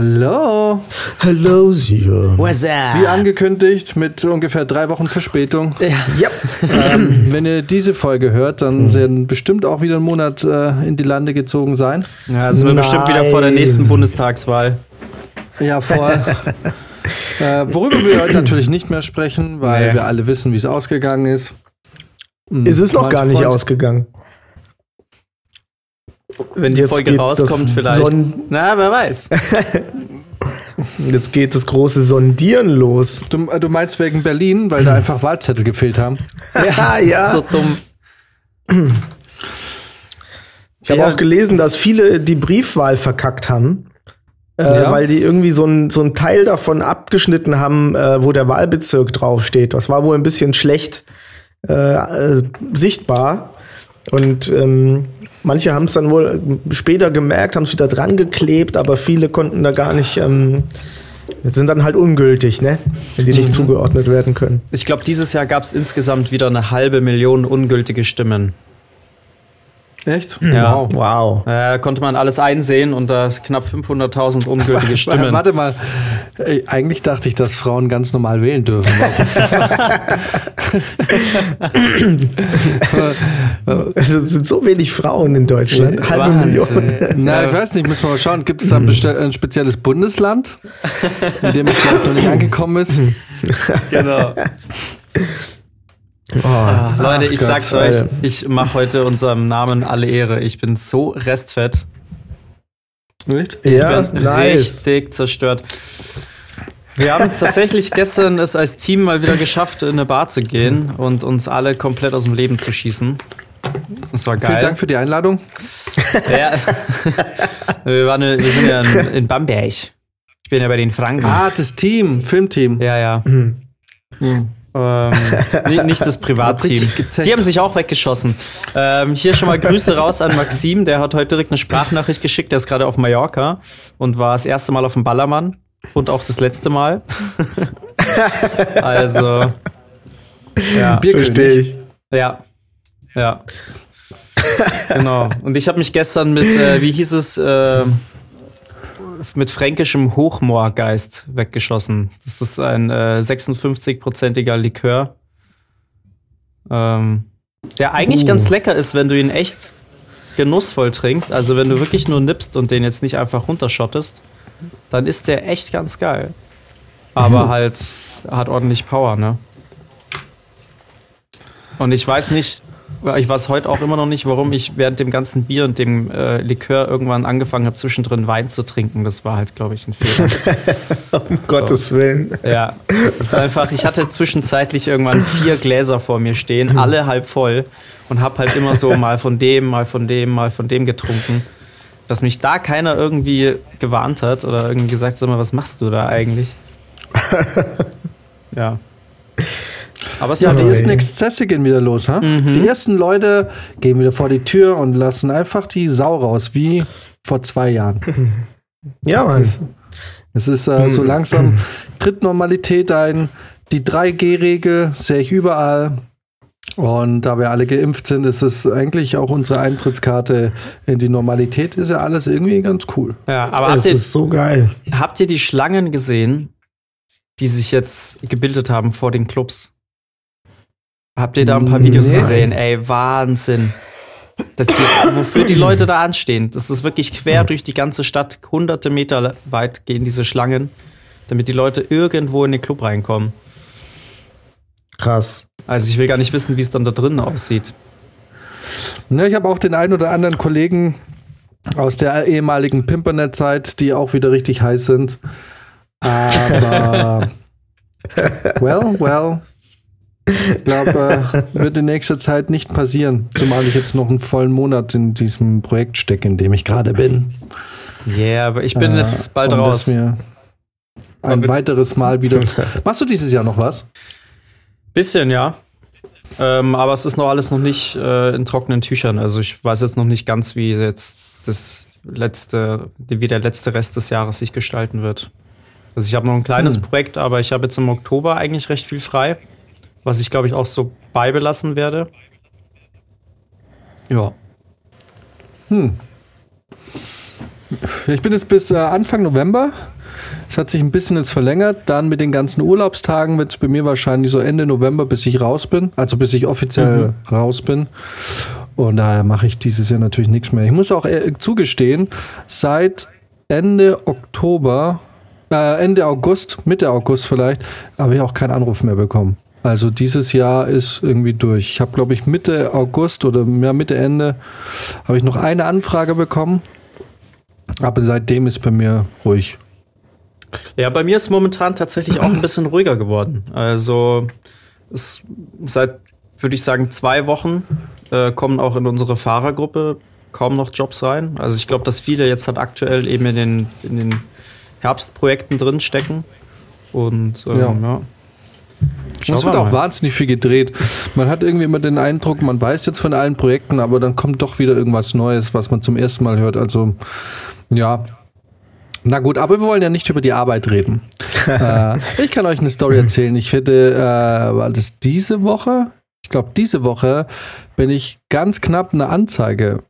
Hallo. Hello, Sion. What's up? Wie angekündigt, mit ungefähr drei Wochen Verspätung. Ja. Ähm, wenn ihr diese Folge hört, dann werden bestimmt auch wieder ein Monat äh, in die Lande gezogen sein. Ja, sind wir bestimmt wieder vor der nächsten Bundestagswahl. Ja, voll. äh, worüber wir heute natürlich nicht mehr sprechen, weil Nee. wir alle wissen, wie es ausgegangen ist. Hm, Es ist noch gar nicht Freunde- ausgegangen. Wenn die Jetzt Folge rauskommt, vielleicht. Son- Na, wer weiß. Jetzt geht das große Sondieren los. Du, äh, du meinst wegen Berlin, weil da einfach Wahlzettel gefehlt haben. Ja, ja. So dumm. Ich habe Ja. auch gelesen, dass viele die Briefwahl verkackt haben. Äh, Ja. Weil die irgendwie so ein, so ein Teil davon abgeschnitten haben, äh, wo der Wahlbezirk draufsteht. Das war wohl ein bisschen schlecht äh, äh, sichtbar. Und ähm, manche haben es dann wohl später gemerkt, haben es wieder dran geklebt, aber viele konnten da gar nicht, ähm, sind dann halt ungültig, ne? Wenn die nicht zugeordnet werden können. Ich glaube, dieses Jahr gab es insgesamt wieder eine halbe Million ungültige Stimmen. Echt? Ja. Wow. Wow. Äh, konnte man alles einsehen und da ist knapp 500.000 ungültige Stimmen. Warte mal. Eigentlich dachte ich, dass Frauen ganz normal wählen dürfen. Es sind so wenig Frauen in Deutschland. Halbe Wahnsinn. Million. Na, ich weiß nicht, müssen wir mal schauen. Gibt es da ein spezielles Bundesland, in dem es vielleicht noch nicht angekommen ist? Genau. Ah, Leute, ich Gott, sag's Alter. euch, ich mache heute unserem Namen alle Ehre. Ich bin so restfett. Nicht? Ja, nice. richtig zerstört. Wir haben tatsächlich gestern es als Team mal wieder geschafft, in eine Bar zu gehen und uns alle komplett aus dem Leben zu schießen. Das war geil. Vielen Dank für die Einladung. Ja. wir, waren, wir sind ja in, in Bamberg. Ich bin ja bei den Franken. Ah, das Team, Filmteam. Ja, ja. Hm. Ähm, nicht, nicht das Privatteam. Die haben sich auch weggeschossen. Ähm, hier schon mal Grüße raus an Maxim, der hat heute direkt eine Sprachnachricht geschickt. Der ist gerade auf Mallorca und war das erste Mal auf dem Ballermann und auch das letzte Mal. also, ja. Verstehe ich. Ja. Ja. genau. Und ich habe mich gestern mit, äh, wie hieß es, äh, mit fränkischem Hochmoorgeist weggeschossen. Das ist ein äh, 56-prozentiger Likör. Ähm, der eigentlich Uh. ganz lecker ist, wenn du ihn echt genussvoll trinkst. Also wenn du wirklich nur nippst und den jetzt nicht einfach runterschottest, dann ist der echt ganz geil. Aber halt hat ordentlich Power, ne? Und ich weiß nicht, ich weiß heute auch immer noch nicht, warum ich während dem ganzen Bier und dem äh, Likör irgendwann angefangen habe, zwischendrin Wein zu trinken. Das war halt, glaube ich, ein Fehler. Um Gottes Willen. ja, es ist einfach, ich hatte zwischenzeitlich irgendwann vier Gläser vor mir stehen, alle halb voll und habe halt immer so mal von dem, mal von dem, mal von dem getrunken. Dass mich da keiner irgendwie gewarnt hat oder irgendwie gesagt, sag mal, was machst du da eigentlich? ja. Aber es Ja, war die ersten. Exzesse gehen wieder los, ha? Die ersten Leute gehen wieder vor die Tür und lassen einfach die Sau raus, wie vor zwei Jahren. Ja, Mann. Es ist äh, so langsam, tritt Normalität ein. Die 3G-Regel sehe ich überall. Und da wir alle geimpft sind, ist es eigentlich auch unsere Eintrittskarte in die Normalität. Ist ja alles irgendwie ganz cool. Ja, aber habt Es ihr, ist so geil. habt ihr die Schlangen gesehen, die sich jetzt gebildet haben vor den Clubs? Habt ihr da ein paar Videos Nee. gesehen? Ey, Wahnsinn. Das die, wofür die Leute da anstehen. Das ist wirklich quer durch die ganze Stadt. Hunderte Meter weit gehen diese Schlangen, damit die Leute irgendwo in den Club reinkommen. Krass. Also ich will gar nicht wissen, wie es dann da drinnen aussieht. Ja, ich habe auch den einen oder anderen Kollegen aus der ehemaligen Pimpernet-Zeit, die auch wieder richtig heiß sind. Aber well, well. Ich glaube, äh, wird in nächster Zeit nicht passieren. Zumal ich jetzt noch einen vollen Monat in diesem Projekt stecke, in dem ich gerade bin. Yeah, aber ich bin Äh, jetzt bald raus. Mir ein willst- weiteres Mal wieder. Machst du dieses Jahr noch was? Bisschen, ja. Ähm, aber es ist noch alles noch nicht äh, in trockenen Tüchern. Also ich weiß jetzt noch nicht ganz, wie jetzt das letzte, wie der letzte Rest des Jahres sich gestalten wird. Also ich habe noch ein kleines Hm. Projekt, aber ich habe jetzt im Oktober eigentlich recht viel frei, was ich glaube ich auch so beibelassen werde. Ja. Hm. Ich bin jetzt bis äh, Anfang November. Es hat sich ein bisschen jetzt verlängert. Dann mit den ganzen Urlaubstagen wird es bei mir wahrscheinlich so Ende November, bis ich raus bin. Also bis ich offiziell mhm. raus bin. Und daher mache ich dieses Jahr natürlich nichts mehr. Ich muss auch äh, zugestehen, seit Ende Oktober, äh, Ende August, Mitte August vielleicht, habe ich auch keinen Anruf mehr bekommen. Also dieses Jahr ist irgendwie durch. Ich habe, glaube ich, Mitte August oder ja, Mitte Ende habe ich noch eine Anfrage bekommen. Aber seitdem ist bei mir ruhig. Ja, bei mir ist momentan tatsächlich auch ein bisschen ruhiger geworden. Also es, seit, würde ich sagen, zwei Wochen äh, kommen auch in unsere Fahrergruppe kaum noch Jobs rein. Also ich glaube, dass viele jetzt halt aktuell eben in den, in den Herbstprojekten drin stecken. Und ähm, ja. ja. Es wird auch wahnsinnig viel gedreht. Man hat irgendwie immer den Eindruck, man weiß jetzt von allen Projekten, aber dann kommt doch wieder irgendwas Neues, was man zum ersten Mal hört. Also, ja. Na gut, aber wir wollen ja nicht über die Arbeit reden. äh, ich kann euch eine Story erzählen. Ich hätte, äh, war das diese Woche? Ich glaube, diese Woche bin ich ganz knapp eine Anzeige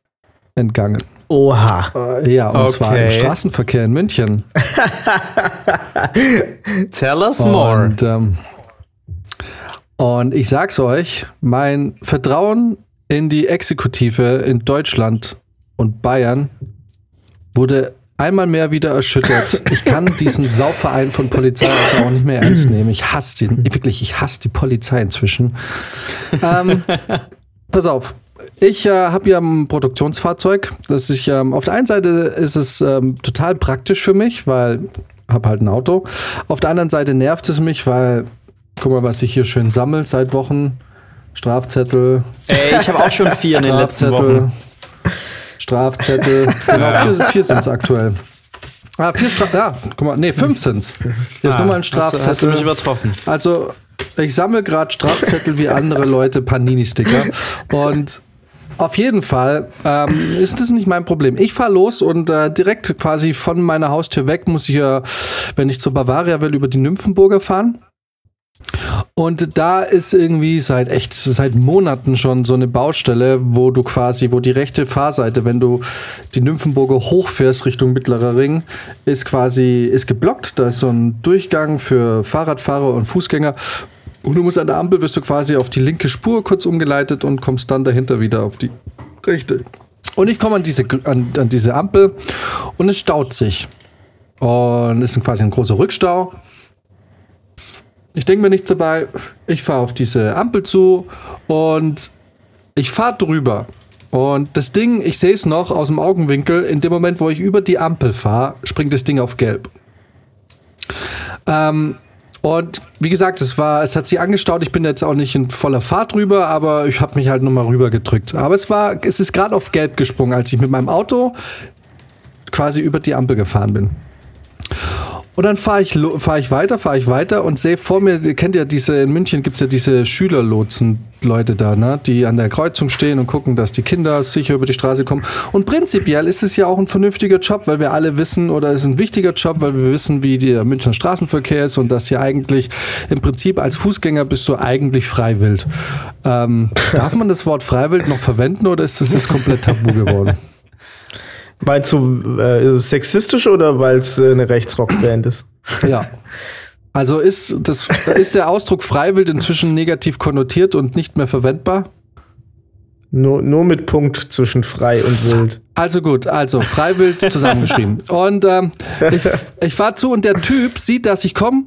entgangen. Oha. Ja, und okay. zwar im Straßenverkehr in München. Tell us more. Und, ähm, und ich sag's euch, mein Vertrauen in die Exekutive in Deutschland und Bayern wurde einmal mehr wieder erschüttert. Ich kann diesen Sauverein von Polizei auch nicht mehr ernst nehmen. Ich hasse den, wirklich, ich hasse die Polizei inzwischen. Ähm, pass auf, ich äh, habe ja ein Produktionsfahrzeug. Das ich, ähm, auf der einen Seite ist es ähm, total praktisch für mich, weil ich habe halt ein Auto. Auf der anderen Seite nervt es mich, weil guck mal, was ich hier schön sammle seit Wochen. Strafzettel. Ey, ich habe auch schon vier in den letzten Wochen. Strafzettel. genau, vier, vier sind es aktuell. Ah, vier Straf... Ja, guck mal, nee, fünf sind's. Hier ist ah, nur mal ein Strafzettel. Hast, hast du mich übertroffen. Also, ich sammle gerade Strafzettel wie andere Leute Panini-Sticker. Und auf jeden Fall ähm, ist das nicht mein Problem. Ich fahre los und äh, direkt quasi von meiner Haustür weg muss ich ja, wenn ich zur Bavaria will, über die Nymphenburger fahren. Und da ist irgendwie seit echt seit Monaten schon so eine Baustelle, wo du quasi, wo die rechte Fahrseite, wenn du die Nymphenburger hochfährst Richtung Mittlerer Ring, ist quasi ist geblockt. Da ist so ein Durchgang für Fahrradfahrer und Fußgänger. Und du musst an der Ampel, wirst du quasi auf die linke Spur kurz umgeleitet und kommst dann dahinter wieder auf die rechte. Und ich komme an diese, an, an diese Ampel und es staut sich. Und es ist quasi ein großer Rückstau. Ich denke mir nichts dabei. Ich fahre auf diese Ampel zu und ich fahre drüber. Und das Ding, ich sehe es noch aus dem Augenwinkel, in dem Moment, wo ich über die Ampel fahre, springt das Ding auf gelb. Ähm, und wie gesagt, es war, es hat sich angestaut. Ich bin jetzt auch nicht in voller Fahrt drüber, aber ich habe mich halt nochmal rüber gedrückt. Aber es war, es ist gerade auf gelb gesprungen, als ich mit meinem Auto quasi über die Ampel gefahren bin. Und dann fahre ich, fahr ich weiter, fahre ich weiter und sehe vor mir, ihr kennt ja diese, in München gibt es ja diese Schülerlotsen-Leute da, ne? die an der Kreuzung stehen und gucken, dass die Kinder sicher über die Straße kommen. Und prinzipiell ist es ja auch ein vernünftiger Job, weil wir alle wissen, oder es ist ein wichtiger Job, weil wir wissen, wie der Münchner Straßenverkehr ist und dass hier eigentlich im Prinzip als Fußgänger bist du eigentlich freiwillig. Ähm, darf man das Wort freiwillig noch verwenden oder ist das jetzt komplett tabu geworden? Meinst du äh, sexistisch oder weil es äh, eine Rechtsrockband ist? Ja. Also ist, das, ist der Ausdruck freiwillig inzwischen negativ konnotiert und nicht mehr verwendbar? Nur, nur mit Punkt zwischen frei und wild. Also gut, also freiwillig zusammengeschrieben. Und ähm, ich, ich fahre zu und der Typ sieht, dass ich komme,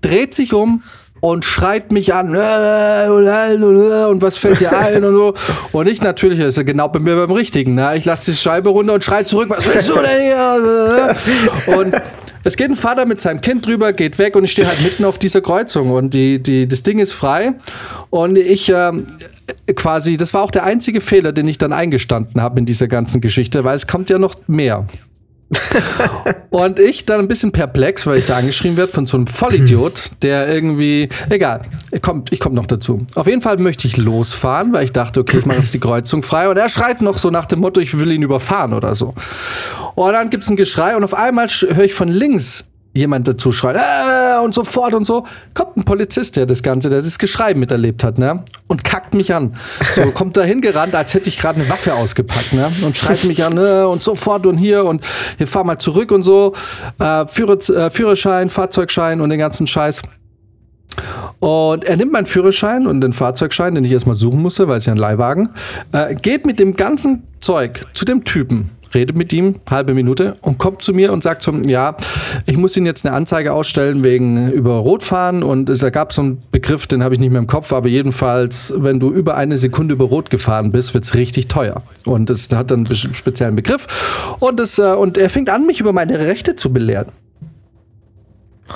dreht sich um und schreit mich an äh, und was fällt dir ein und so. Und ich natürlich, das ist ja genau bei mir beim Richtigen. Ne? Ich lasse die Scheibe runter und schrei zurück, was willst du denn hier? Und es geht ein Vater mit seinem Kind drüber, geht weg und ich stehe halt mitten auf dieser Kreuzung und die, die, das Ding ist frei. Und ich äh, quasi, das war auch der einzige Fehler, den ich dann eingestanden habe in dieser ganzen Geschichte, weil es kommt ja noch mehr. und ich dann ein bisschen perplex, weil ich da angeschrieben werde von so einem Vollidiot, der irgendwie, egal, kommt, ich komme noch dazu. Auf jeden Fall möchte ich losfahren, weil ich dachte, okay, ich mache jetzt die Kreuzung frei. Und er schreit noch so nach dem Motto, ich will ihn überfahren oder so. Und dann gibt es ein Geschrei und auf einmal höre ich von links jemand dazu schreit, äh, und so fort und so, kommt ein Polizist, der das Ganze, der das Geschrei miterlebt hat, ne? Und kackt mich an. So kommt da hingerannt, als hätte ich gerade eine Waffe ausgepackt, ne? Und schreit mich an, äh, und sofort und hier und hier fahr mal zurück und so. Äh, Führer, äh, Führerschein, Fahrzeugschein und den ganzen Scheiß. Und er nimmt meinen Führerschein und den Fahrzeugschein, den ich erstmal suchen musste, weil es ja ein Leihwagen, äh, geht mit dem ganzen Zeug zu dem Typen, redet mit ihm, halbe Minute, und kommt zu mir und sagt so, ja, ich muss Ihnen jetzt eine Anzeige ausstellen wegen über Rotfahren und es, da gab so einen Begriff, den habe ich nicht mehr im Kopf, aber jedenfalls, wenn du über eine Sekunde über Rot gefahren bist, wird es richtig teuer. Und es hat dann einen speziellen Begriff und, das, äh, und er fängt an, mich über meine Rechte zu belehren.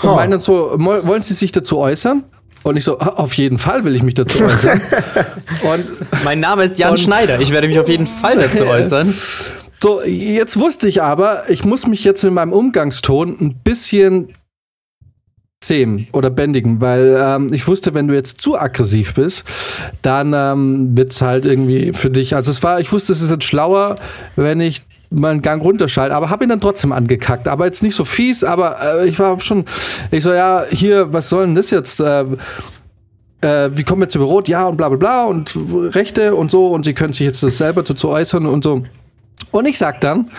Und meinen so, wollen Sie sich dazu äußern? Und ich so, auf jeden Fall will ich mich dazu äußern. und mein Name ist Jan und, Schneider. Ich werde mich auf jeden Fall dazu äußern. So, jetzt wusste ich aber, ich muss mich jetzt in meinem Umgangston ein bisschen zähmen oder bändigen, weil ähm, ich wusste, wenn du jetzt zu aggressiv bist, dann ähm, wird es halt irgendwie für dich. Also es war, ich wusste, es ist jetzt schlauer, wenn ich mal einen Gang runterschalte, aber habe ihn dann trotzdem angekackt. Aber jetzt nicht so fies, aber äh, ich war schon, ich so, ja, hier, was soll denn das jetzt? Äh, äh, wie kommen wir zu Büro? Ja, und bla bla bla und Rechte und so und sie können sich jetzt das selber dazu äußern und so. Und ich sag dann,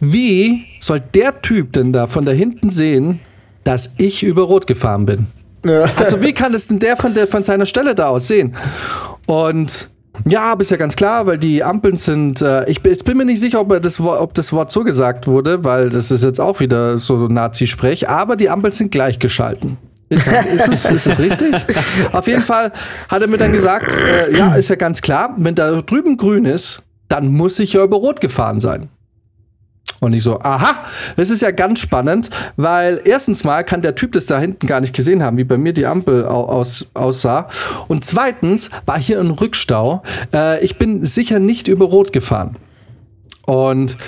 wie soll der Typ denn da von da hinten sehen, dass ich über Rot gefahren bin? Ja. Also wie kann es denn der von, der von seiner Stelle da aus sehen? Und ja, ist ja ganz klar, weil die Ampeln sind. Äh, ich, ich, bin mir nicht sicher, ob das, ob das Wort so gesagt wurde, weil das ist jetzt auch wieder so Nazi-Sprech. Aber die Ampeln sind gleichgeschalten. Ist, ist, es, ist es richtig? Auf jeden Fall hat er mir dann gesagt, äh, ja, ist ja ganz klar, wenn da drüben grün ist, dann muss ich ja über Rot gefahren sein. Und ich so, aha, das ist ja ganz spannend, weil erstens mal kann der Typ das da hinten gar nicht gesehen haben, wie bei mir die Ampel aus, aussah. Und zweitens war hier ein Rückstau. Äh, ich bin sicher nicht über Rot gefahren. Und,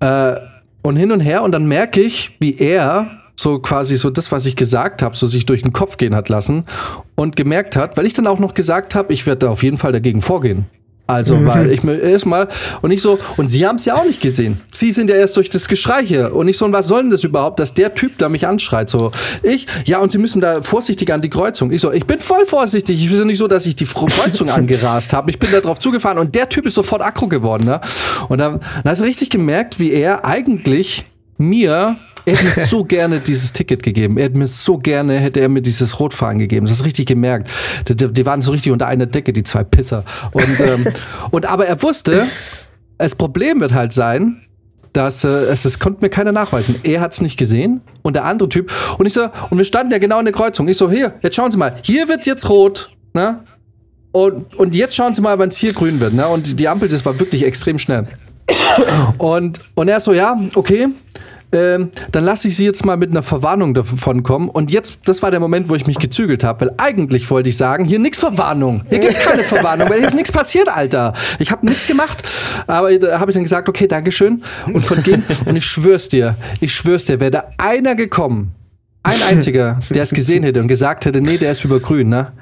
äh, und hin und her und dann merke ich, wie er so quasi so das, was ich gesagt habe, so sich durch den Kopf gehen hat lassen und gemerkt hat, weil ich dann auch noch gesagt habe, ich werde auf jeden Fall dagegen vorgehen. Also, mhm. weil ich mir erstmal und ich so, und sie haben es ja auch nicht gesehen. Sie sind ja erst durch das Geschrei hier. Und ich so, und was soll denn das überhaupt, dass der Typ da mich anschreit? So, ich, ja, und sie müssen da vorsichtig an die Kreuzung. Ich so, ich bin voll vorsichtig. Ich will nicht so, dass ich die Kreuzung angerast habe. Ich bin da drauf zugefahren und der Typ ist sofort aggro geworden. Ne? Und dann, dann hast du richtig gemerkt, wie er eigentlich mir er hätte mir so gerne dieses Ticket gegeben. Er hätte mir so gerne, hätte er mir dieses Rotfahren gegeben. Das ist richtig gemerkt. Die, die, waren so richtig unter einer Decke, die zwei Pisser. Und, ähm, und aber er wusste, das Problem wird halt sein, dass äh, es, es konnte mir keiner nachweisen. Er hat es nicht gesehen und der andere Typ. Und ich so, und wir standen ja genau in der Kreuzung. Ich so, hier, jetzt schauen Sie mal, hier wird jetzt rot, ne? Und, und jetzt schauen Sie mal, wann es hier grün wird, ne? Und die Ampel, das war wirklich extrem schnell. Und, und er so, ja, okay ähm, dann lasse ich sie jetzt mal mit einer Verwarnung davon kommen. Und jetzt, das war der Moment, wo ich mich gezügelt habe, weil eigentlich wollte ich sagen, hier nix Verwarnung. Hier gibt's keine Verwarnung, weil hier ist nichts passiert, Alter. Ich habe nichts gemacht. Aber da habe ich dann gesagt, okay, Dankeschön und konnte gehen. Und ich schwör's dir, ich schwör's dir, wäre da einer gekommen, ein einziger, der es gesehen hätte und gesagt hätte, nee, der ist über grün, ne?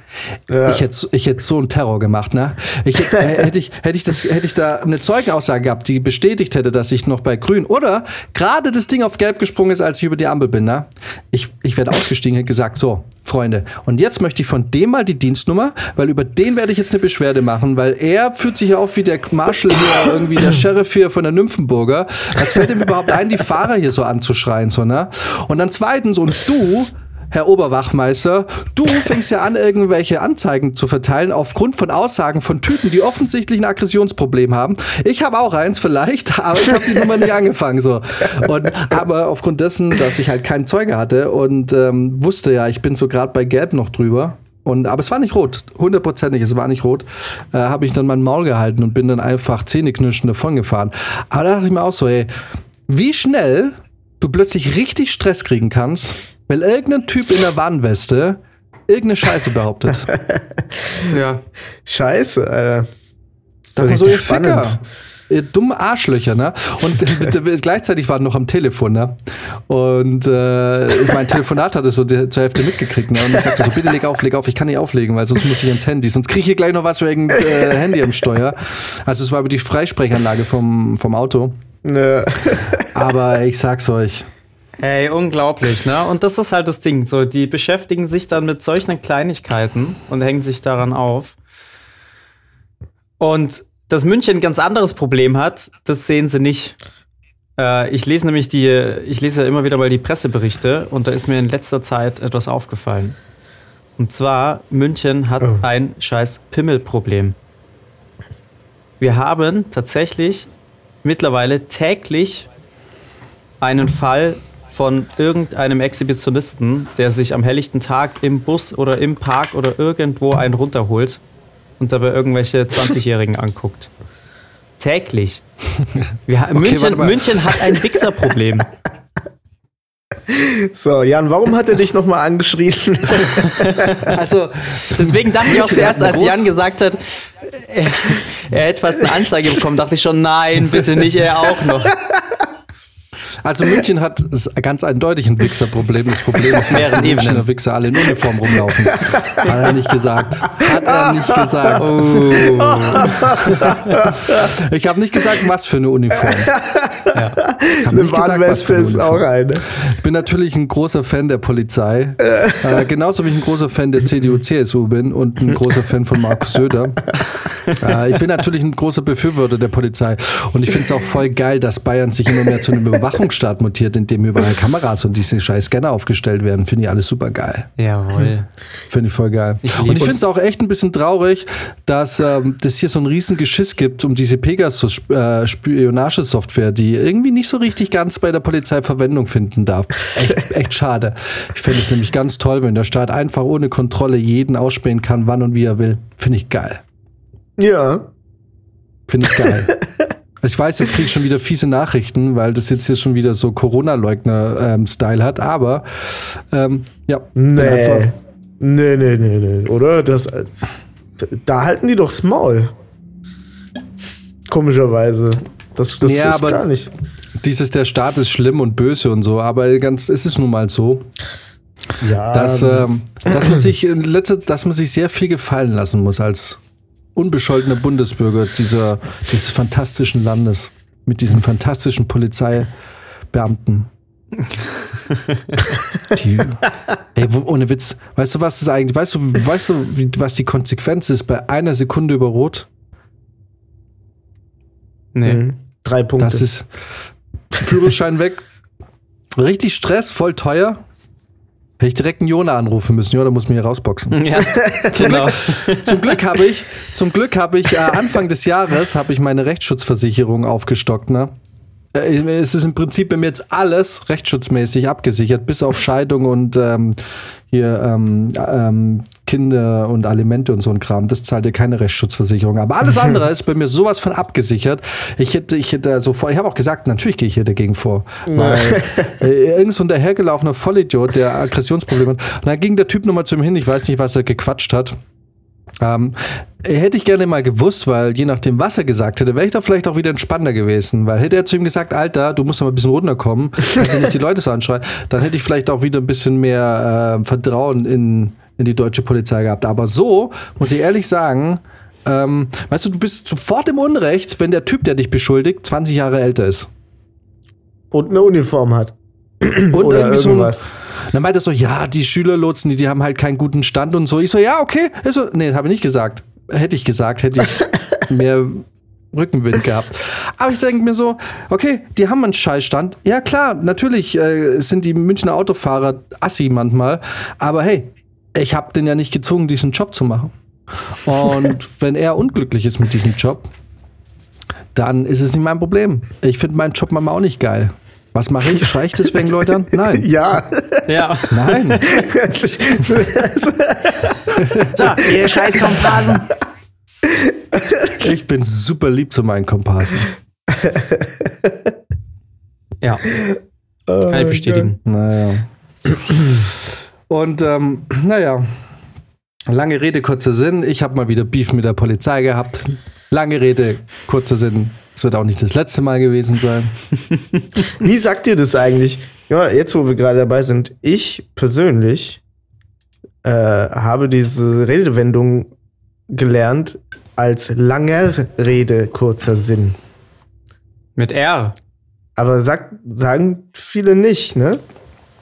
Ja. Ich hätte ich hätte so einen Terror gemacht, ne? Ich hätte, äh, hätte ich hätte ich das hätte ich da eine Zeugenaussage gehabt, die bestätigt hätte, dass ich noch bei grün oder gerade das Ding auf gelb gesprungen ist, als ich über die Ampel bin, ne? Ich ich werde ausgestiegen und gesagt, so, Freunde, und jetzt möchte ich von dem mal die Dienstnummer, weil über den werde ich jetzt eine Beschwerde machen, weil er fühlt sich ja auf wie der Marshall hier, irgendwie der Sheriff hier von der Nymphenburger. Was fällt ihm überhaupt ein, die Fahrer hier so anzuschreien, so, ne? Und dann zweitens, und du Herr Oberwachmeister, du fängst ja an, irgendwelche Anzeigen zu verteilen aufgrund von Aussagen von Typen, die offensichtlich ein Aggressionsproblem haben. Ich habe auch eins vielleicht, aber ich habe die Nummer nicht angefangen. So. Und, aber aufgrund dessen, dass ich halt keinen Zeuge hatte und ähm, wusste ja, ich bin so gerade bei Gelb noch drüber. Und, aber es war nicht rot, hundertprozentig, es war nicht rot. Äh, habe ich dann mein Maul gehalten und bin dann einfach zähneknirschend davon gefahren. Aber da dachte ich mir auch so, ey, wie schnell du plötzlich richtig Stress kriegen kannst, weil irgendein Typ in der Warnweste irgendeine Scheiße behauptet. ja. Scheiße, Alter. Das ist doch so spannend. Ficker. Ihr dumme Arschlöcher, ne? Und gleichzeitig waren noch am Telefon, ne? Und äh, mein Telefonat hatte so die, zur Hälfte mitgekriegt, ne? Und ich sagte so, bitte leg auf, leg auf, ich kann nicht auflegen, weil sonst muss ich ins Handy. Sonst kriege ich hier gleich noch was wegen äh, Handy am Steuer. Also es war über die Freisprechanlage vom, vom Auto. Ne. Aber ich sag's euch, Ey, unglaublich, ne? Und das ist halt das Ding. So, die beschäftigen sich dann mit solchen Kleinigkeiten und hängen sich daran auf. Und dass München ein ganz anderes Problem hat, das sehen sie nicht. Äh, ich lese nämlich die, ich lese ja immer wieder mal die Presseberichte und da ist mir in letzter Zeit etwas aufgefallen. Und zwar, München hat Oh. ein scheiß Pimmelproblem. Wir haben tatsächlich mittlerweile täglich einen Fall von irgendeinem Exhibitionisten, der sich am helllichten Tag im Bus oder im Park oder irgendwo einen runterholt und dabei irgendwelche 20-Jährigen anguckt. Täglich. Wir, ha- München. München hat ein Wichserproblem. So, Jan, warum hat er dich nochmal angeschrien? Also, Deswegen dachte ich auch zuerst, als Jan gesagt hat, er, er hätte fast eine Anzeige bekommen, dachte ich schon, nein, bitte nicht, er auch noch. Also München hat ganz eindeutig ein Wichserproblem. Das Problem ist, dass die. Münchner Wichser alle in Uniform rumlaufen. Hat er nicht gesagt. Hat er nicht gesagt. Oh. Ich habe nicht gesagt, was für eine Uniform. Hab Eine Warnweste ist Uniform. auch eine. Ich bin natürlich ein großer Fan der Polizei. äh, genauso wie ich ein großer Fan der CDU-CSU bin und ein großer Fan von Markus Söder. Äh, ich bin natürlich ein großer Befürworter der Polizei. Und ich finde es auch voll geil, dass Bayern sich immer mehr zu einem Überwachungsstaat mutiert, in dem überall Kameras und diese scheiß Scanner aufgestellt werden. Finde ich alles super geil. Jawohl. Finde ich voll geil. Ich und ich finde es auch echt ein bisschen traurig, dass ähm, das hier so ein riesen Geschiss gibt um diese Pegasus-Spionagesoftware, die irgendwie nicht so richtig ganz bei der Polizei Verwendung finden darf. Echt, echt schade. Ich finde es nämlich ganz toll, wenn der Staat einfach ohne Kontrolle jeden ausspähen kann, wann und wie er will. Finde ich geil. Ja. Finde ich geil. Ich weiß, jetzt kriege ich schon wieder fiese Nachrichten, weil das jetzt hier schon wieder so Corona-Leugner-Style hat, aber ähm, ja. Nee. Nee, nee, nee, nee, oder? Das, äh, da halten die doch Maul. Komischerweise. Das, das Ja, ist aber- gar nicht. Dieses, der Staat ist schlimm und böse und so, aber ganz, es ist nun mal so, Ja, dass, ähm, dass, man sich in letzter, dass man sich sehr viel gefallen lassen muss als unbescholtener Bundesbürger dieser, dieses fantastischen Landes mit diesen fantastischen Polizeibeamten. Die, ey, wo, ohne Witz, weißt du, was ist eigentlich, weißt du, weißt du, wie, was die Konsequenz ist bei einer Sekunde über Rot? Nee. Mhm. Drei Punkte. Das ist Führerschein weg. Richtig Stress, voll teuer. Hätte ich direkt einen Jona anrufen müssen, ja, da muss man hier rausboxen. Ja, genau. Zum Glück habe ich, zum Glück habe ich äh, Anfang des Jahres habe ich meine Rechtsschutzversicherung aufgestockt, ne? Äh, Es ist im Prinzip bei mir jetzt alles rechtsschutzmäßig abgesichert, bis auf Scheidung und ähm, hier ähm, ähm, Kinder und Alimente und so ein Kram. Das zahlt ja keine Rechtsschutzversicherung. Aber alles andere ist bei mir sowas von abgesichert. Ich hätte, ich hätte so vor, ich habe auch gesagt, natürlich gehe ich hier dagegen vor. Weil äh, irgend so ein dahergelaufener Vollidiot, der Aggressionsprobleme hat. Und dann ging der Typ nochmal zu ihm hin, ich weiß nicht, was er gequatscht hat. Ähm, hätte ich gerne mal gewusst, weil je nachdem, was er gesagt hätte, wäre ich da vielleicht auch wieder entspannter gewesen. Weil hätte er zu ihm gesagt, Alter, du musst doch mal ein bisschen runterkommen, dass er nicht die Leute so anschreit, dann hätte ich vielleicht auch wieder ein bisschen mehr äh, Vertrauen in, in die deutsche Polizei gehabt. Aber so, muss ich ehrlich sagen, ähm, weißt du, du bist sofort im Unrecht, wenn der Typ, der dich beschuldigt, 20 Jahre älter ist. Und eine Uniform hat. Und Oder irgendwie so ein, irgendwas. dann meinte er so, ja, die Schülerlotsen, die, die haben halt keinen guten Stand und so. Ich so, ja, okay. Ich so, nee, habe ich nicht gesagt. Hätte ich gesagt, hätte ich mehr Rückenwind gehabt. Aber ich denke mir so, okay, die haben einen Scheißstand. Ja, klar, natürlich äh, sind die Münchner Autofahrer assi manchmal. Aber hey, ich habe den ja nicht gezwungen, diesen Job zu machen. Und wenn er unglücklich ist mit diesem Job, dann ist es nicht mein Problem. Ich finde meinen Job manchmal auch nicht geil. Was mache ich? Schreie ich deswegen Leute an? Nein. Ja. Ja. Nein. So, ihr scheiß Komparsen. Ich bin super lieb zu meinen Komparsen. Ja, kann ich bestätigen. Naja. Und ähm, naja, lange Rede, kurzer Sinn. Ich habe mal wieder Beef mit der Polizei gehabt. Lange Rede, kurzer Sinn. Es wird auch nicht das letzte Mal gewesen sein. Wie sagt ihr das eigentlich? Ja, jetzt wo wir gerade dabei sind, ich persönlich äh, habe diese Redewendung gelernt als langer Rede, kurzer Sinn. Mit R. Aber sag, sagen viele nicht, ne?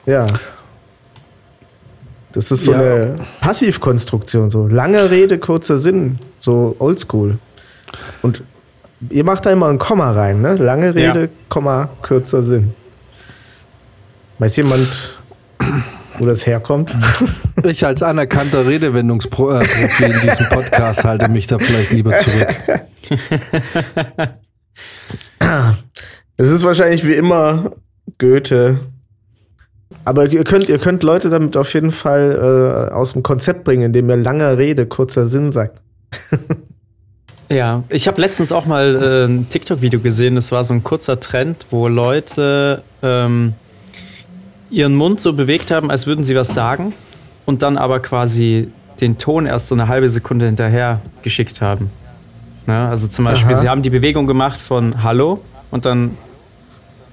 Ja. Das ist so Ja. eine Passivkonstruktion, so lange Rede, kurzer Sinn, so oldschool. Und ihr macht da immer ein Komma rein, ne? Lange Rede, Ja. Komma, kürzer Sinn. Weiß jemand, wo das herkommt? Ich als anerkannter Redewendungsprofi in diesem Podcast halte mich da vielleicht lieber zurück. Es ist wahrscheinlich wie immer Goethe. Aber ihr könnt, ihr könnt Leute damit auf jeden Fall äh, aus dem Konzept bringen, indem ihr lange Rede, kurzer Sinn sagt. Ja, ich habe letztens auch mal äh, ein TikTok-Video gesehen. Das war so ein kurzer Trend, wo Leute ähm, ihren Mund so bewegt haben, als würden sie was sagen und dann aber quasi den Ton erst so eine halbe Sekunde hinterher geschickt haben. Ne? Also zum Beispiel, Aha. sie haben die Bewegung gemacht von Hallo und dann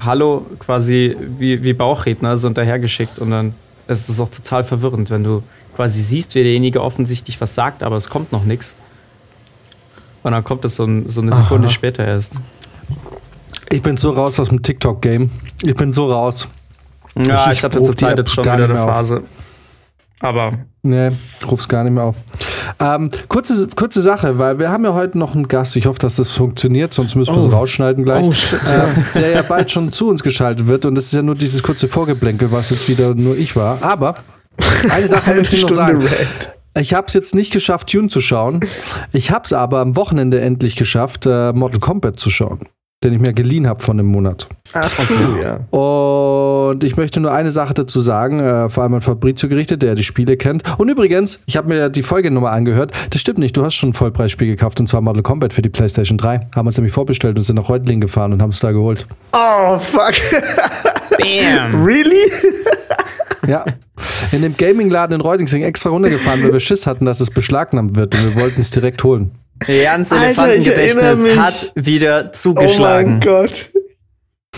Hallo quasi wie, wie Bauchredner so hinterhergeschickt und dann ist es auch total verwirrend, wenn du quasi siehst, wie derjenige offensichtlich was sagt, aber es kommt noch nichts. Und dann kommt es so, ein, so eine Sekunde Aha. später erst. Ich bin so raus aus dem TikTok-Game. Ich bin so raus. Ja, Ich ich hatte zur Zeit jetzt schon wieder eine mehr auf. Aber Nee, ruf's gar nicht mehr auf. Ähm, kurze, kurze Sache, weil wir haben ja heute noch einen Gast. Ich hoffe, dass das funktioniert, sonst müssen wir es Oh. rausschneiden gleich. Oh, ähm, der ja bald schon zu uns geschaltet wird. Und das ist ja nur dieses kurze Vorgeblänkel, was jetzt wieder nur ich war. Aber eine Sache möchte ich noch sagen. Rant. Ich habe es jetzt nicht geschafft, Tune zu schauen. Ich habe es aber am Wochenende endlich geschafft, äh, Mortal Kombat zu schauen, den ich mir geliehen habe von einem Monat. Ach, true, ja. Und ich möchte nur eine Sache dazu sagen, äh, vor allem an Fabrizio gerichtet, der die Spiele kennt. Und übrigens, ich habe mir die Folgenummer angehört. Das stimmt nicht, du hast schon ein Vollpreisspiel gekauft und zwar Mortal Kombat für die PlayStation 3. Haben uns nämlich vorbestellt und sind nach Reutlingen gefahren und haben es da geholt. Oh, fuck. Bam! really? Ja. In dem Gaming-Laden in Reutlingen sind extra runtergefahren, weil wir Schiss hatten, dass es beschlagnahmt wird und wir wollten es direkt holen. Jans Elefantengedächtnis hat wieder Oh zugeschlagen. mein Gott.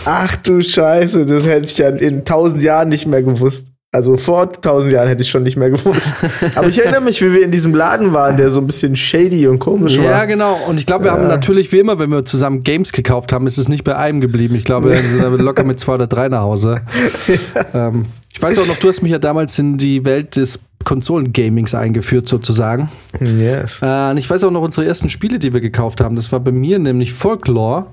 Ach du Scheiße, das hätte ich ja in tausend Jahren nicht mehr gewusst. Also vor tausend Jahren hätte ich schon nicht mehr gewusst. Aber ich erinnere mich, wie wir in diesem Laden waren, der so ein bisschen shady und komisch Ja, war. genau. Und ich glaube, wir haben natürlich, wie immer, wenn wir zusammen Games gekauft haben, ist es nicht bei einem geblieben. Ich glaube, wir sind aber locker mit zwei oder drei nach Hause. ähm, ich weiß auch noch, du hast mich ja damals in die Welt des Konsolengamings eingeführt, sozusagen. Yes. Äh, und ich weiß auch noch unsere ersten Spiele, die wir gekauft haben. Das war bei mir nämlich Folklore.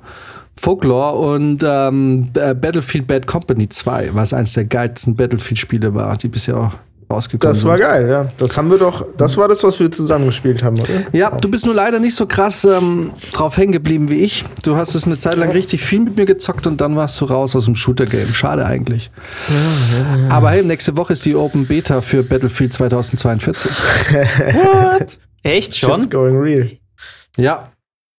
Folklore und ähm, äh, Battlefield Bad Company 2, was eines der geilsten Battlefield-Spiele war, die bisher auch rausgekommen Das sind. war geil, ja. Das haben wir doch, das war das, was wir zusammen gespielt haben, oder? Ja, du bist nur leider nicht so krass ähm, drauf hängen geblieben wie ich. Du hast es eine Zeit lang richtig viel mit mir gezockt und dann warst du raus aus dem Shooter-Game. Schade eigentlich. Aber hey, nächste Woche ist die Open Beta für Battlefield 2042. What? Echt schon? Shit's going real. Ja,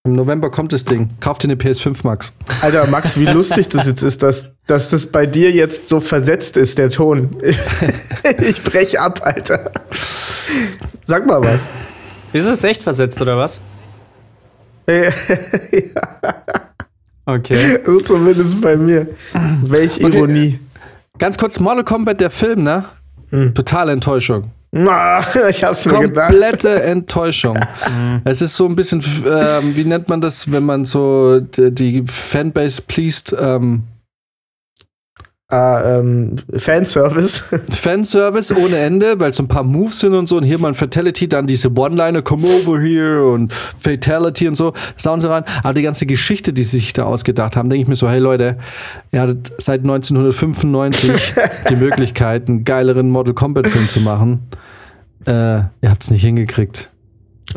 im November kommt das Ding. Kauf dir eine PS5, Max. Alter, Max, wie lustig das jetzt ist, dass, dass das bei dir jetzt so versetzt ist, der Ton. ich brech ab, Alter. Sag mal was. Ist es echt versetzt oder was? Äh, Okay. so zumindest bei mir. Welch Okay. Ironie. Ganz kurz, Mortal Kombat, der Film, ne? Totale Enttäuschung. Ich hab's mir gedacht. Komplette Enttäuschung. es ist so ein bisschen, ähm, wie nennt man das, wenn man so die, die Fanbase pleased, ähm, Ah, ähm, Fanservice. Fanservice ohne Ende, weil so ein paar Moves sind und so und hier mal ein Fatality, dann diese One-Liner, come over here und Fatality und so, das hauen sie rein. Aber die ganze Geschichte, die sie sich da ausgedacht haben, denke ich mir so, hey Leute, ihr hattet seit 1995 die Möglichkeit, einen geileren Mortal Kombat-Film zu machen. Äh, ihr habt es nicht hingekriegt.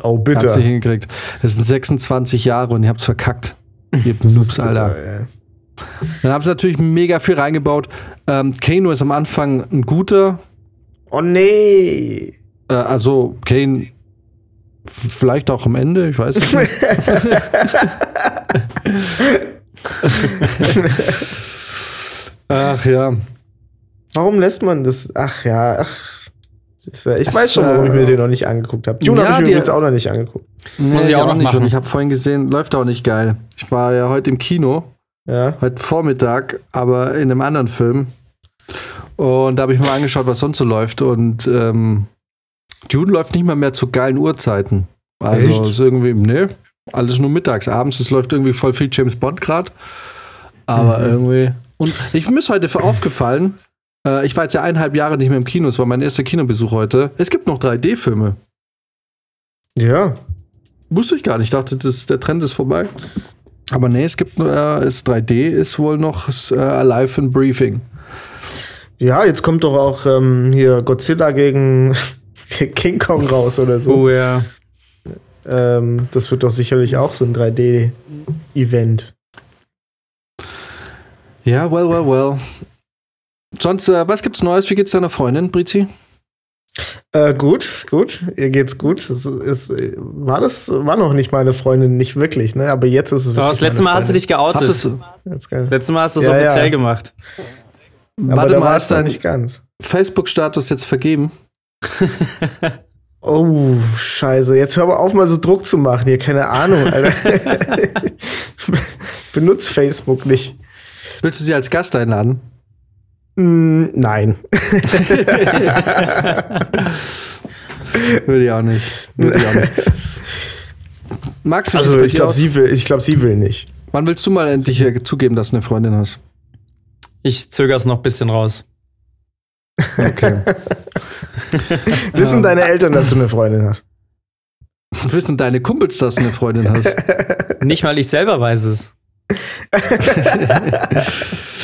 Oh, Ihr habt bitte. es nicht hingekriegt. Das sind 26 Jahre und ihr habt es verkackt. Ihr Noobs, Alter. Dann haben sie natürlich mega viel reingebaut. Ähm, Kano ist am Anfang ein guter, Oh nee. Äh, also Kane vielleicht auch am Ende, ich weiß es nicht. Ach ja. Warum lässt man das? Ach ja, ach. Ich weiß schon, warum ich äh, mir den noch nicht angeguckt habe. Dune ja, habe ich die- mir jetzt auch noch nicht angeguckt. Muss Nee, ich auch noch nicht. machen. Und ich habe vorhin gesehen, läuft auch nicht geil. Ich war ja heute im Kino, Ja. heute Vormittag, aber in einem anderen Film. Und da habe ich mal angeschaut, was sonst so läuft. Und ähm, Dune läuft nicht mal mehr zu geilen Uhrzeiten. Also Echt? ist irgendwie, ne, alles nur mittags. Abends, es läuft irgendwie voll viel James Bond gerade. Aber mhm. irgendwie. Und ich mir ist heute aufgefallen, äh, ich war jetzt ja eineinhalb Jahre nicht mehr im Kino, es war mein erster Kinobesuch heute. Es gibt noch 3D-Filme. Ja. Wusste ich gar nicht. Ich dachte, das, der Trend ist vorbei. Aber nee, es gibt äh, ist 3D ist wohl noch ist, äh, Alive and Briefing. Ja, jetzt kommt doch auch ähm, hier Godzilla gegen King Kong raus oder so. Oh ja. Ähm, das wird doch sicherlich auch so ein 3D-Event. Ja, well, well, well. Sonst, äh, was gibt's Neues? Wie geht's deiner Freundin, Brizi? Äh, gut, gut. Ihr geht's gut. Es ist, war das war noch nicht meine Freundin, nicht wirklich, ne? Aber jetzt ist es wirklich. Das letzte Mal hast du dich geoutet. Hattest du? Letztes Mal hast du es ja, offiziell ja. gemacht. Aber Warte mal, ist da nicht ganz. Facebook-Status jetzt vergeben? oh, scheiße. Jetzt hör mal auf, mal so Druck zu machen hier. Keine Ahnung, Alter. Benutzt Facebook nicht. Willst du sie als Gast einladen? Mm, nein. Würde ich auch nicht. Würde ich auch nicht. Max, also ich glaube, sie will, ich glaube, sie will nicht. Wann willst du mal endlich zugeben, dass du eine Freundin hast? Ich zögere es noch ein bisschen raus. Okay. Wissen deine Eltern, dass du eine Freundin hast? Wissen deine Kumpels, dass du eine Freundin hast? Nicht mal ich selber weiß es.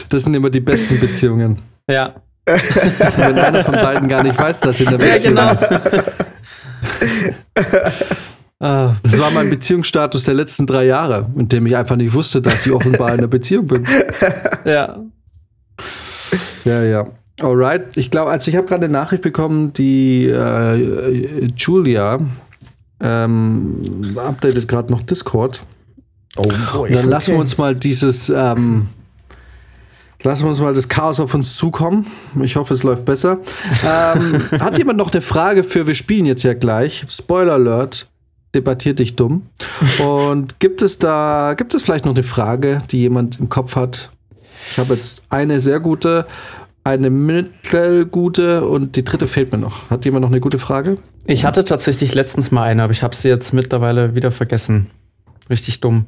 das sind immer die besten Beziehungen. Ja. Wenn einer von beiden gar nicht weiß, dass sie in der Beziehung ja, genau. ist. Das war mein Beziehungsstatus der letzten drei Jahre, in dem ich einfach nicht wusste, dass ich offenbar in einer Beziehung bin. Ja. Ja, ja. Alright. Ich glaube, also ich habe gerade eine Nachricht bekommen, die äh, Julia ähm, updatet gerade noch Discord. Oh boy. dann lassen wir uns mal dieses, ähm, lassen wir uns mal das Chaos auf uns zukommen. Ich hoffe, es läuft besser. ähm, hat jemand noch eine Frage für, wir spielen jetzt ja gleich. Spoiler Alert, debattiert dich dumm. Und gibt es da, gibt es vielleicht noch eine Frage, die jemand im Kopf hat? Ich habe jetzt eine sehr gute, eine mittelgute und die dritte fehlt mir noch. Hat jemand noch eine gute Frage? Ich hatte tatsächlich letztens mal eine, aber ich habe sie jetzt mittlerweile wieder vergessen. Richtig dumm.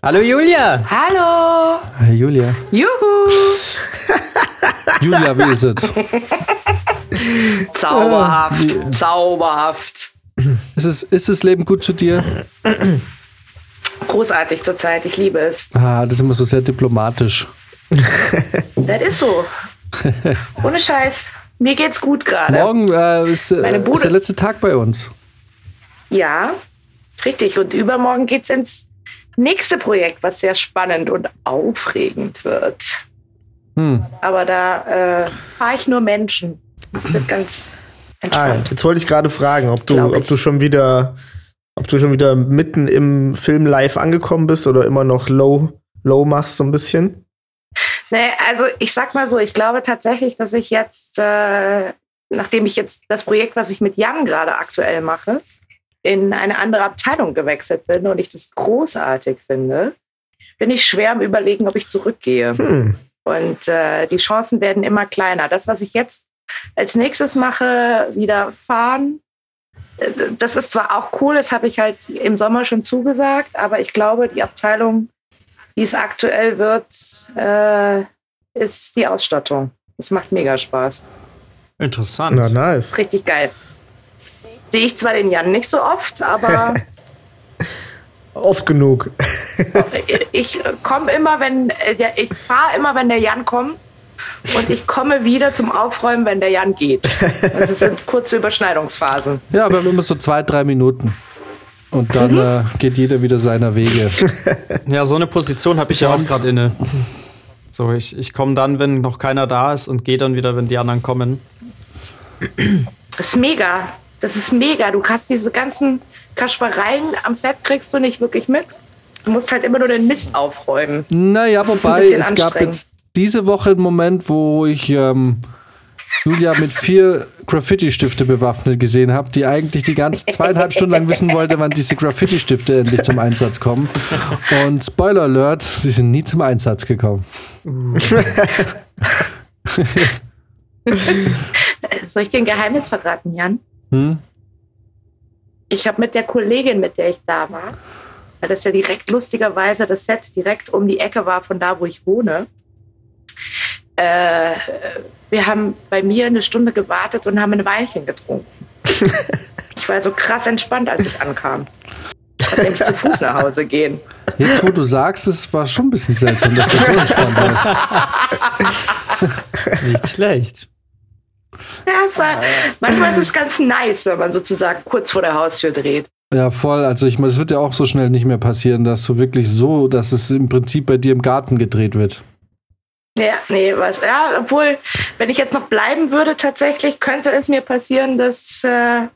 Hallo Julia. Hallo. Hi Julia. Juhu. Julia, wie ist es? Zauberhaft, äh, zauberhaft. Ist, es, ist das Leben gut zu dir? Großartig zurzeit, ich liebe es. Ah, das ist immer so sehr diplomatisch. das ist so. Ohne Scheiß. Mir geht's gut gerade. Morgen äh, ist, äh, ist der letzte Tag bei uns. Ja, richtig. Und übermorgen geht's ins nächste Projekt, was sehr spannend und aufregend wird. Hm. Aber da äh, fahre ich nur Menschen. Das wird ganz entspannt. Ah, jetzt wollte ich gerade fragen, ob du, ob du schon wieder, ob du schon wieder mitten im Film live angekommen bist oder immer noch low, low machst so ein bisschen. Nee, also ich sag mal so, ich glaube tatsächlich, dass ich jetzt, äh, nachdem ich jetzt das Projekt, was ich mit Jan gerade aktuell mache, in eine andere Abteilung gewechselt bin und ich das großartig finde, bin ich schwer am Überlegen, ob ich zurückgehe. Hm. Und äh, die Chancen werden immer kleiner. Das, was ich jetzt als nächstes mache, wieder fahren, äh, das ist zwar auch cool, das habe ich halt im Sommer schon zugesagt, aber ich glaube, die Abteilung, die es aktuell wird, äh, ist die Ausstattung. Das macht mega Spaß. Interessant. Na, nice. Richtig geil sehe ich zwar den Jan nicht so oft, aber. oft genug. ich komme immer, wenn ich fahre immer, wenn der Jan kommt. Und ich komme wieder zum Aufräumen, wenn der Jan geht. Das sind kurze Überschneidungsphasen. Ja, aber immer so zwei, drei Minuten. Und dann mhm. äh, geht jeder wieder seiner Wege. Ja, so eine Position habe ich ja auch gerade inne. So, ich, ich komme dann, wenn noch keiner da ist und gehe dann wieder, wenn die anderen kommen. Das ist mega. Das ist mega. Du kannst diese ganzen Kaspereien am Set kriegst du nicht wirklich mit. Du musst halt immer nur den Mist aufräumen. Naja, wobei es gab jetzt diese Woche einen Moment, wo ich ähm, Julia mit vier Graffiti-Stifte bewaffnet gesehen habe, die eigentlich die ganze zweieinhalb Stunden lang wissen wollte, wann diese Graffiti-Stifte endlich zum Einsatz kommen. Und Spoiler Alert, sie sind nie zum Einsatz gekommen. Soll ich dir ein Geheimnis verraten, Jan? Hm? Ich habe mit der Kollegin, mit der ich da war, weil das ja direkt lustigerweise das Set direkt um die Ecke war von da, wo ich wohne. Äh, wir haben bei mir eine Stunde gewartet und haben ein Weinchen getrunken. ich war so krass entspannt, als ich ankam. Ich konnte nämlich zu Fuß nach Hause gehen. Jetzt, wo du sagst, es war schon ein bisschen seltsam, dass das so entspannt ist. Nicht schlecht. Ja, war, manchmal ist es ganz nice, wenn man sozusagen kurz vor der Haustür dreht. Ja, voll. Also ich meine, es wird ja auch so schnell nicht mehr passieren, dass du wirklich so, dass es im Prinzip bei dir im Garten gedreht wird. Ja, nee, was, ja, obwohl, wenn ich jetzt noch bleiben würde, tatsächlich könnte es mir passieren, dass äh,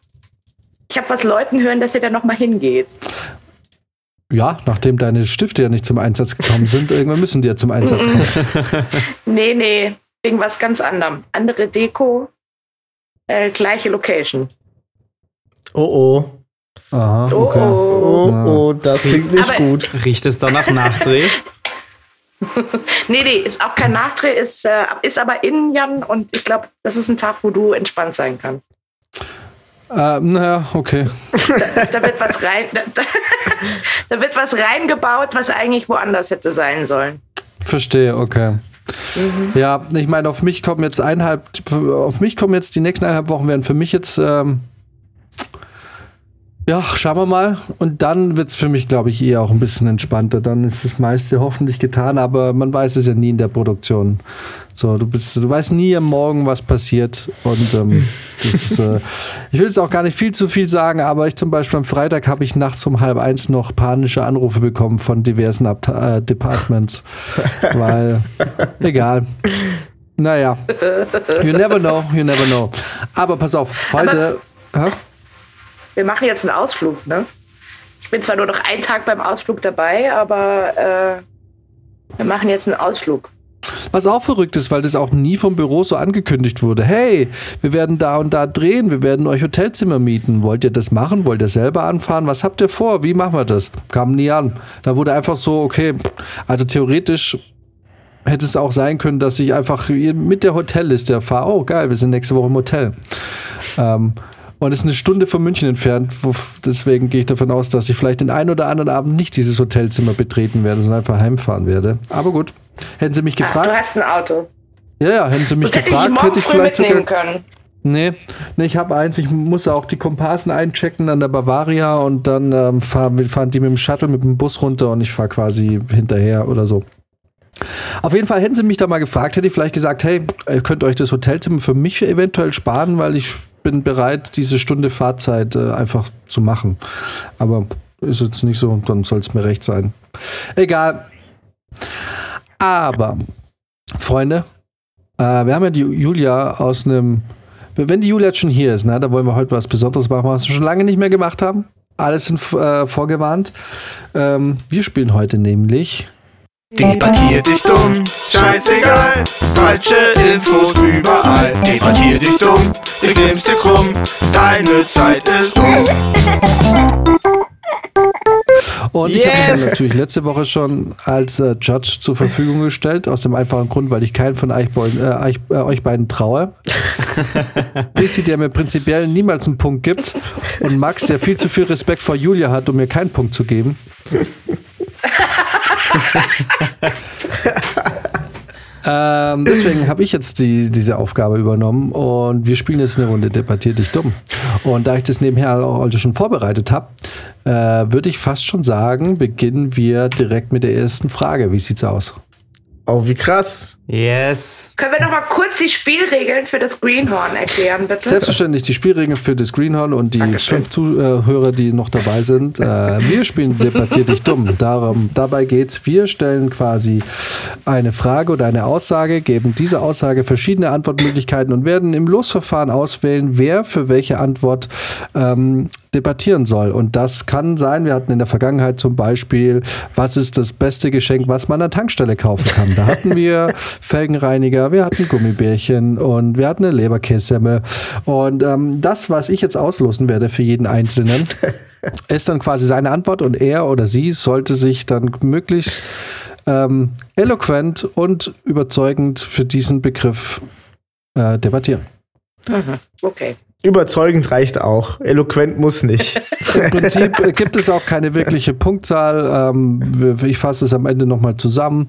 ich habe was Leuten hören, dass ihr da noch mal hingeht. Ja, nachdem deine Stifte ja nicht zum Einsatz gekommen sind, irgendwann müssen die ja zum Einsatz kommen. Nee, nee, wegen was ganz anderem. Andere Deko, äh, gleiche Location. Oh oh. Aha, Oh, okay. Oh Ja. oh, das klingt nicht Aber- gut. Riecht es dann nach Nachdreh? Nee, nee, ist auch kein Nachdreh, ist, äh, ist aber innen, Jan, und ich glaube, das ist ein Tag, wo du entspannt sein kannst. Äh, naja, okay. Da wird was rein, da, da, da wird was reingebaut, was eigentlich woanders hätte sein sollen. Verstehe, okay. Ja, ich meine, auf mich kommen jetzt eineinhalb, auf mich kommen jetzt die nächsten eineinhalb Wochen werden für mich jetzt, ähm, ja, schauen wir mal. Und dann wird es für mich, glaube ich, eher auch ein bisschen entspannter. Dann ist das meiste hoffentlich getan, aber man weiß es ja nie in der Produktion. So, du bist, du weißt nie am Morgen, was passiert. Und ähm, das ist, äh, ich will jetzt auch gar nicht viel zu viel sagen, aber ich zum Beispiel am Freitag habe ich nachts um halb eins noch panische Anrufe bekommen von diversen Abta äh, Departments. weil, egal. Naja. You never know, you never know. Aber pass auf, heute. Hä? Wir machen jetzt einen Ausflug, ne? Ich bin zwar nur noch einen Tag beim Ausflug dabei, aber äh, wir machen jetzt einen Ausflug. Was auch verrückt ist, weil das auch nie vom Büro so angekündigt wurde. Hey, wir werden da und da drehen, wir werden euch Hotelzimmer mieten. Wollt ihr das machen? Wollt ihr selber anfahren? Was habt ihr vor? Wie machen wir das? Kam nie an. Da wurde einfach so, okay, also theoretisch hätte es auch sein können, dass ich einfach mit der Hotelliste fahre. Oh, geil, wir sind nächste Woche im Hotel. Ähm, und es ist eine Stunde von München entfernt. Deswegen gehe ich davon aus, dass ich vielleicht den einen oder anderen Abend nicht dieses Hotelzimmer betreten werde, sondern einfach heimfahren werde. Aber gut, hätten sie mich Ach, gefragt. du hast ein Auto. Ja, ja, hätten sie mich Das hätte ich gefragt, hätte ich vielleicht mitnehmen sogar. können. Nee, nee ich habe eins, ich muss auch die Komparsen einchecken an der Bavaria und dann ähm, fahren, wir fahren die mit dem Shuttle, mit dem Bus runter und ich fahre quasi hinterher oder so. Auf jeden Fall hätten sie mich da mal gefragt, hätte ich vielleicht gesagt, hey, ihr könnt euch das Hotelzimmer für mich eventuell sparen, weil ich bin bereit, diese Stunde Fahrzeit äh, einfach zu machen. Aber ist jetzt nicht so, dann soll es mir recht sein. Egal. Aber, Freunde, äh, wir haben ja die Julia aus einem. Wenn die Julia jetzt schon hier ist, ne, da wollen wir heute was Besonderes machen, was wir schon lange nicht mehr gemacht haben. Alles sind äh, vorgewarnt. Ähm, wir spielen heute nämlich. Debattier dich dumm, scheißegal. Falsche Infos überall. Debattier dich dumm, ich nehm's dir krumm. Deine Zeit ist um. Und ich habe mich Yes! dann natürlich letzte Woche schon als äh, Judge zur Verfügung gestellt, aus dem einfachen Grund, weil ich keinen von euch, beiden- äh, euch, äh, euch beiden traue. Pilzi, der mir prinzipiell niemals einen Punkt gibt, und Max, der viel zu viel Respekt vor Julia hat, um mir keinen Punkt zu geben. Ähm, deswegen habe ich jetzt die, diese Aufgabe übernommen und wir spielen jetzt eine Runde Debattier dich dumm. Und da ich das nebenher auch heute schon vorbereitet habe, äh, würde ich fast schon sagen, beginnen wir direkt mit der ersten Frage. Wie sieht's aus? Oh, wie krass. Yes. Können wir noch mal kurz die Spielregeln für das Greenhorn erklären, bitte? Selbstverständlich die Spielregeln für das Greenhorn und die Dankeschön. fünf Zuhörer, die noch dabei sind. Äh, wir spielen Debattier dich dumm. Darum, dabei geht's. Wir stellen quasi eine Frage oder eine Aussage, geben dieser Aussage verschiedene Antwortmöglichkeiten und werden im Losverfahren auswählen, wer für welche Antwort ähm, debattieren soll. Und das kann sein, wir hatten in der Vergangenheit zum Beispiel, was ist das beste Geschenk, was man an der Tankstelle kaufen kann. Da hatten wir Felgenreiniger, wir hatten Gummibärchen und wir hatten eine Leberkässemmel. Und ähm, das, was ich jetzt auslosen werde für jeden Einzelnen, ist dann quasi seine Antwort und er oder sie sollte sich dann möglichst ähm, eloquent und überzeugend für diesen Begriff äh, debattieren. Mhm. Okay. Überzeugend reicht auch. Eloquent muss nicht. Im Prinzip gibt es auch keine wirkliche Punktzahl. Ähm, ich fasse es am Ende nochmal zusammen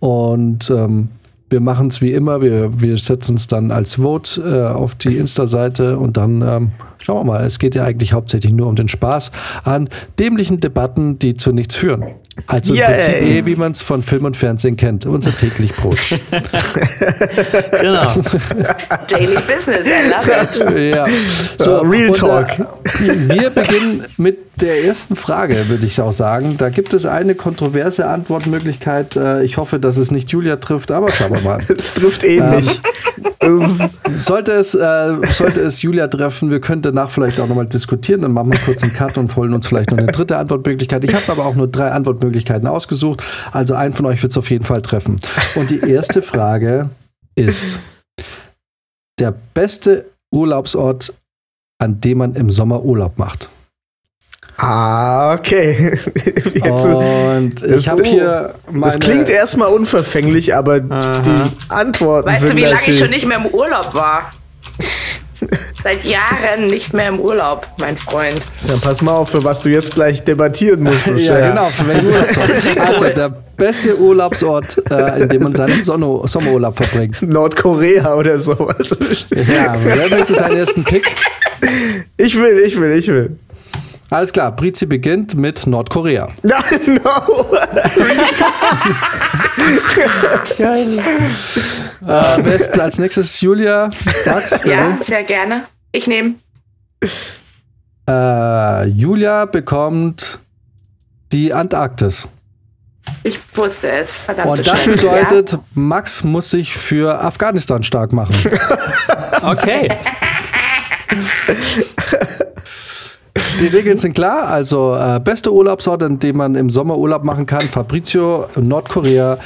und ähm, wir machen es wie immer. Wir, wir setzen es dann als Vote äh, auf die Insta-Seite und dann ähm, schauen wir mal. Es geht ja eigentlich hauptsächlich nur um den Spaß an dämlichen Debatten, die zu nichts führen. Also im Yay. Prinzip eh, wie man es von Film und Fernsehen kennt. Unser täglich Brot. Genau. Daily Business, I love it. ja. So, Real und, Talk. Äh, wir beginnen mit der ersten Frage, würde ich auch sagen. Da gibt es eine kontroverse Antwortmöglichkeit. Äh, ich hoffe, dass es nicht Julia trifft, aber schauen wir mal. Es trifft eh Ähm. nicht. Sollte es, äh, sollte es Julia treffen, wir können danach vielleicht auch nochmal diskutieren. Dann machen wir kurz einen Cut und holen uns vielleicht noch eine dritte Antwortmöglichkeit. Ich habe aber auch nur drei Antwortmöglichkeiten ausgesucht. Also einen von euch wird es auf jeden Fall treffen. Und die erste Frage ist: Der beste Urlaubsort, an dem man im Sommer Urlaub macht. ah, okay. Jetzt, Und ich habe hier meine. das klingt erstmal unverfänglich, aber Aha. die Antworten Weißt sind du, wie lange ich schon nicht mehr im Urlaub war? Seit Jahren nicht mehr im Urlaub, mein Freund. Dann pass mal auf, für was du jetzt gleich debattieren musst. Ja, genau. Also der beste Urlaubsort, äh, in dem man seinen Sonne Sommerurlaub verbringt. Nordkorea oder sowas. Ja, wer möchte seinen ersten Pick? Ich will, ich will, ich will. Alles klar, Brizi beginnt mit Nordkorea. Ja, no. Äh, wer ist als nächstes Julia? Max? Ja, sehr gerne. Ich nehme. Äh, Julia bekommt die Antarktis. Ich wusste es. Verdammt. Und das bedeutet, Max muss sich für Afghanistan stark machen. Okay. Die Regeln sind klar. Also äh, beste Urlaubsort, an dem man im Sommer Urlaub machen kann. Fabrizio, Nordkorea.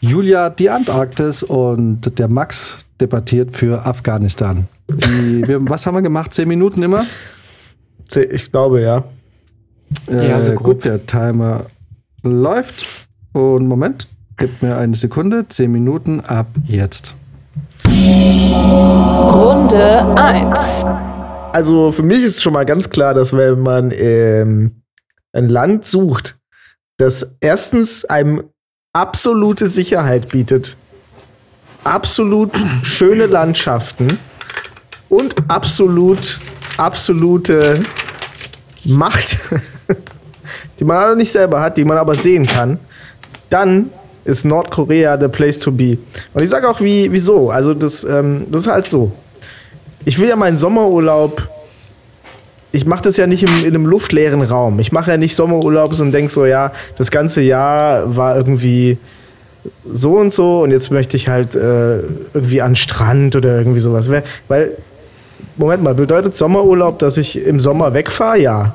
Julia, die Antarktis. Und der Max debattiert für Afghanistan. Die, wir, was haben wir gemacht? Zehn Minuten immer? Ich glaube, ja. Ja, so Äh, gut, der Timer läuft. Und Moment, gib mir eine Sekunde. Zehn Minuten ab jetzt. Runde 1. Also für mich ist schon mal ganz klar, dass wenn man ähm, ein Land sucht, das erstens einem absolute Sicherheit bietet, absolut schöne Landschaften und absolut absolute Macht, die man aber nicht selber hat, die man aber sehen kann, dann ist Nordkorea the place to be. Und ich sage auch wie, wieso. Also das, ähm, das ist halt so. Ich will ja meinen Sommerurlaub. Ich mache das ja nicht im, in einem luftleeren Raum. Ich mache ja nicht Sommerurlaubs und denk so, ja, das ganze Jahr war irgendwie so und so und jetzt möchte ich halt äh, irgendwie an Strand oder irgendwie sowas. Weil, Moment mal, bedeutet Sommerurlaub, dass ich im Sommer wegfahre? Ja.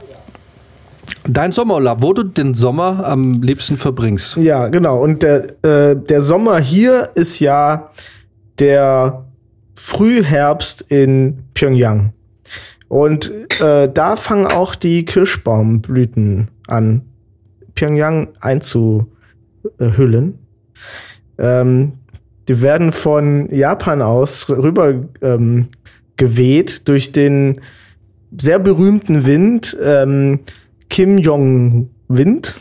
Dein Sommerurlaub, wo du den Sommer am liebsten verbringst. Ja, genau. Und der, äh, der Sommer hier ist ja der Frühherbst in Pyongyang. Und äh, da fangen auch die Kirschbaumblüten an, Pyongyang einzuhüllen. Ähm, die werden von Japan aus rüber ähm, geweht durch den sehr berühmten Wind ähm, Kim Jong-Wind.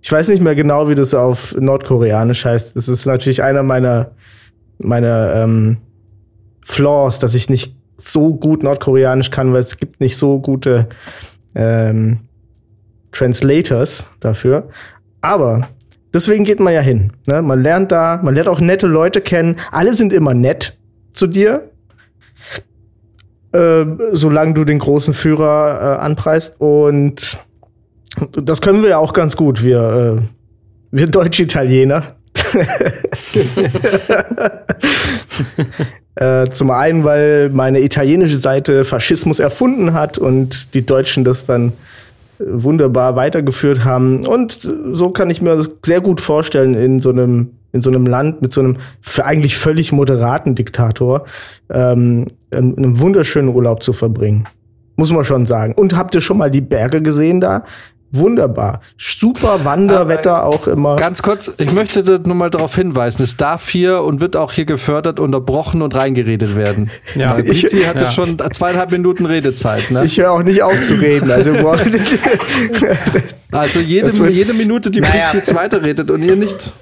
Ich weiß nicht mehr genau, wie das auf Nordkoreanisch heißt. Es ist natürlich einer meiner, meiner ähm, Flaws, dass ich nicht so gut Nordkoreanisch kann, weil es gibt nicht so gute ähm, Translators dafür. Aber deswegen geht man ja hin. Ne? Man lernt da, man lernt auch nette Leute kennen. Alle sind immer nett zu dir. Äh, solange du den großen Führer äh, anpreist. Und das können wir ja auch ganz gut, wir, äh, wir Deutsch-Italiener. äh, zum einen, weil meine italienische Seite Faschismus erfunden hat und die Deutschen das dann äh, wunderbar weitergeführt haben. Und so kann ich mir das sehr gut vorstellen, in so einem, in so einem Land mit so einem für eigentlich völlig moderaten Diktator ähm, einen, einen wunderschönen Urlaub zu verbringen. Muss man schon sagen. Und habt ihr schon mal die Berge gesehen da Wunderbar. Super Wanderwetter auch immer. Ganz kurz, ich möchte nur mal darauf hinweisen, es darf hier und wird auch hier gefördert, unterbrochen und reingeredet werden. Ja. Ich- Brizi hatte ja. schon zweieinhalb Minuten Redezeit. Ne? Ich höre auch nicht auf zu reden. Also Also jede, jede Minute, die Naja. Brizi jetzt weiterredet und ihr nicht.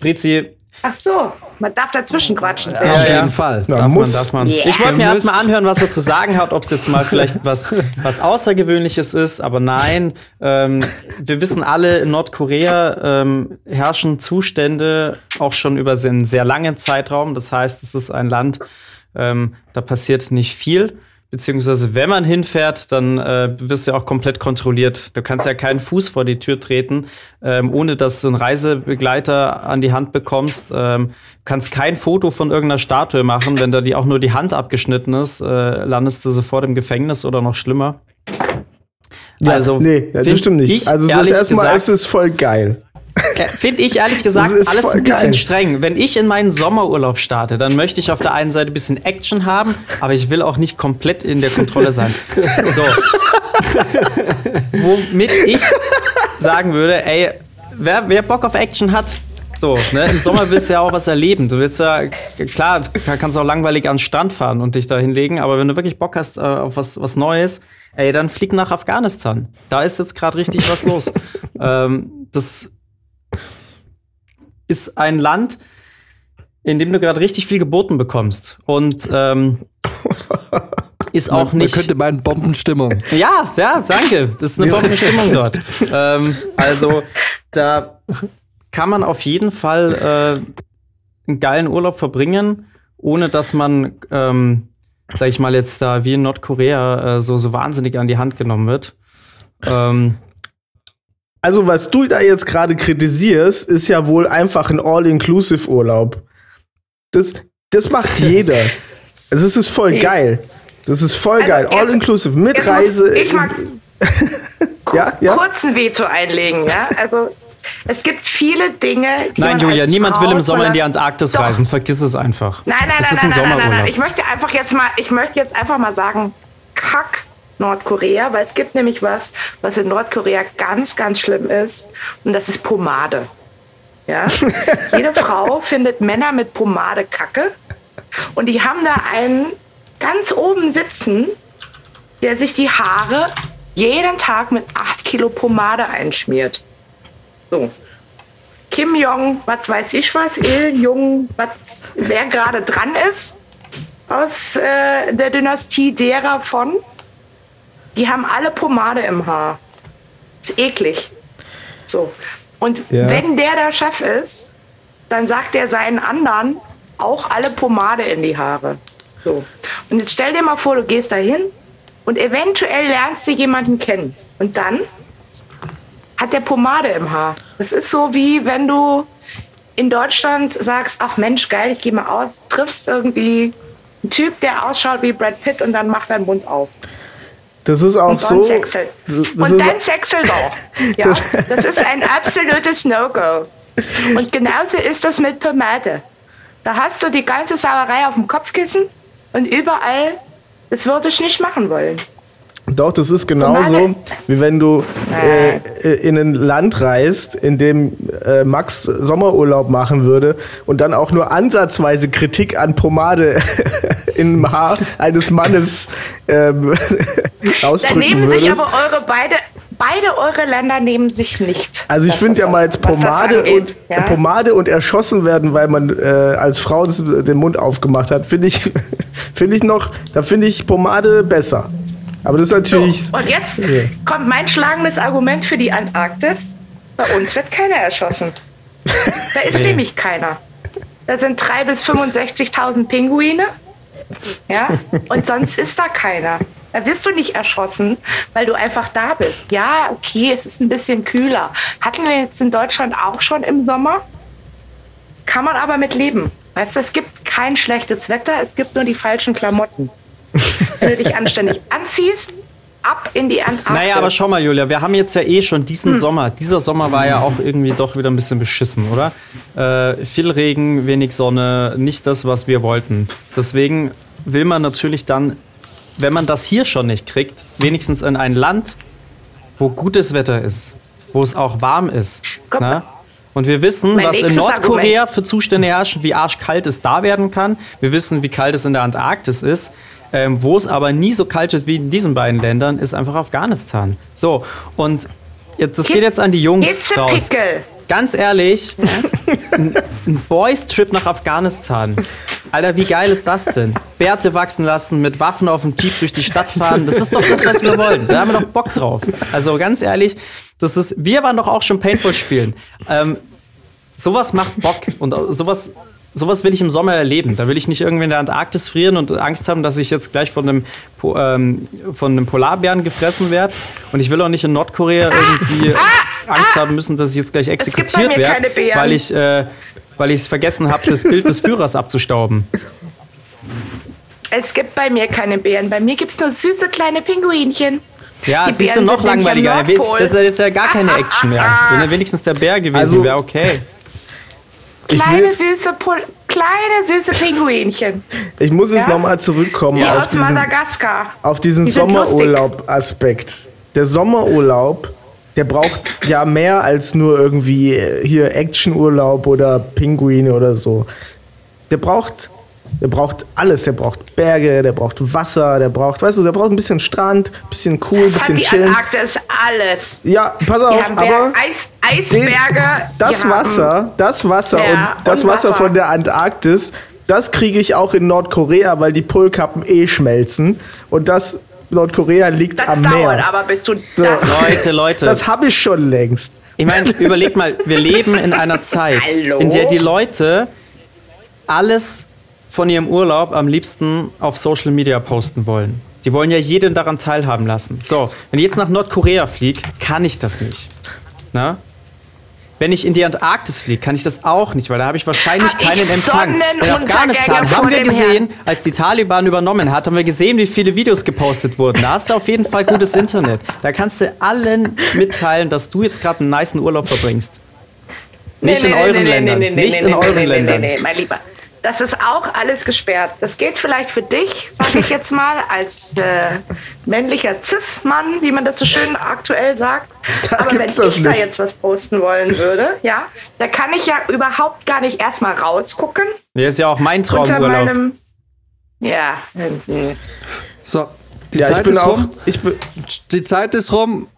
Brizi, Ach so, man darf dazwischen quatschen. Auf Ja, jeden ja. Fall. Na, darf muss. man, darf man. Yeah. Ich wollte mir Ihr erst mal müsst- anhören, was er zu sagen hat, ob es jetzt mal vielleicht was, was Außergewöhnliches ist, aber nein. Ähm, wir wissen alle, in Nordkorea ähm, herrschen Zustände auch schon über einen sehr langen Zeitraum. Das heißt, es ist ein Land, ähm, da passiert nicht viel. Beziehungsweise, wenn man hinfährt, dann äh, wirst du ja auch komplett kontrolliert. Du kannst ja keinen Fuß vor die Tür treten, ähm, ohne dass du einen Reisebegleiter an die Hand bekommst. Ähm, kannst kein Foto von irgendeiner Statue machen. Wenn da die auch nur die Hand abgeschnitten ist, äh, landest du sofort im Gefängnis oder noch schlimmer. also, nee, das find stimmt nicht. ich also das erstmal gesagt- ist es voll geil. Finde ich ehrlich gesagt alles ein bisschen geil. streng. Wenn ich in meinen Sommerurlaub starte, dann möchte ich auf der einen Seite ein bisschen Action haben, aber ich will auch nicht komplett in der Kontrolle sein. So. Womit ich sagen würde, ey, wer, wer Bock auf Action hat, so, ne, im Sommer willst du ja auch was erleben. Du willst ja, klar, ka- kannst auch langweilig an den Strand fahren und dich da hinlegen, aber wenn du wirklich Bock hast äh, auf was, was Neues, ey, dann flieg nach Afghanistan. Da ist jetzt gerade richtig was los. ähm, das ist ein Land, in dem du gerade richtig viel geboten bekommst. Und ähm, ist auch Man nicht. könnte meinen Bombenstimmung. Ja, ja, danke. Das ist eine bombende Stimmung dort. ähm, also, da kann man auf jeden Fall äh, einen geilen Urlaub verbringen, ohne dass man, ähm, sag ich mal, jetzt da wie in Nordkorea äh, so, so wahnsinnig an die Hand genommen wird. Ähm, Also, was du da jetzt gerade kritisierst, ist ja wohl einfach ein All-Inclusive-Urlaub. Das, das macht jeder. Also, es ist voll Nee. geil. Das ist voll Also, geil. All-Inclusive, mit Jetzt muss Reise. Ich mag ja, ja. kurz ein Veto einlegen, ja. Also es gibt viele Dinge, die nein, man Julia, als niemand Frau will im Sommer in die Antarktis Doch. reisen. Vergiss es einfach. Nein, nein, das nein, ist nein, ein nein, nein, nein. Ich möchte einfach jetzt mal, ich möchte jetzt einfach mal sagen, kack Nordkorea, weil es gibt nämlich was, was in Nordkorea ganz, ganz schlimm ist, und das ist Pomade. Ja? Jede Frau findet Männer mit Pomade kacke, und die haben da einen ganz oben sitzen, der sich die Haare jeden Tag mit 8 Kilo Pomade einschmiert. So. Kim Jong, was weiß ich was, Il Jung, was, wer gerade dran ist aus äh, der Dynastie derer von, die haben alle Pomade im Haar. Ist eklig. So. Und Ja. wenn der der Chef ist, dann sagt er seinen anderen auch alle Pomade in die Haare. So. Und jetzt stell dir mal vor, du gehst da hin und eventuell lernst du jemanden kennen. Und dann hat der Pomade im Haar. Das ist so wie wenn du in Deutschland sagst, ach Mensch, geil, ich gehe mal aus, triffst irgendwie einen Typ, der ausschaut wie Brad Pitt und dann macht dein Mund auf. Das ist auch Und dann so. sexel. das Und dann sexel doch. Ja, das ist ein absolutes No-Go. Und genauso ist das mit Pomade. Da hast du die ganze Sauerei auf dem Kopfkissen und überall, das würde ich nicht machen wollen. Doch, das ist genauso, wie wenn du äh, äh, in ein Land reist, in dem äh, Max Sommerurlaub machen würde und dann auch nur ansatzweise Kritik an Pomade im Haar eines Mannes ähm, ausdrücken nehmen sich würdest. aber eure beide, beide eure Länder nehmen sich nicht. Also ich finde ja mal jetzt Pomade angeht, und ja? Pomade und erschossen werden, weil man äh, als Frau den Mund aufgemacht hat, finde ich, finde ich noch, da finde ich Pomade besser. Aber das ist natürlich. So, und jetzt kommt mein schlagendes Argument für die Antarktis. Bei uns wird keiner erschossen. Da ist nämlich keiner. Da sind 3.000 bis 65.000 Pinguine. Ja, und sonst ist da keiner. Da wirst du nicht erschossen, weil du einfach da bist. Ja, okay, es ist ein bisschen kühler. Hatten wir jetzt in Deutschland auch schon im Sommer. Kann man aber mit leben. Weißt du, es gibt kein schlechtes Wetter, es gibt nur die falschen Klamotten. Wenn du dich anständig anziehst, ab in die Antarktis. Naja, aber schau mal, Julia, wir haben jetzt ja eh schon diesen Hm. Sommer. Dieser Sommer war ja auch irgendwie doch wieder ein bisschen beschissen, oder? Äh, viel Regen, wenig Sonne, nicht das, was wir wollten. Deswegen will man natürlich dann, wenn man das hier schon nicht kriegt, wenigstens in ein Land, wo gutes Wetter ist, wo es auch warm ist. Guck Ne? mal. Und wir wissen, Mein was in Nordkorea für Zustände herrschen, wie arschkalt es da werden kann. Wir wissen, wie kalt es in der Antarktis ist. Ähm, wo es aber nie so kalt wird wie in diesen beiden Ländern, ist einfach Afghanistan. So, und jetzt, das Hit- geht jetzt an die Jungs raus. Hitzepickel. Ganz ehrlich, ein, ein Boys-Trip nach Afghanistan. Alter, wie geil ist das denn? Bärte wachsen lassen, mit Waffen auf dem Jeep durch die Stadt fahren. Das ist doch das, was wir wollen. Da haben wir doch Bock drauf. Also ganz ehrlich, das ist, wir waren doch auch schon Paintball spielen. Ähm, sowas macht Bock und sowas, sowas will ich im Sommer erleben. Da will ich nicht irgendwie in der Antarktis frieren und Angst haben, dass ich jetzt gleich von einem, Po- ähm, von einem Polarbären gefressen werde. Und ich will auch nicht in Nordkorea irgendwie Angst haben müssen, dass ich jetzt gleich gibt bei exekutiert mir werde, keine Bären. weil ich äh, weil ich es vergessen habe, das Bild des Führers abzustauben. Es gibt bei mir keine Bären. Bei mir gibt es nur süße kleine Pinguinchen. Ja, Die es ist ja noch langweiliger. Nordpol. Das ist ja- das ist ja gar keine Action mehr. Wenn er wenigstens der Bär gewesen Also- wäre, okay. Kleine süße, Pol kleine süße Pinguinchen. ich muss jetzt Ja? nochmal zurückkommen Die auf aus diesen, auf diesen Die Sommerurlaub-Aspekt. Der Sommerurlaub, der braucht ja mehr als nur irgendwie äh, hier Actionurlaub oder Pinguine oder so. Der braucht, der braucht alles. Der braucht Berge, der braucht Wasser, der braucht, weißt du, der braucht ein bisschen Strand, bisschen cool, Hat bisschen die chillen. Antarktis alles. Ja, pass Die auf, haben aber Berg, Eis, Eisberge. das Wasser, das Wasser Ja, und das und Wasser Wasser. von der Antarktis, das kriege ich auch in Nordkorea, weil die Polkappen eh schmelzen und das Nordkorea liegt Das am dauert Meer. aber, bis du So. das. Leute, Leute. Das habe ich schon längst. Ich meine, überleg mal, wir leben in einer Zeit, Hallo? in der die Leute alles von ihrem Urlaub am liebsten auf Social Media posten wollen. Die wollen ja jeden daran teilhaben lassen. So, wenn ich jetzt nach Nordkorea fliege, kann ich das nicht. Na? Wenn ich in die Antarktis fliege, kann ich das auch nicht, weil da habe ich wahrscheinlich Hab ich keinen Empfang. In Afghanistan haben wir gesehen, als die Taliban übernommen hat, haben wir gesehen, wie viele Videos gepostet wurden. Da hast du auf jeden Fall gutes Internet. Da kannst du allen mitteilen, dass du jetzt gerade einen niceen Urlaub verbringst. Nicht in euren Ländern. Nicht in euren Ländern. Mein Lieber. Das ist auch alles gesperrt. Das geht vielleicht für dich, sage ich jetzt mal, als äh, männlicher Cis-Mann, wie man das so schön aktuell sagt. Da Aber wenn ich da nicht. jetzt was posten wollen würde, ja, da kann ich ja überhaupt gar nicht erstmal rausgucken Der ist ja auch mein unter Traumurlaub. meinem. Ja. So, die Ja, ich Zeit bin ist auch. rum. Ich bin, Die Zeit ist rum.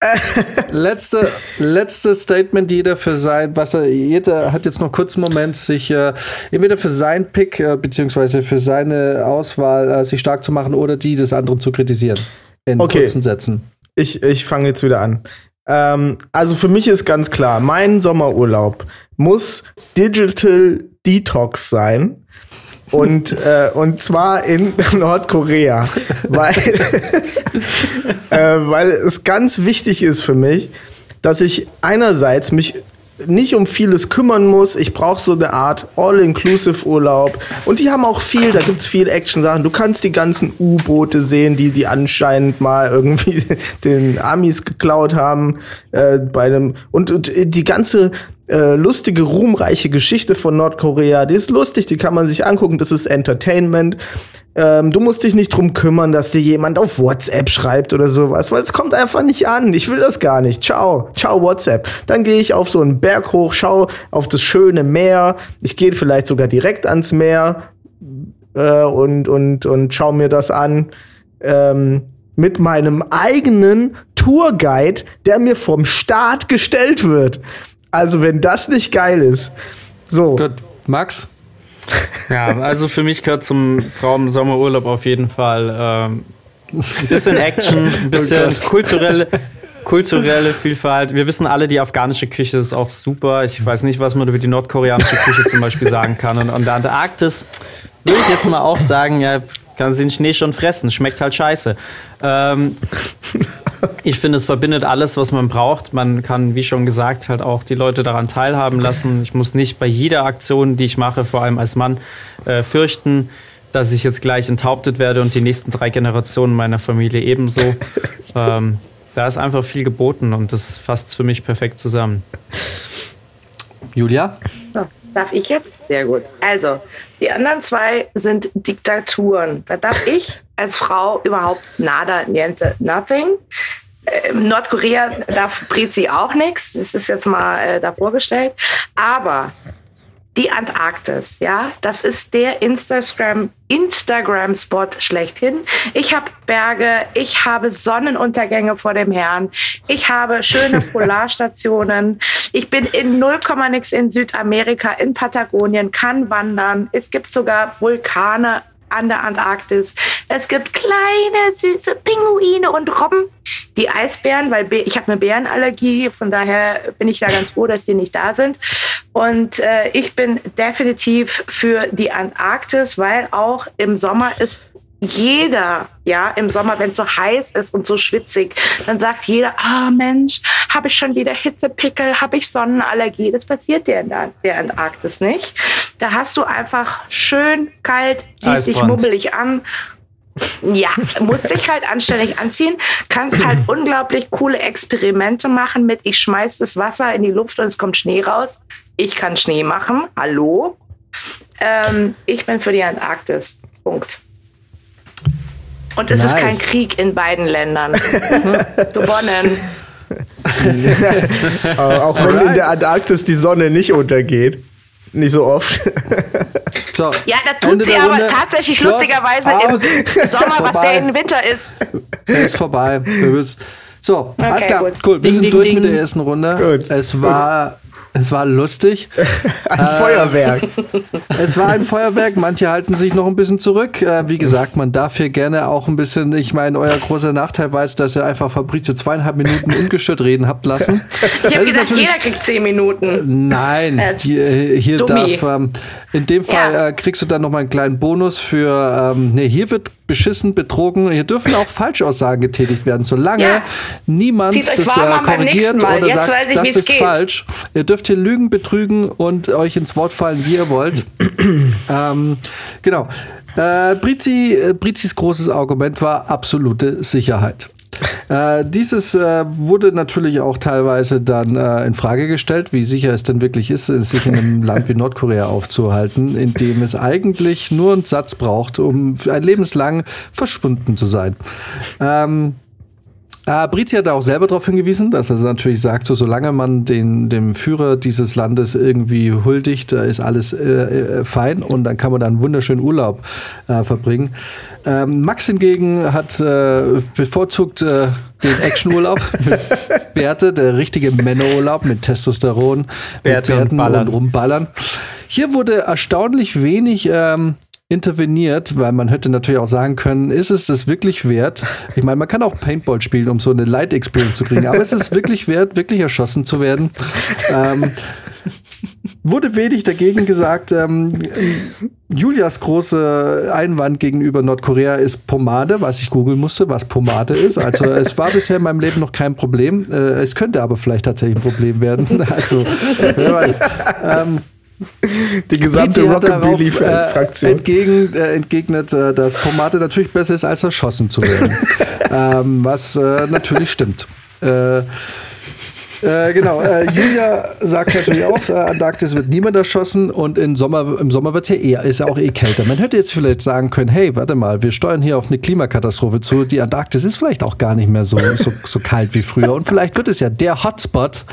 letzte, letzte Statement, jeder für sein, was er, jeder hat jetzt noch kurz einen Moment, sich äh, entweder für sein Pick äh, beziehungsweise für seine Auswahl äh, sich stark zu machen oder die des anderen zu kritisieren. In Okay. kurzen Sätzen. ich, ich fange jetzt wieder an. Ähm, also für mich ist ganz klar, mein Sommerurlaub muss Digital Detox sein. Und, äh, und zwar in Nordkorea, weil, äh, weil es ganz wichtig ist für mich, dass ich einerseits mich nicht um vieles kümmern muss. Ich brauche so eine Art All-Inclusive-Urlaub. Und die haben auch viel, da gibt es viel Action-Sachen. Du kannst die ganzen U-Boote sehen, die die anscheinend mal irgendwie den Amis geklaut haben. Äh, bei einem, und, und die ganze äh, lustige, ruhmreiche Geschichte von Nordkorea, die ist lustig, die kann man sich angucken, das ist Entertainment. Ähm, du musst dich nicht drum kümmern, dass dir jemand auf WhatsApp schreibt oder sowas, weil es kommt einfach nicht an. Ich will das gar nicht. Ciao, ciao WhatsApp. Dann gehe ich auf so einen Berg hoch, schau auf das schöne Meer. Ich gehe vielleicht sogar direkt ans Meer äh, und, und, und schau mir das an. Ähm, mit meinem eigenen Tourguide, der mir vom Staat gestellt wird. Also, wenn das nicht geil ist. So. Gut, Max? Ja, also für mich gehört zum Traum Sommerurlaub auf jeden Fall ähm, ein bisschen Action, ein bisschen kulturelle, kulturelle Vielfalt. Wir wissen alle, die afghanische Küche ist auch super. Ich weiß nicht, was man über die nordkoreanische Küche zum Beispiel sagen kann. Und an der Antarktis würde ich jetzt mal auch sagen, ja, kann sie den Schnee schon fressen, schmeckt halt scheiße. Ähm, ich finde, es verbindet alles, was man braucht. Man kann, wie schon gesagt, halt auch die Leute daran teilhaben lassen. Ich muss nicht bei jeder Aktion, die ich mache, vor allem als Mann, äh, fürchten, dass ich jetzt gleich enthauptet werde und die nächsten drei Generationen meiner Familie ebenso. ähm, da ist einfach viel geboten und das fasst für mich perfekt zusammen. Julia? So, darf ich jetzt? Sehr gut. Also, die anderen zwei sind Diktaturen. Da darf ich als Frau überhaupt nada, niente, nothing. Äh, Nordkorea darf Brezi auch nichts. Das ist jetzt mal äh, da vorgestellt. Aber die Antarktis, ja, das ist der Instagram Instagram Spot schlechthin. Ich habe Berge, ich habe Sonnenuntergänge vor dem Herrn, ich habe schöne Polarstationen. Ich bin in 0, nix in Südamerika, in Patagonien, kann wandern. Es gibt sogar Vulkane an der Antarktis. Es gibt kleine, süße Pinguine und Robben. Die Eisbären, weil ich habe eine Bärenallergie, von daher bin ich da ganz froh, dass die nicht da sind. Und äh, ich bin definitiv für die Antarktis, weil auch im Sommer ist jeder, ja, im Sommer, wenn es so heiß ist und so schwitzig, dann sagt jeder, ah Mensch, habe ich schon wieder Hitzepickel, habe ich Sonnenallergie. Das passiert dir in der, der, Antarktis nicht. Da hast du einfach schön kalt, ziehst dich mubbelig an. Ja, musst dich halt anständig anziehen, kannst halt unglaublich coole Experimente machen mit, ich schmeiß das Wasser in die Luft und es kommt Schnee raus. Ich kann Schnee machen. Hallo? Ähm, ich bin für die Antarktis. Punkt. Und es nice. ist kein Krieg in beiden Ländern. Gewonnen. auch wenn in der Antarktis die Sonne nicht untergeht. Nicht so oft. So, ja, da tut Ende sie aber Runde. tatsächlich Schloss lustigerweise aus. im Sommer, was der in Winter ist. Der ist vorbei. So, okay, alles klar. Gut. Cool, wir ding, sind ding, durch ding. mit der ersten Runde. Gut. Es war es war lustig. ein äh, Feuerwerk. Es war ein Feuerwerk. Manche halten sich noch ein bisschen zurück. Äh, wie gesagt, man darf hier gerne auch ein bisschen, ich meine, euer großer Nachteil war es, dass ihr einfach Fabrizio zweieinhalb Minuten ungestört reden habt lassen. Ich habe gedacht, jeder kriegt zehn Minuten. Nein, äh, hier, hier darf, ähm, in dem Fall ja. äh, kriegst du dann noch mal einen kleinen Bonus für, ähm, nee, hier wird beschissen, betrogen. Hier dürfen auch Falschaussagen getätigt werden, solange ja. niemand das äh, korrigiert oder Jetzt sagt, ich, das ist geht. falsch. Ihr dürft hier lügen, betrügen und euch ins Wort fallen, wie ihr wollt. ähm, genau. Äh, Brizi, äh, Brizis großes Argument war absolute Sicherheit. Äh, dieses äh, wurde natürlich auch teilweise dann äh, in Frage gestellt, wie sicher es denn wirklich ist, sich in einem Land wie Nordkorea aufzuhalten, in dem es eigentlich nur einen Satz braucht, um für ein lebenslang verschwunden zu sein. Ähm, äh, Brizi hat auch selber darauf hingewiesen, dass er natürlich sagt, so, solange man den, dem Führer dieses Landes irgendwie huldigt, da ist alles äh, äh, fein und dann kann man da einen wunderschönen Urlaub äh, verbringen. Ähm, Max hingegen hat äh, bevorzugt äh, den Actionurlaub mit Bärte, der richtige Männerurlaub mit Testosteron, Bärte mit Bärten und, und rumballern. Hier wurde erstaunlich wenig ähm, interveniert, weil man hätte natürlich auch sagen können, ist es das wirklich wert? Ich meine, man kann auch Paintball spielen, um so eine Light Experience zu kriegen, aber ist es wirklich wert, wirklich erschossen zu werden? Ähm, wurde wenig dagegen gesagt. Ähm, Julias große Einwand gegenüber Nordkorea ist Pomade, was ich googeln musste, was Pomade ist. Also es war bisher in meinem Leben noch kein Problem. Äh, es könnte aber vielleicht tatsächlich ein Problem werden. Also wer weiß. Ähm, die gesamte Rockabilly-Fraktion. Äh, entgegen, äh, entgegnet, äh, dass Pomade natürlich besser ist, als erschossen zu werden. ähm, was äh, natürlich stimmt. Äh, äh, genau, äh, Julia sagt natürlich auch, äh, Antarktis wird niemand erschossen und im Sommer, im Sommer wird es ja eher, ist ja auch eh kälter. Man hätte jetzt vielleicht sagen können, hey, warte mal, wir steuern hier auf eine Klimakatastrophe zu. Die Antarktis ist vielleicht auch gar nicht mehr so, so, so kalt wie früher. Und vielleicht wird es ja der Hotspot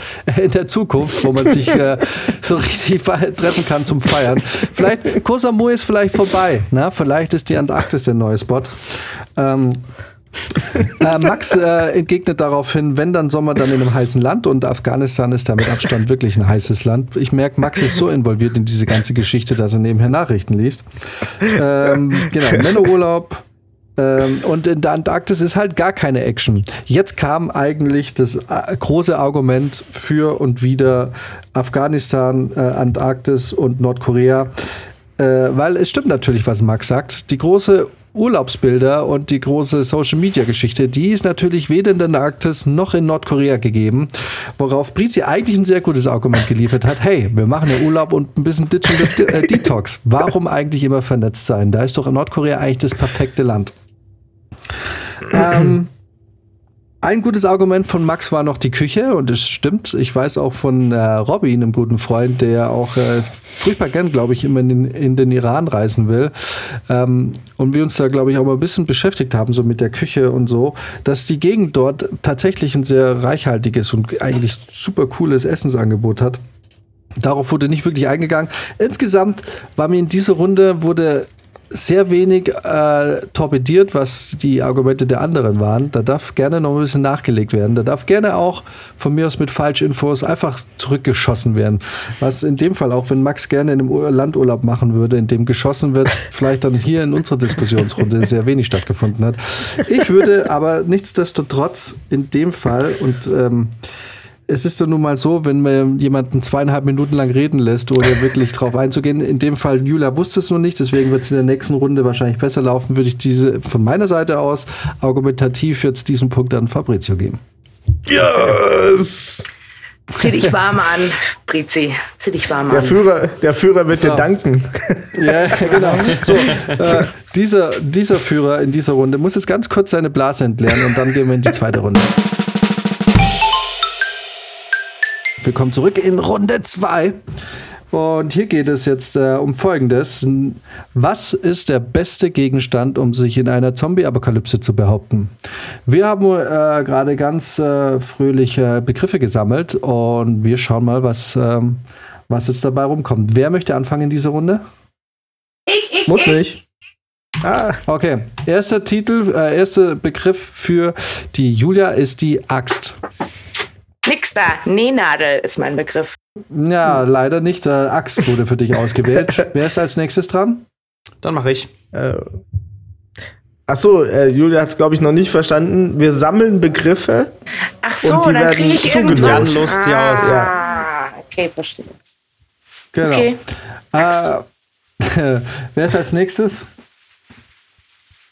in der Zukunft, wo man sich äh, so richtig treffen kann zum Feiern. Vielleicht, Koh ist vielleicht vorbei. Na? Vielleicht ist die Antarktis der neue Spot. Ähm, äh, Max äh, entgegnet daraufhin, wenn dann Sommer, dann in einem heißen Land und Afghanistan ist da mit Abstand wirklich ein heißes Land. Ich merke, Max ist so involviert in diese ganze Geschichte, dass er nebenher Nachrichten liest. Ähm, genau, Männerurlaub. Ähm, und in der Antarktis ist halt gar keine Action. Jetzt kam eigentlich das äh, große Argument für und wieder Afghanistan, äh, Antarktis und Nordkorea. Äh, weil es stimmt natürlich, was Max sagt. Die große Urlaubsbilder und die große Social Media Geschichte, die ist natürlich weder in der Arktis noch in Nordkorea gegeben, worauf Brizi eigentlich ein sehr gutes Argument geliefert hat. Hey, wir machen ja Urlaub und ein bisschen Digital äh, Detox. Warum eigentlich immer vernetzt sein? Da ist doch in Nordkorea eigentlich das perfekte Land. Ähm, Ein gutes Argument von Max war noch die Küche und es stimmt. Ich weiß auch von äh, Robby, einem guten Freund, der auch äh, furchtbar gern, glaube ich, immer in den, in den Iran reisen will. Ähm, und wir uns da, glaube ich, auch mal ein bisschen beschäftigt haben, so mit der Küche und so, dass die Gegend dort tatsächlich ein sehr reichhaltiges und eigentlich super cooles Essensangebot hat. Darauf wurde nicht wirklich eingegangen. Insgesamt war mir in dieser Runde wurde sehr wenig äh, torpediert, was die Argumente der anderen waren. Da darf gerne noch ein bisschen nachgelegt werden. Da darf gerne auch von mir aus mit Falschinfos einfach zurückgeschossen werden. Was in dem Fall, auch wenn Max gerne in einem Ur Landurlaub machen würde, in dem geschossen wird, vielleicht dann hier in unserer Diskussionsrunde sehr wenig stattgefunden hat. Ich würde aber nichtsdestotrotz in dem Fall und ähm, es ist dann nun mal so, wenn man jemanden zweieinhalb Minuten lang reden lässt, ohne wirklich drauf einzugehen. In dem Fall, Julia wusste es noch nicht, deswegen wird es in der nächsten Runde wahrscheinlich besser laufen, würde ich diese von meiner Seite aus argumentativ jetzt diesen Punkt an Fabrizio geben. Yes! Zieh dich warm an, Brizi. Zieh dich warm Der an. Führer, der Führer wird So. dir danken. Ja, genau. So, äh, dieser, dieser Führer in dieser Runde muss jetzt ganz kurz seine Blase entleeren und dann gehen wir in die zweite Runde. Willkommen zurück in Runde 2. Und hier geht es jetzt äh, um Folgendes. Was ist der beste Gegenstand, um sich in einer Zombie-Apokalypse zu behaupten? Wir haben äh, gerade ganz äh, fröhliche Begriffe gesammelt und wir schauen mal, was, ähm, was jetzt dabei rumkommt. Wer möchte anfangen in dieser Runde? Ich, ich, Muss ich. nicht. Ah, Okay, erster Titel, äh, erster Begriff für die Julia ist die Axt. Nix da. Nähnadel ist mein Begriff. Ja, leider nicht. Äh, Axt wurde für dich ausgewählt. Wer ist als nächstes dran? Dann mache ich. äh. Ach so, äh, Julia hat es, glaube ich, noch nicht verstanden. Wir sammeln Begriffe. Ach so, Und die dann werden ich zugelost. lost sie aus. Ah, okay, verstehe. Genau. Okay. Äh, wer ist als nächstes?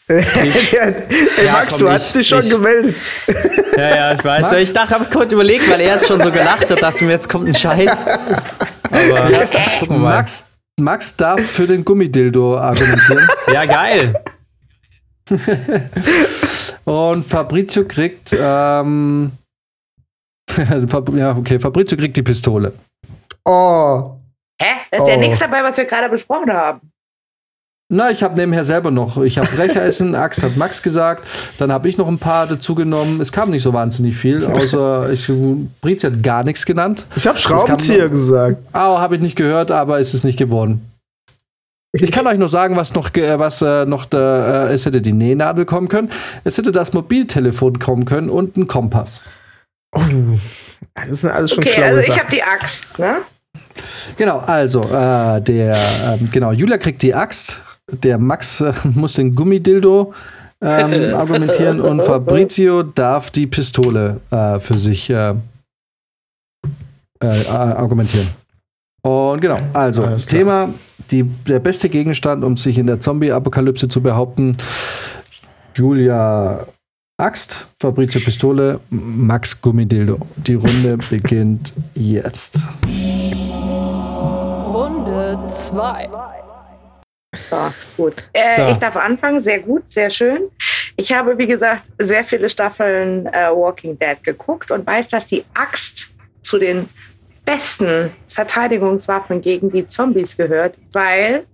Ey, Ja, Max, komm, du ich- hast dich schon ich- gemeldet. Ja, ja, ich weiß. Max? Ich dachte, hab kurz überlegt, weil er jetzt schon so gelacht hat, dachte mir, jetzt kommt ein Scheiß. Aber gucken wir mal. Max, Max darf für den Gummidildo argumentieren. Ja, geil. Und Fabrizio kriegt. Ähm, ja, okay, Fabrizio kriegt die Pistole. Oh. Hä? Da ist ja Oh. nichts dabei, was wir gerade besprochen haben. Na, ich habe nebenher selber noch. Ich habe Brecheressen, Axt hat Max gesagt. Dann habe ich noch ein paar dazu genommen. Es kam nicht so wahnsinnig viel, außer ich, Brizi hat gar nichts genannt. Ich habe Schraubenzieher noch- gesagt. Ah, habe ich nicht gehört, aber es ist nicht geworden. Ich kann euch nur sagen, was noch, äh, was äh, noch da, äh, es hätte die Nähnadel kommen können, es hätte das Mobiltelefon kommen können und ein Kompass. Oh, das sind alles schon Okay, schlaue also ich habe die Axt, ne? Genau, also äh, der ähm, genau Julia kriegt die Axt, der Max äh, muss den Gummidildo ähm, argumentieren und Fabrizio darf die Pistole äh, für sich äh, äh, argumentieren. Und genau, also. Thema die, der beste Gegenstand, um sich in der Zombie-Apokalypse zu behaupten. Julia Axt, Fabrizio Pistole, Max Gummidildo. Die Runde beginnt jetzt. Runde 2. So, gut. Äh, So. Ich darf anfangen, sehr gut, sehr schön. Ich habe, wie gesagt, sehr viele Staffeln äh, Walking Dead geguckt und weiß, dass die Axt zu den besten Verteidigungswaffen gegen die Zombies gehört, weil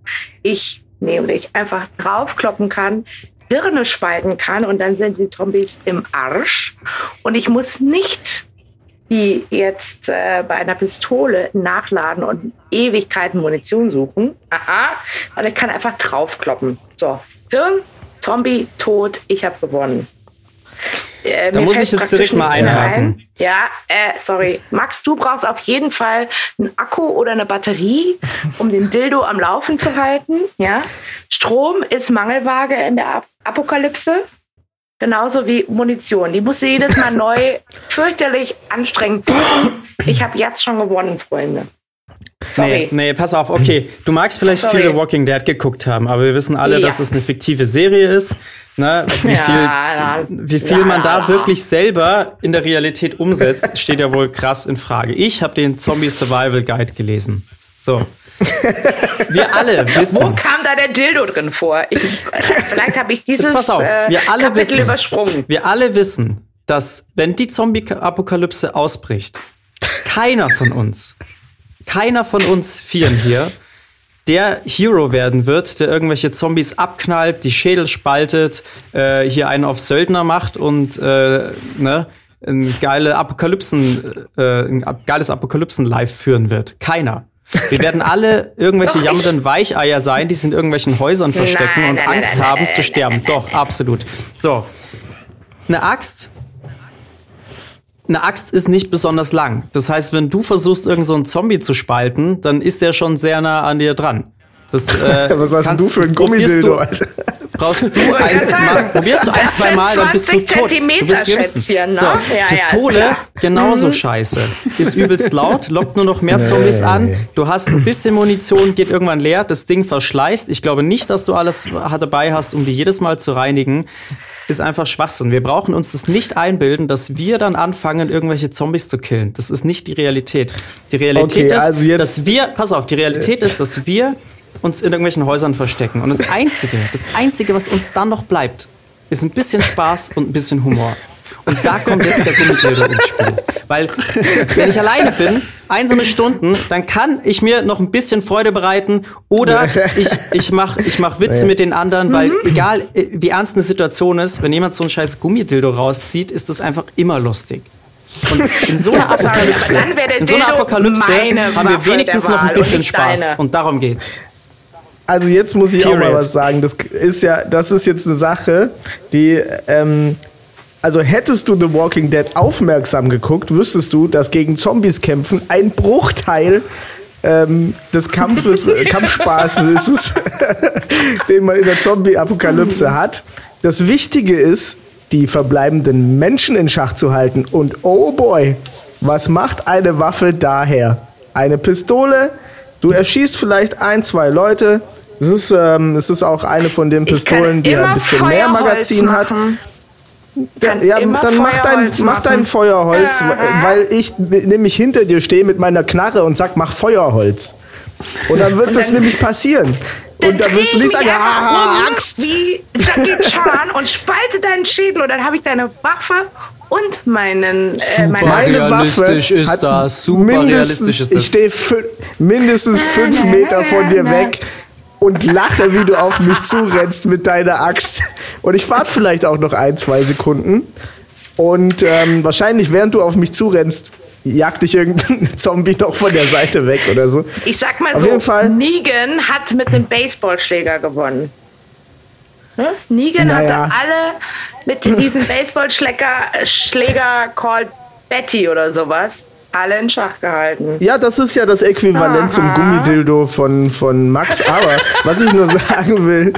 ich nämlich einfach draufkloppen kann, Hirne spalten kann und dann sind die Zombies im Arsch. Und ich muss nicht wie jetzt äh, bei einer Pistole nachladen und Ewigkeiten Munition suchen. Aha, weil ich kann einfach draufkloppen. So, Hirn, Zombie, tot, ich habe gewonnen. Äh, Da muss ich jetzt direkt mal einhaken. ein. Ja, äh, sorry. Max, du brauchst auf jeden Fall einen Akku oder eine Batterie, um den Dildo am Laufen zu halten. Ja, Strom ist Mangelware in der Ap Apokalypse. Genauso wie Munition. Die musst du jedes Mal neu fürchterlich anstrengend suchen. Ich habe jetzt schon gewonnen, Freunde. Sorry. Nee, nee, pass auf, okay. Du magst vielleicht Sorry. viele Walking Dead geguckt haben, aber wir wissen alle, Ja. dass es eine fiktive Serie ist. Ne? Wie viel, ja. wie viel Ja, man da wirklich selber in der Realität umsetzt, steht ja wohl krass in Frage. Ich habe den Zombie Survival Guide gelesen. So. Wir alle Wo wissen. kam da der Dildo drin vor? Ich, vielleicht habe ich dieses Jetzt pass auf, äh, wir alle Kapitel wissen. übersprungen. Wir alle wissen, dass wenn die Zombie-Apokalypse ausbricht, keiner von uns, keiner von uns Vieren hier, der Hero werden wird, der irgendwelche Zombies abknallt, die Schädel spaltet, äh, hier einen auf Söldner macht und äh, ne, ein, geile Apokalypsen, äh, ein geiles Apokalypsen-Live führen wird. Keiner. Wir werden alle irgendwelche jammernden Weicheier sein, die sich in irgendwelchen Häusern verstecken Nein, und nein, Angst nein, haben zu sterben. Doch, absolut. So. Eine Axt. Eine Axt ist nicht besonders lang. Das heißt, wenn du versuchst, irgendeinen so einen Zombie zu spalten, dann ist der schon sehr nah an dir dran. Das, äh, Was hast denn du kannst- für ein Gummidildo, du- Alter? Brauchst du wollte ein, gerade sagen, mal, probierst du ein, das zwei Mal, dann bist du 20 tot. Du Zentimeter, bist. Schätzchen, ne? So, Ja, ja, ist Pistole, klar. genauso scheiße. Ist übelst laut, lockt nur noch mehr Zombies an. Du hast ein bisschen Munition, geht irgendwann leer, das Ding verschleißt. Ich glaube nicht, dass du alles dabei hast, um die jedes Mal zu reinigen. Ist einfach Schwachsinn. Wir brauchen uns das nicht einbilden, dass wir dann anfangen, irgendwelche Zombies zu killen. Das ist nicht die Realität. Die Realität Okay, ist, also dass wir, pass auf, die Realität ist, dass wir uns in irgendwelchen Häusern verstecken. Und das Einzige, das Einzige, was uns dann noch bleibt, ist ein bisschen Spaß und ein bisschen Humor. Und da kommt jetzt der Gummidildo ins Spiel. Weil, wenn ich alleine bin, einsame Stunden, dann kann ich mir noch ein bisschen Freude bereiten oder ich, ich mache ich mach Witze mit den anderen, weil egal äh, wie ernst eine Situation ist, wenn jemand so einen scheiß Gummidildo rauszieht, ist das einfach immer lustig. Und in so einer Apokalypse, in so einer Apokalypse haben wir wenigstens noch ein bisschen Spaß. Und darum geht's. Also jetzt muss ich auch Period. mal was sagen. Das ist ja, das ist jetzt eine Sache, die, ähm, also hättest du The Walking Dead aufmerksam geguckt, wüsstest du, dass gegen Zombies kämpfen ein Bruchteil ähm, des Kampfes, Kampfspaßes ist es, den man in der Zombie-Apokalypse hat. Das Wichtige ist, die verbleibenden Menschen in Schach zu halten. Und oh boy, was macht eine Waffe daher? Eine Pistole, du erschießt vielleicht ein, zwei Leute. Es ist, ähm, es ist auch eine von den Pistolen, die ein bisschen mehr Feuerholz Magazin hat. machen. Kann Ja, immer dann mach dein, Feuerholz mach dein. Feuerholz, Ja. weil ich nämlich hinter dir stehe mit meiner Knarre und sag, mach Feuerholz. Und dann wird das nämlich passieren. Und dann wirst du nicht sagen, ah, Axt. Wie Jackie Chan und spalte deinen Schädel und dann habe ich deine Waffe und meinen äh, meine Waffe ist hat das, super mindestens, ist das. Ich stehe mindestens fünf Meter von dir weg und lache, wie du auf mich zurennst mit deiner Axt. Und ich warte vielleicht auch noch ein, zwei Sekunden. Und ähm, wahrscheinlich, während du auf mich zurennst, jagt dich irgendein Zombie noch von der Seite weg oder so. Ich sag mal Auf so, jeden Fall. Negan hat mit dem Baseballschläger gewonnen. Hm? Negan Naja. hatte alle mit diesem Baseballschläger Schläger called Betty oder sowas alle in Schach gehalten. Ja, das ist ja das Äquivalent zum Gummidildo von, von Max. Aber was ich nur sagen will,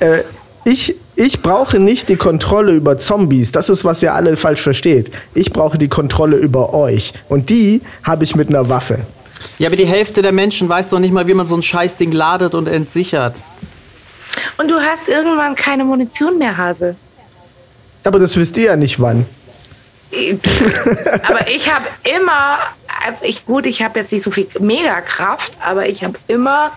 äh, ich, ich brauche nicht die Kontrolle über Zombies. Das ist, was ihr alle falsch versteht. Ich brauche die Kontrolle über euch. Und die habe ich mit einer Waffe. Ja, aber die Hälfte der Menschen weiß doch nicht mal, wie man so ein Scheißding ladet und entsichert. Und du hast irgendwann keine Munition mehr, Hase. Aber das wisst ihr ja nicht wann. aber ich habe immer, ich gut, ich habe jetzt nicht so viel Megakraft, aber ich habe immer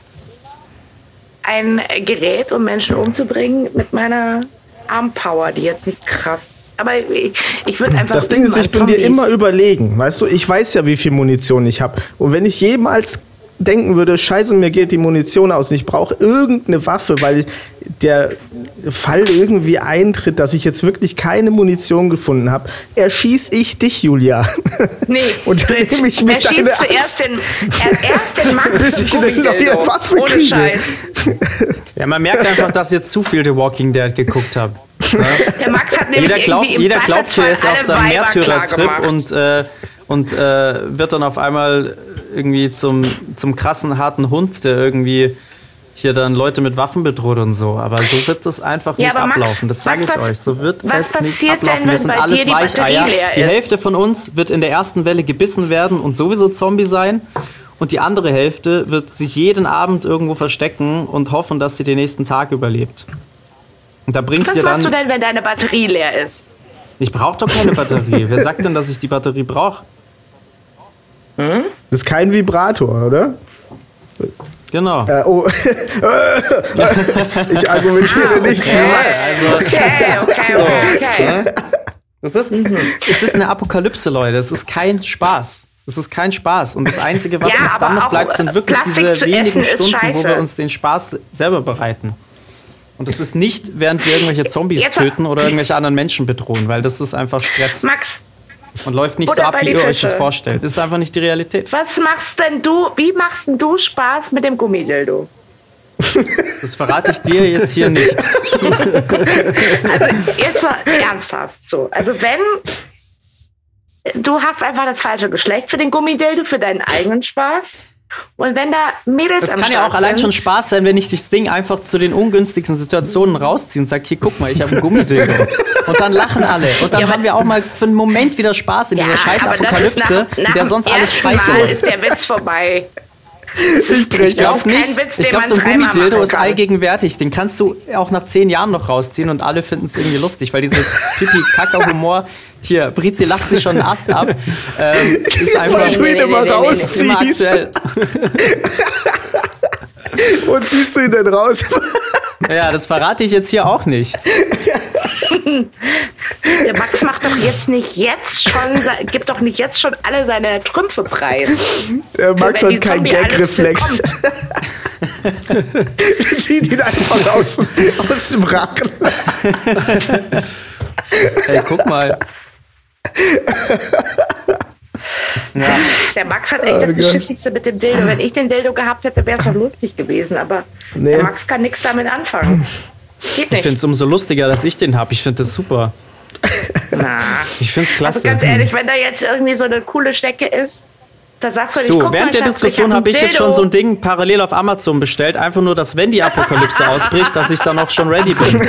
ein Gerät, um Menschen umzubringen mit meiner Armpower, die jetzt nicht krass. Aber ich, ich würde einfach. Das Ding ist, ich bin dir Zombies. immer überlegen. Weißt du, ich weiß ja, wie viel Munition ich habe. Und wenn ich jemals denken würde, scheiße, mir geht die Munition aus und ich brauche irgendeine Waffe, weil der Fall irgendwie eintritt, dass ich jetzt wirklich keine Munition gefunden habe, erschieß ich dich, Julia. Nee, Und dann nehme ich er mit schießt deiner zuerst den, er, erst den Max Bis ich eine neue Waffe Ohne kriege. Scheiß. Ja, man merkt einfach, dass ihr zu viel The Walking Dead geguckt habt. Der Max hat nämlich Jeder glaubt, irgendwie im jeder glaubt hier, er ist auf seinem Märtyrertrip und, äh, und äh, wird dann auf einmal irgendwie zum, zum krassen, harten Hund, der irgendwie hier dann Leute mit Waffen bedroht und so. Aber so wird das einfach Ja, nicht Max, ablaufen. Das sage ich euch. So wird was es nicht passiert denn, ablaufen. Wir sind alles dir die Weicheier. Die? Hälfte von uns wird in der ersten Welle gebissen werden und sowieso Zombie sein. Und die andere Hälfte wird sich jeden Abend irgendwo verstecken und hoffen, dass sie den nächsten Tag überlebt. Und da bringt Was ihr machst du dann. denn, wenn deine Batterie leer ist? Ich brauche doch keine Batterie. Wer sagt denn, dass ich die Batterie brauche? Das ist kein Vibrator, oder? Genau. Äh, oh. ich argumentiere nicht für Max. Also, Okay, okay, okay, okay. Das ist, es ist eine Apokalypse, Leute. Es ist kein Spaß. Es ist kein Spaß. Und das Einzige, was Ja, uns dann noch bleibt, sind wirklich Plastik diese wenigen Stunden, wo wir uns den Spaß selber bereiten. Und das ist nicht, während wir irgendwelche Zombies Jetzt- töten oder irgendwelche anderen Menschen bedrohen, weil das ist einfach Stress Max, und läuft nicht so Butter ab, wie ihr euch das Fische. vorstellt. Das ist einfach nicht die Realität. was machst denn du, wie machst denn du Spaß mit dem Gummidildo? Das verrate ich dir jetzt hier nicht. Jetzt mal ernsthaft so. Also wenn du hast einfach das falsche Geschlecht für den Gummidildo, für deinen eigenen Spaß. Und wenn da Mädels Das am kann ja auch Start allein schon sind, Spaß sein, wenn ich das Ding einfach zu den ungünstigsten Situationen rausziehe und sage, hier, guck mal, ich habe ein Gummidildo. Und dann lachen alle. Und dann Ja, haben wir auch mal für einen Moment wieder Spaß in dieser scheiß das ist Apokalypse, nach, in nach der dem sonst alles scheiße Mal läuft. ist der Witz vorbei. Ich breche ist kein nicht. Witz, ich glaube, so ein Gummidildo ist allgegenwärtig. Den kannst du auch nach zehn Jahren noch rausziehen und alle finden es irgendwie lustig, weil diese Pipi-Kacker-Humor, hier, Brizi lacht sich schon einen Ast ab, ähm, ist einfach Weil du ihn immer rausziehst. immer aktuell. Und ziehst du ihn denn raus? Ja, das verrate ich jetzt hier auch nicht. Der Max macht doch jetzt nicht jetzt schon, gibt doch nicht jetzt schon alle seine Trümpfe preis. Der Max hat keinen Gag-Reflex. Zieht ihn einfach aus, aus dem Rachen. Ey, guck mal. Ja, Der Max hat echt das Oh Gott. Beschissenste mit dem Dildo. Wenn ich den Dildo gehabt hätte, wäre es noch lustig gewesen. Aber Nee. der Max kann nichts damit anfangen. Geht ich nicht. finde es umso lustiger, dass ich den habe. Ich finde das super. Na. Ich finde es klasse. Also ganz ehrlich, wenn da jetzt irgendwie so eine coole Stecke ist, da sagst du nicht, Du, während der Diskussion hab habe ich jetzt schon so ein Ding parallel auf Amazon bestellt, einfach nur, dass wenn die Apokalypse ausbricht, dass ich dann auch schon ready bin.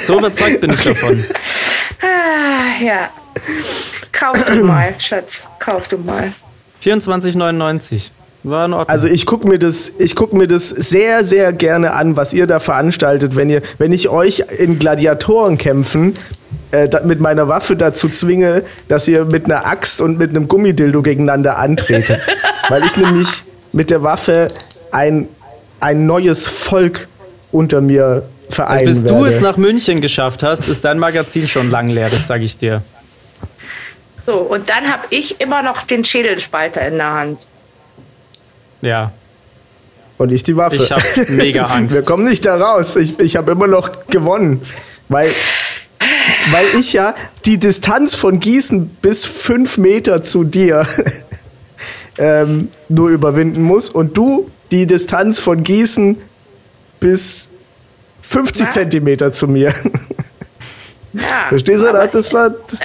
so überzeugt bin ich davon. Ah, ja. Kauf du mal, Schatz. Kauf du mal. 24,99. War in Ordnung. Also ich gucke mir das, ich guck mir das sehr, sehr gerne an, was ihr da veranstaltet, wenn ihr, wenn ich euch in Gladiatorenkämpfen äh, da, mit meiner Waffe dazu zwinge, dass ihr mit einer Axt und mit einem Gummidildo gegeneinander antretet. Weil ich nämlich mit der Waffe ein, ein neues Volk unter mir vereinen also bis werde. du es nach München geschafft hast, ist dein Magazin schon lang leer, das sage ich dir. So, und dann habe ich immer noch den Schädelspalter in der Hand. Ja. und ich die Waffe. Ich habe mega Angst. Wir kommen nicht da raus. Ich, ich habe immer noch gewonnen. Weil, weil ich ja die Distanz von Gießen bis fünf Meter zu dir ähm, nur überwinden muss und du die Distanz von Gießen bis 50 Was? Zentimeter zu mir. Ja, Verstehst du? Das, das, das,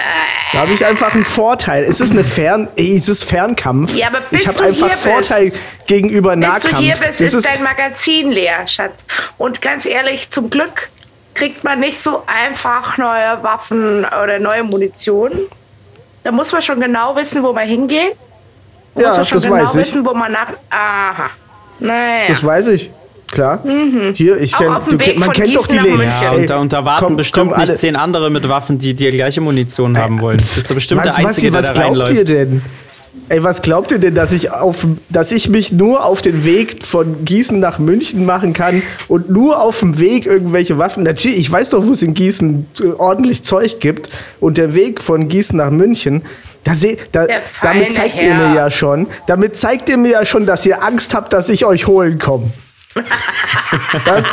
da habe ich einfach einen Vorteil. Es ist eine Fern, es ist Fernkampf. Ja, aber bis ich habe einfach Vorteil bist- gegenüber Bis Nahkampf. du hier bist, Das ist dein Magazin leer, Schatz. Und ganz ehrlich, zum Glück kriegt man nicht so einfach neue Waffen oder neue Munition. Da muss man schon genau wissen, wo man hingeht. Da Ja, muss man schon das genau weiß ich. wissen, wo man nach. Aha. Naja. Das weiß ich. Klar. Hier, ich kenn, du, man kennt doch die Läden. Ja, und da, und da warten komm, bestimmt komm, alle- nicht zehn andere mit Waffen, die die gleiche Munition haben wollen. Das ist der bestimmt was, der Einzige, was, was der da glaubt reinläuft. ihr denn? Ey, was glaubt ihr denn, dass ich, auf, dass ich mich nur auf den Weg von Gießen nach München machen kann und nur auf dem Weg irgendwelche Waffen? Natürlich, ich weiß doch, wo es in Gießen äh, ordentlich Zeug gibt. Und der Weg von Gießen nach München, da seh, da, damit zeigt ihr Herr. mir ja schon, damit zeigt ihr mir ja schon, dass ihr Angst habt, dass ich euch holen komme. Das,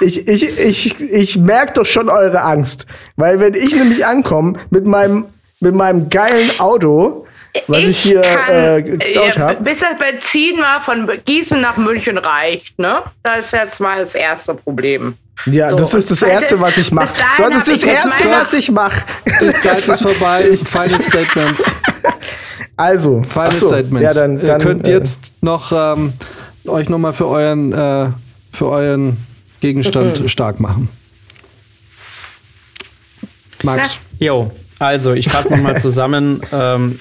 ich ich, ich, ich merke doch schon eure Angst. Weil wenn ich nämlich ankomme mit meinem, mit meinem geilen Auto, was ich, hier äh, geklaut ja, habe, Bis das Benzin mal von Gießen nach München reicht, ne? Das ist jetzt mal das erste Problem. ja, So, das ist das Erste, was ich mache. So, das ist das ich Erste, was ich mache. Die Zeit ist vorbei. Final Statements. Also, Final so, Statements. ja, dann, dann Ihr könnt äh, jetzt noch ähm, euch nochmal für euren, äh, für euren Gegenstand Mhm. stark machen. Max, Jo, also ich fasse nochmal zusammen. ähm,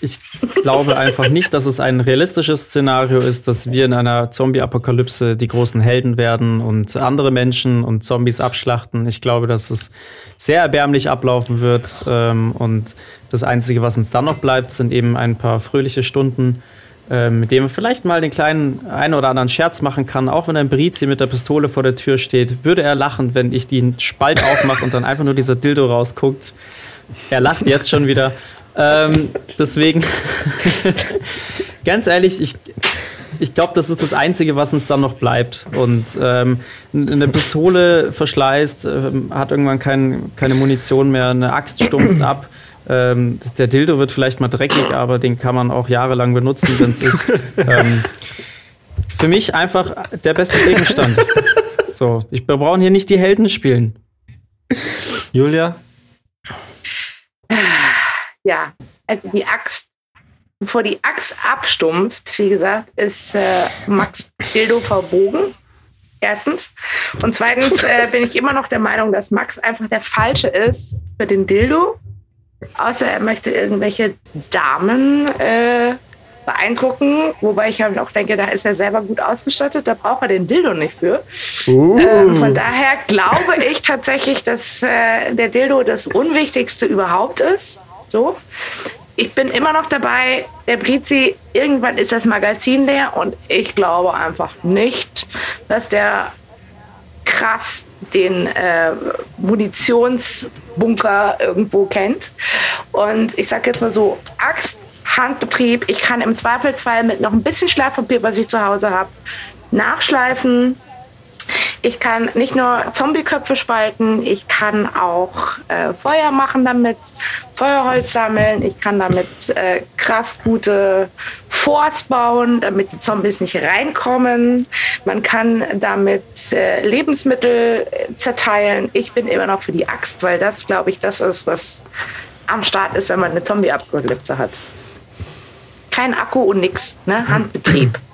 ich glaube einfach nicht, dass es ein realistisches Szenario ist, dass wir in einer Zombie-Apokalypse die großen Helden werden und andere Menschen und Zombies abschlachten. Ich glaube, dass es sehr erbärmlich ablaufen wird. Ähm, und das Einzige, was uns dann noch bleibt, sind eben ein paar fröhliche Stunden äh, mit dem man vielleicht mal den kleinen einen oder anderen Scherz machen kann, auch wenn ein Brizi mit der Pistole vor der Tür steht, würde er lachen, wenn ich den Spalt aufmache und dann einfach nur dieser Dildo rausguckt. Er lacht jetzt schon wieder. Ähm, deswegen, ganz ehrlich, ich, ich glaube, das ist das Einzige, was uns dann noch bleibt. Und ähm, eine Pistole verschleißt, äh, hat irgendwann kein, keine Munition mehr, eine Axt stumpft ab. Ähm, der Dildo wird vielleicht mal dreckig, aber den kann man auch jahrelang benutzen, wenn es ist. Ähm, für mich einfach der beste Gegenstand. So, ich, wir brauchen hier nicht die Helden spielen. Julia? Ja, also die Axt, bevor die Axt abstumpft, wie gesagt, ist äh, Max Dildo verbogen. Erstens. Und zweitens äh, bin ich immer noch der Meinung, dass Max einfach der Falsche ist für den Dildo. Außer er möchte irgendwelche Damen äh, beeindrucken. Wobei ich halt auch denke, da ist er selber gut ausgestattet. Da braucht er den Dildo nicht für. Uh. Ähm, von daher glaube ich tatsächlich, dass äh, der Dildo das Unwichtigste überhaupt ist. So. Ich bin immer noch dabei, der Brizi, irgendwann ist das Magazin leer und ich glaube einfach nicht, dass der krass den äh, Munitionsbunker irgendwo kennt. Und ich sage jetzt mal so, Axt, Handbetrieb, ich kann im Zweifelsfall mit noch ein bisschen Schleifpapier, was ich zu Hause habe, nachschleifen. Ich kann nicht nur Zombieköpfe spalten, ich kann auch äh, Feuer machen damit, Feuerholz sammeln, ich kann damit äh, krass gute Forts bauen, damit die Zombies nicht reinkommen. Man kann damit äh, Lebensmittel äh, zerteilen. Ich bin immer noch für die Axt, weil das, glaube ich, das ist, was am Start ist, wenn man eine Zombie-Apokalypse hat. Kein Akku und nix, ne? Handbetrieb.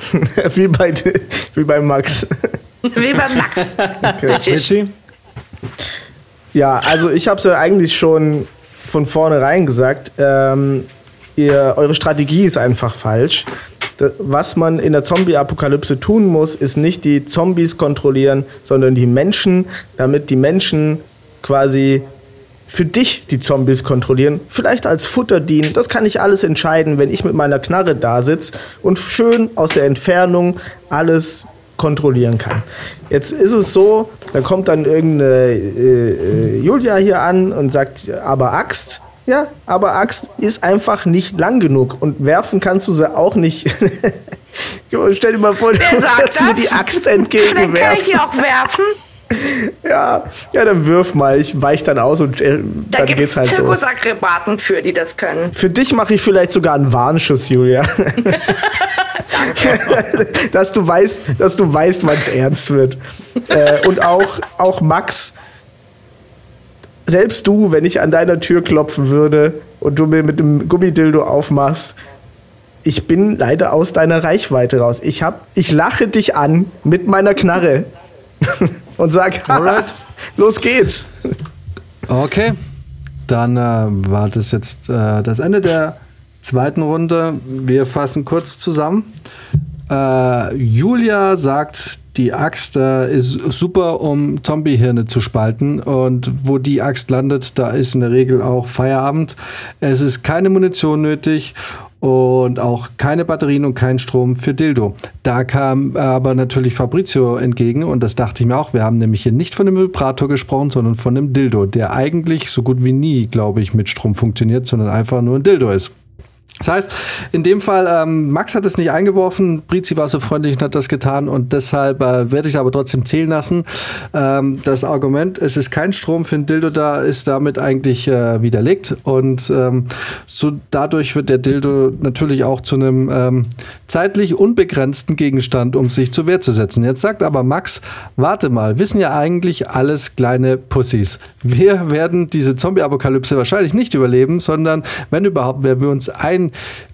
wie, bei, wie bei Max. Wie beim Max. Richtig. Richie? Ja, also ich habe es ja eigentlich schon von vornherein gesagt. Ähm, ihr, eure Strategie ist einfach falsch. Was man in der Zombie-Apokalypse tun muss, ist nicht die Zombies kontrollieren, sondern die Menschen, damit die Menschen quasi für dich die Zombies kontrollieren, vielleicht als Futter dienen. Das kann ich alles entscheiden, wenn ich mit meiner Knarre da sitze und schön aus der Entfernung alles kontrollieren kann. Jetzt ist es so, da kommt dann irgendeine äh, äh, Julia hier an und sagt, aber Axt. Ja, aber Axt ist einfach nicht lang genug und werfen kannst du sie auch nicht. Stell dir mal vor, du würdest mir die Axt Vielleicht kann ich entgegenwerfen. die auch werfen. Ja, ja, dann wirf mal. Ich weich dann aus und äh, Da dann geht's es halt los. Zirkusakrobaten für, die das können. Für dich mache ich vielleicht sogar einen Warnschuss, Julia. dass du weißt, dass du weißt, wann es ernst wird. Äh, und auch, auch Max, selbst du, wenn ich an deiner Tür klopfen würde und du mir mit dem Gummidildo aufmachst, ich bin leider aus deiner Reichweite raus. Ich, hab, ich lache dich an mit meiner Knarre und sag, los geht's. Okay. Dann äh, war das jetzt äh, das Ende der zweiten Runde. Wir fassen kurz zusammen. Äh, Julia sagt, die Axt äh, ist super, um Zombiehirne zu spalten. Und wo die Axt landet, da ist in der Regel auch Feierabend. Es ist keine Munition nötig und auch keine Batterien und kein Strom für Dildo. Da kam aber natürlich Fabrizio entgegen und das dachte ich mir auch. Wir haben nämlich hier nicht von dem Vibrator gesprochen, sondern von dem Dildo, der eigentlich so gut wie nie, glaube ich, mit Strom funktioniert, sondern einfach nur ein Dildo ist. Das heißt, in dem Fall, ähm, Max hat es nicht eingeworfen, Brizi war so freundlich und hat das getan und deshalb äh, werde ich es aber trotzdem zählen lassen. Ähm, das Argument, es ist kein Strom für ein Dildo da, ist damit eigentlich äh, widerlegt und ähm, so dadurch wird der Dildo natürlich auch zu einem ähm, zeitlich unbegrenzten Gegenstand, um sich zur Wehr zu setzen. Jetzt sagt aber Max, warte mal, wissen ja eigentlich alles kleine Pussys. Wir werden diese Zombie-Apokalypse wahrscheinlich nicht überleben, sondern wenn überhaupt, werden wir uns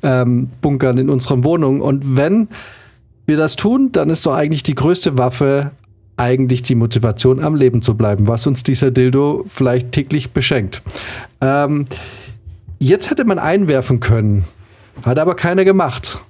einbunkern in unseren Wohnungen. Und wenn wir das tun, dann ist doch eigentlich die größte Waffe eigentlich die Motivation, am Leben zu bleiben, was uns dieser Dildo vielleicht täglich beschenkt. Ähm, jetzt hätte man einwerfen können, hat aber keiner gemacht.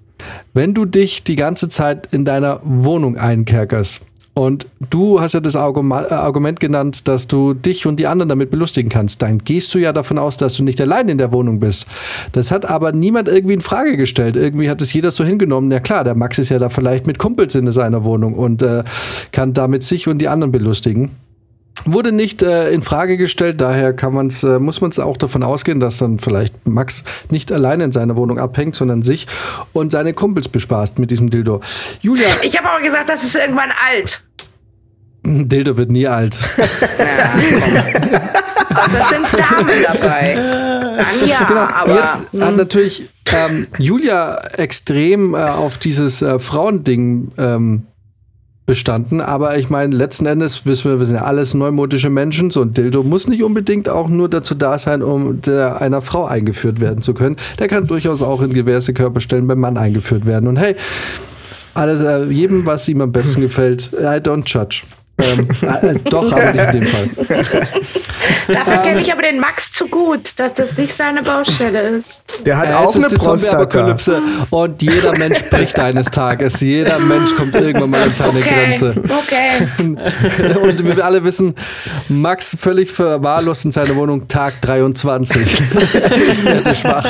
Wenn du dich die ganze Zeit in deiner Wohnung einkerkerst Und du hast ja das äh, Argument genannt, dass du dich und die anderen damit belustigen kannst. Dann gehst du ja davon aus, dass du nicht allein in der Wohnung bist. Das hat aber niemand irgendwie in Frage gestellt. Irgendwie hat es jeder so hingenommen. Ja klar, der Max ist ja da vielleicht mit Kumpels in seiner Wohnung und äh, kann damit sich und die anderen belustigen. Wurde nicht äh, in Frage gestellt, daher kann man's, äh, muss man es auch davon ausgehen, dass dann vielleicht Max nicht alleine in seiner Wohnung abhängt, sondern sich und seine Kumpels bespaßt mit diesem Dildo. Julia, Ich habe aber gesagt, das ist irgendwann alt. Dildo wird nie alt. Also es sind Damen dabei. Dann ja, genau. aber Jetzt hat natürlich ähm, Julia extrem äh, auf dieses äh, Frauending ähm, bestanden, aber ich meine, letzten Endes wissen wir, wir sind ja alles neumodische Menschen. So ein Dildo muss nicht unbedingt auch nur dazu da sein, um der, einer Frau eingeführt werden zu können. Der kann durchaus auch in diverse Körperstellen beim Mann eingeführt werden. Und hey, alles, äh, jedem, was ihm am besten gefällt, I don't judge. Ähm, äh, doch, aber nicht in dem Fall. dafür kenne ich aber den Max zu gut, dass das nicht seine Baustelle ist. Der hat Äh, auch eine Prostata. Und jeder Mensch bricht eines Tages. Jeder Mensch kommt irgendwann mal an seine Okay, Grenze. okay. Und wir alle wissen, Max völlig verwahrlost in seiner Wohnung, Tag 23. ich werde schwach.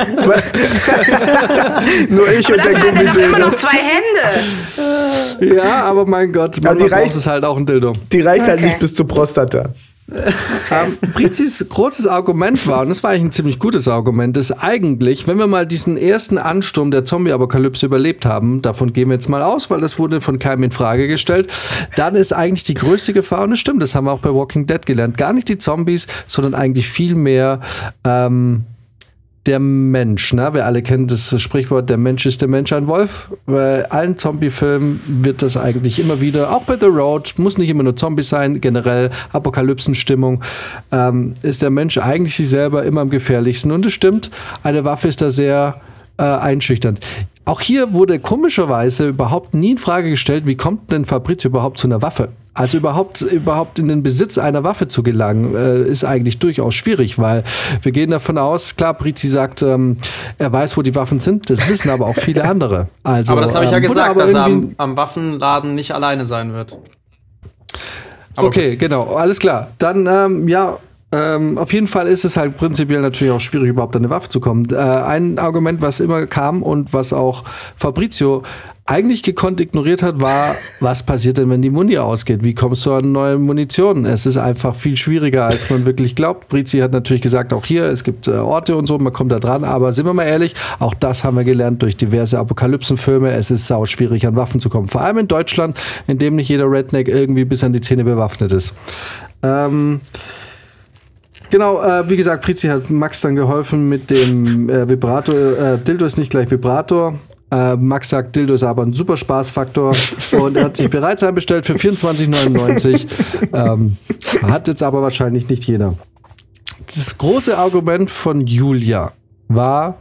Nur ich und Und der hat er doch immer Gummidildo. noch zwei Hände. Ja, aber mein Gott, Aber die manchmal reicht- braucht es halt auch ein Dildo. Die reicht halt Okay. nicht bis zur Prostata. Ähm, Brizis großes Argument war, und das war eigentlich ein ziemlich gutes Argument, ist eigentlich, wenn wir mal diesen ersten Ansturm der Zombie-Apokalypse überlebt haben, davon gehen wir jetzt mal aus, weil das wurde von keinem in Frage gestellt, dann ist eigentlich die größte Gefahr, und das stimmt, das haben wir auch bei Walking Dead gelernt, gar nicht die Zombies, sondern eigentlich viel mehr ähm, der Mensch, ne? Wir alle kennen das Sprichwort, der Mensch ist der Mensch ein Wolf. Bei allen Zombie-Filmen wird das eigentlich immer wieder, auch bei The Road, muss nicht immer nur Zombies sein, generell Apokalypsenstimmung, ähm, ist der Mensch eigentlich sich selber immer am gefährlichsten. Und es stimmt, eine Waffe ist da sehr äh, einschüchternd. Auch hier wurde komischerweise überhaupt nie in Frage gestellt, wie kommt denn Fabrizio überhaupt zu einer Waffe? Also überhaupt, überhaupt in den Besitz einer Waffe zu gelangen, äh, ist eigentlich durchaus schwierig, weil wir gehen davon aus, klar, Brizi sagt, ähm, er weiß, wo die Waffen sind, das wissen aber auch viele andere. Also, aber das habe ich ja ähm, gesagt, dass er am, am Waffenladen nicht alleine sein wird. Aber Okay, genau, alles klar. Dann, ähm, ja, ähm, auf jeden Fall ist es halt prinzipiell natürlich auch schwierig, überhaupt an eine Waffe zu kommen. Äh, ein Argument, was immer kam und was auch Fabrizio eigentlich gekonnt ignoriert hat, war, was passiert denn, wenn die Muni ausgeht? Wie kommst du an neue Munition? Es ist einfach viel schwieriger, als man wirklich glaubt. Brizi hat natürlich gesagt, auch hier, es gibt äh, Orte und so, man kommt da dran, aber sind wir mal ehrlich, auch das haben wir gelernt durch diverse Apokalypsenfilme. Es ist sau schwierig, an Waffen zu kommen. Vor allem in Deutschland, in dem nicht jeder Redneck irgendwie bis an die Zähne bewaffnet ist. Ähm, Genau, äh, wie gesagt, Prizi hat Max dann geholfen mit dem äh, Vibrator. Äh, Dildo ist nicht gleich Vibrator. Äh, Max sagt, Dildo ist aber ein super Spaßfaktor und er hat sich bereits einbestellt für 24,99. ähm, hat jetzt aber wahrscheinlich nicht jeder. Das große Argument von Julia war,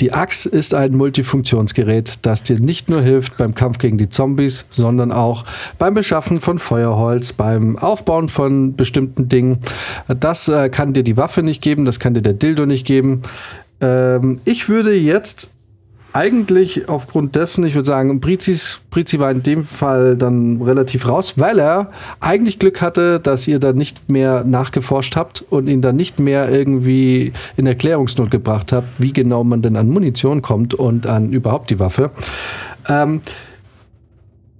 die Axt ist ein Multifunktionsgerät, das dir nicht nur hilft beim Kampf gegen die Zombies, sondern auch beim Beschaffen von Feuerholz, beim Aufbauen von bestimmten Dingen. Das äh, kann dir die Waffe nicht geben, das kann dir der Dildo nicht geben. Ähm, ich würde jetzt eigentlich aufgrund dessen, ich würde sagen, Brizis, Brizi war in dem Fall dann relativ raus, weil er eigentlich Glück hatte, dass ihr da nicht mehr nachgeforscht habt und ihn dann nicht mehr irgendwie in Erklärungsnot gebracht habt, wie genau man denn an Munition kommt und an überhaupt die Waffe. Ähm,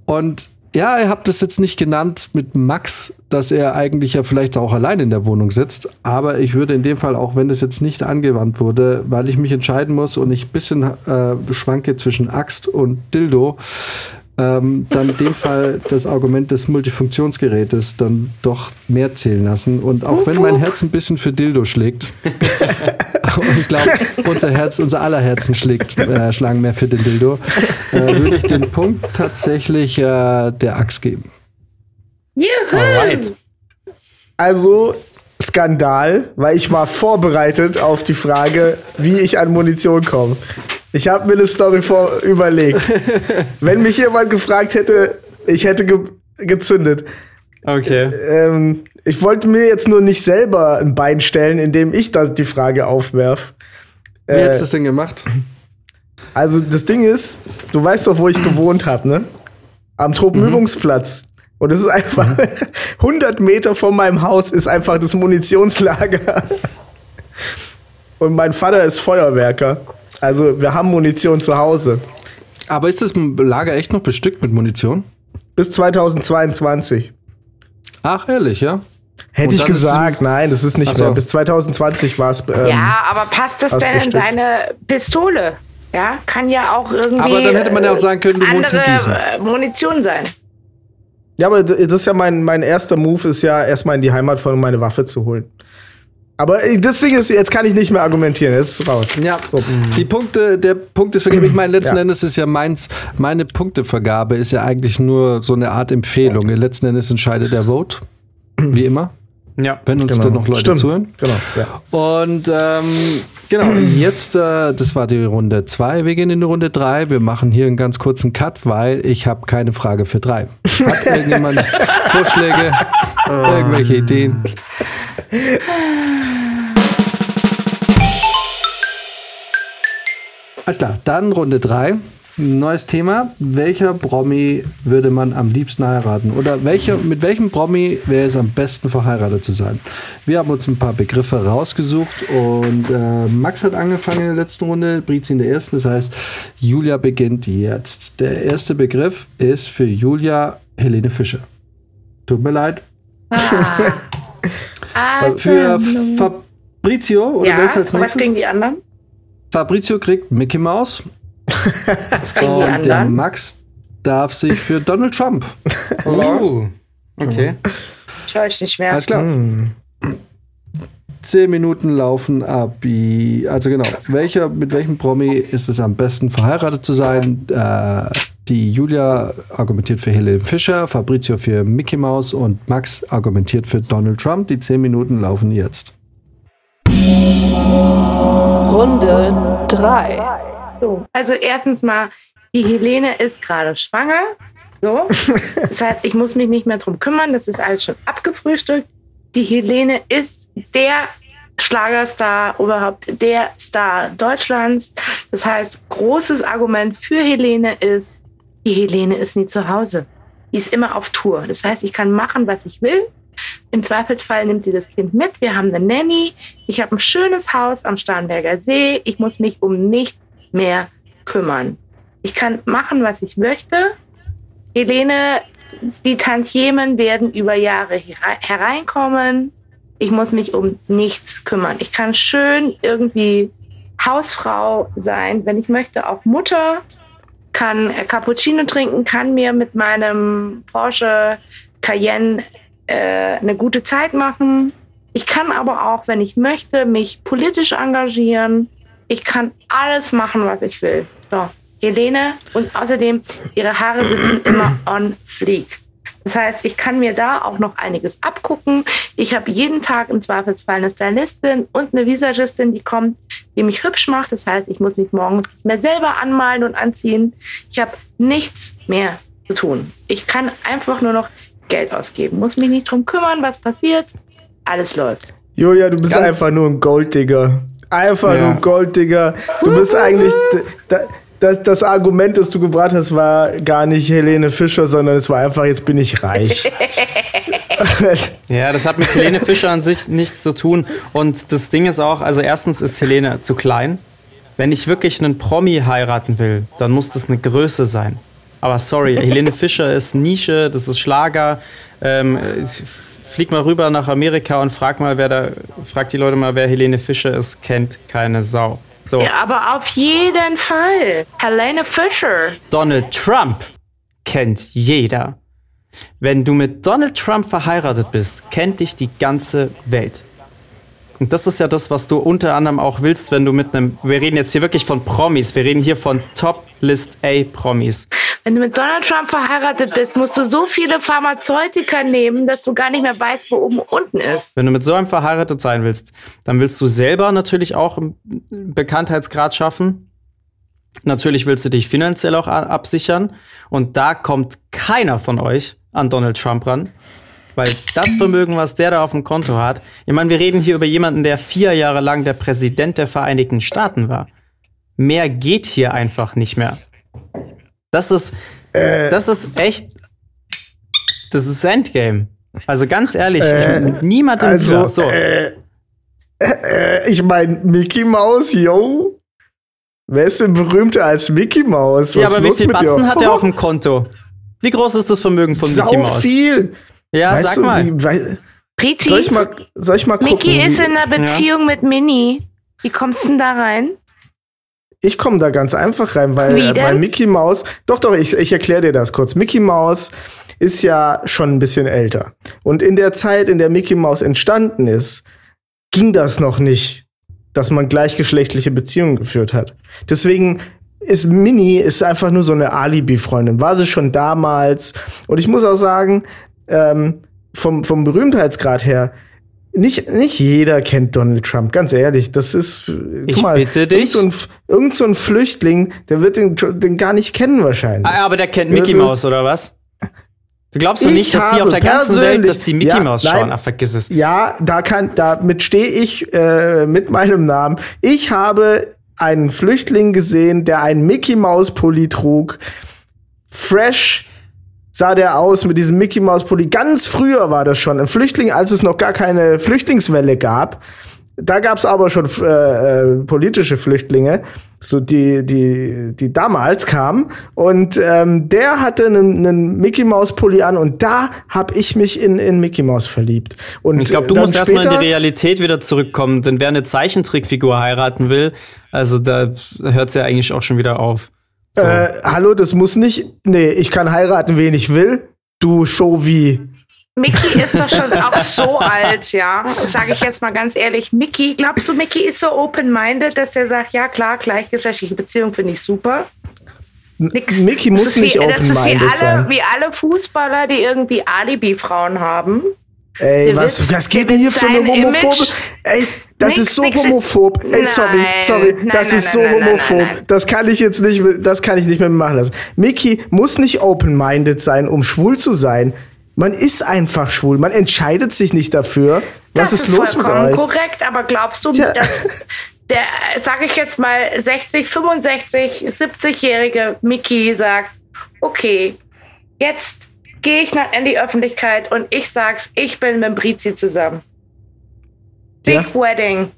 und ja, ihr habt es jetzt nicht genannt mit Max, dass er eigentlich ja vielleicht auch allein in der Wohnung sitzt. Aber ich würde in dem Fall, auch wenn das jetzt nicht angewandt wurde, weil ich mich entscheiden muss und ich ein bisschen äh, schwanke zwischen Axt und Dildo, ähm, dann in dem Fall das Argument des Multifunktionsgerätes dann doch mehr zählen lassen. Und auch wenn mein Herz ein bisschen für Dildo schlägt, und ich glaube, unser Herz, unser aller Herzen schlägt, äh, schlagen mehr für den Dildo, äh, würde ich den Punkt tatsächlich äh, der Axt geben. Juhu. Alright. Also Skandal, weil ich war vorbereitet auf die Frage, wie ich an Munition komme. Ich habe mir eine Story vor überlegt. Wenn mich jemand gefragt hätte, ich hätte ge gezündet. Okay. Ähm, ich wollte mir jetzt nur nicht selber ein Bein stellen, indem ich da die Frage aufwerf. Wie hättest du das denn gemacht? Also das Ding ist, du weißt doch, wo ich gewohnt habe, ne? Am Tropenübungsplatz. Und es ist einfach 100 Meter von meinem Haus ist einfach das Munitionslager. Und mein Vater ist Feuerwerker. Also wir haben Munition zu Hause. Aber ist das Lager echt noch bestückt mit Munition? Bis 2022. Ach, ehrlich, ja? Hätte ich gesagt, nein, das ist nicht so. mehr. Bis 2020 war es. Ähm, ja, aber passt das denn in bestimmt. deine Pistole? Ja, kann ja auch irgendwie. Aber dann hätte man ja auch sagen können, du wohnst in Gießen. äh, Munition sein. Ja, aber das ist ja mein, mein erster Move, ist ja erstmal in die Heimat fahren, um meine Waffe zu holen. Aber äh, das Ding ist, jetzt kann ich nicht mehr argumentieren. Jetzt ist raus. Ja, Ist rum. die Punkte, der Punkt ist vergeben. Ich meine, letzten Ja. Endes ist ja meins, meine Punktevergabe ist ja eigentlich nur so eine Art Empfehlung. Letzten Endes entscheidet der Vote. Wie immer. Ja. Wenn uns dann noch Leute Stimmt. zuhören. Genau. Ja. Und ähm, genau, jetzt, äh, das war die Runde 2. Wir gehen in die Runde 3. Wir machen hier einen ganz kurzen Cut, weil ich habe keine Frage für 3. Hat irgendjemand Vorschläge, irgendwelche Ideen? Alles klar, dann Runde 3. Neues Thema. Welcher Promi würde man am liebsten heiraten? Oder welcher, mit welchem Promi wäre es am besten verheiratet zu sein? Wir haben uns ein paar Begriffe rausgesucht und äh, Max hat angefangen in der letzten Runde, Brizi in der ersten. Das heißt, Julia beginnt jetzt. Der erste Begriff ist für Julia Helene Fischer. Tut mir leid. Ah. Für Fabrizio, oder wer ja, ist als was nächstes? kriegen die anderen? Fabrizio kriegt Mickey Mouse. Und der? Max darf sich für Donald Trump. Oh. Okay. Ich höre euch nicht mehr. Alles klar. Zehn Minuten laufen ab. Also genau. Welcher, mit welchem Promi ist es am besten verheiratet zu sein? Äh, die Julia argumentiert für Helene Fischer, Fabrizio für Mickey Mouse und Max argumentiert für Donald Trump. Die zehn Minuten laufen jetzt. Runde 3. So, also erstens mal, die Helene ist gerade schwanger. So. Das heißt, ich muss mich nicht mehr drum kümmern. Das ist alles schon abgefrühstückt. Die Helene ist der Schlagerstar, überhaupt der Star Deutschlands. Das heißt, großes Argument für Helene ist, die Helene ist nie zu Hause. Die ist immer auf Tour. Das heißt, ich kann machen, was ich will. Im Zweifelsfall nimmt sie das Kind mit. Wir haben eine Nanny. Ich habe ein schönes Haus am Starnberger See. Ich muss mich um nichts mehr kümmern. Ich kann machen, was ich möchte. Helene, die Tantiemen werden über Jahre here- hereinkommen. Ich muss mich um nichts kümmern. Ich kann schön irgendwie Hausfrau sein, wenn ich möchte, auch Mutter, kann Cappuccino trinken, kann mir mit meinem Porsche Cayenne äh, eine gute Zeit machen. Ich kann aber auch, wenn ich möchte, mich politisch engagieren. Ich kann alles machen, was ich will. So, Helene und außerdem ihre Haare sitzen immer on fleek. Das heißt, ich kann mir da auch noch einiges abgucken. Ich habe jeden Tag im Zweifelsfall eine Stylistin und eine Visagistin, die kommt, die mich hübsch macht. Das heißt, ich muss mich morgens nicht mehr selber anmalen und anziehen. Ich habe nichts mehr zu tun. Ich kann einfach nur noch Geld ausgeben, muss mich nicht drum kümmern, was passiert. Alles läuft. Julia, du bist Ganz- einfach nur ein Golddigger. Einfach Ja. nur ein Golddigger. Du bist eigentlich. Das, das Argument, das du gebracht hast, war gar nicht Helene Fischer, sondern es war einfach, jetzt bin ich reich. Ja, das hat mit Helene Fischer an sich nichts zu tun. Und das Ding ist auch, also erstens ist Helene zu klein. Wenn ich wirklich einen Promi heiraten will, dann muss das eine Größe sein. Aber sorry, Helene Fischer ist Nische, das ist Schlager. Ähm, flieg mal rüber nach Amerika und frag mal, wer da, frag die Leute mal, wer Helene Fischer ist, kennt keine Sau. So, Ja, aber auf jeden Fall. Helene Fischer. Donald Trump kennt jeder. Wenn du mit Donald Trump verheiratet bist, kennt dich die ganze Welt. Und das ist ja das, was du unter anderem auch willst, wenn du mit einem, wir reden jetzt hier wirklich von Promis, wir reden hier von Top List A Promis. Wenn du mit Donald Trump verheiratet bist, musst du so viele Pharmazeutika nehmen, dass du gar nicht mehr weißt, wo oben und unten ist. Wenn du mit so einem verheiratet sein willst, dann willst du selber natürlich auch einen Bekanntheitsgrad schaffen. Natürlich willst du dich finanziell auch absichern. Und da kommt keiner von euch an Donald Trump ran. Weil das Vermögen, was der da auf dem Konto hat, ich meine, wir reden hier über jemanden, der vier Jahre lang der Präsident der Vereinigten Staaten war. Mehr geht hier einfach nicht mehr. Das ist, das ist echt, Das ist Endgame. Also ganz ehrlich, Äh, niemand im Also, so. äh, äh, ich meine, Mickey Mouse, yo. Wer ist denn berühmter als Mickey Mouse? ja, Was aber wie viel? Batzen hat er auf dem Konto? Wie groß ist das Vermögen von Mickey Sau Mouse? viel. Ja, weißt sag du, mal. Wie, wei- Priti, soll ich mal, soll ich mal gucken? Mickey ist in einer Beziehung mit Minnie. Wie kommst du denn da rein? Ich komme da ganz einfach rein, weil, weil Mickey Mouse, doch, doch, ich, ich erkläre dir das kurz. Mickey Mouse ist ja schon ein bisschen älter. Und in der Zeit, in der Mickey Mouse entstanden ist, ging das noch nicht, dass man gleichgeschlechtliche Beziehungen geführt hat. Deswegen ist Minnie ist einfach nur so eine Alibi-Freundin. War sie schon damals. Und ich muss auch sagen, ähm, vom, vom Berühmtheitsgrad her, nicht, nicht jeder kennt Donald Trump, ganz ehrlich. Das ist, guck Ich mal, bitte dich. Irgend so, ein, irgend so ein Flüchtling, der wird den, den gar nicht kennen wahrscheinlich. Ah, aber der kennt Mickey Also- Mouse, oder was? Du glaubst doch Ich nicht, dass die auf der ganzen Welt, dass die Mickey Ja, Mouse nein. schauen? Ach, vergiss es. Ja, da kann, damit stehe ich äh, mit meinem Namen. Ich habe einen Flüchtling gesehen, der einen Mickey Mouse Pulli trug. Fresh sah der aus mit diesem Mickey Mouse Pulli. Ganz früher war das schon ein Flüchtling, als es noch gar keine Flüchtlingswelle gab. Da gab es aber schon äh, äh, politische Flüchtlinge, so die, die, die damals kamen. Und ähm, der hatte einen, einen Mickey Mouse Pulli an und da habe ich mich in, in Mickey Mouse verliebt. Und Ich glaube, du äh, musst erstmal in die Realität wieder zurückkommen, denn wer eine Zeichentrickfigur heiraten will, also da hört es ja eigentlich auch schon wieder auf. So. Äh, hallo, das muss nicht. Nee, ich kann heiraten, wen ich will. Du Show-Wie. Mickey ist doch schon auch so alt, ja. Sage ich jetzt mal ganz ehrlich. Mickey, glaubst du, Mickey ist so open-minded, dass er sagt, ja klar, gleichgeschlechtliche Beziehung finde ich super? Nix. Mickey Das muss ist wie- nicht Das ist wie open-minded alle, sein. wie alle Fußballer, die irgendwie Alibi-Frauen haben. Ey, Der was, was geht denn hier für eine sein homophobe? Ey, das Nix, ist so nix- homophob. Ey, sorry, sorry, nein, das nein, ist nein, so homophob. Das kann ich jetzt nicht, das kann ich nicht mehr machen lassen. Mickey muss nicht open-minded sein, um schwul zu sein. Man ist einfach schwul. Man entscheidet sich nicht dafür. Was das ist, los mit euch? korrekt, aber glaubst du, Tja. dass der, sage ich jetzt mal, 60, 65, 70-jährige Mickey sagt, okay, jetzt gehe ich nach, in die Öffentlichkeit und ich sag's, ich bin mit Brizi zusammen. Big Ja. Wedding.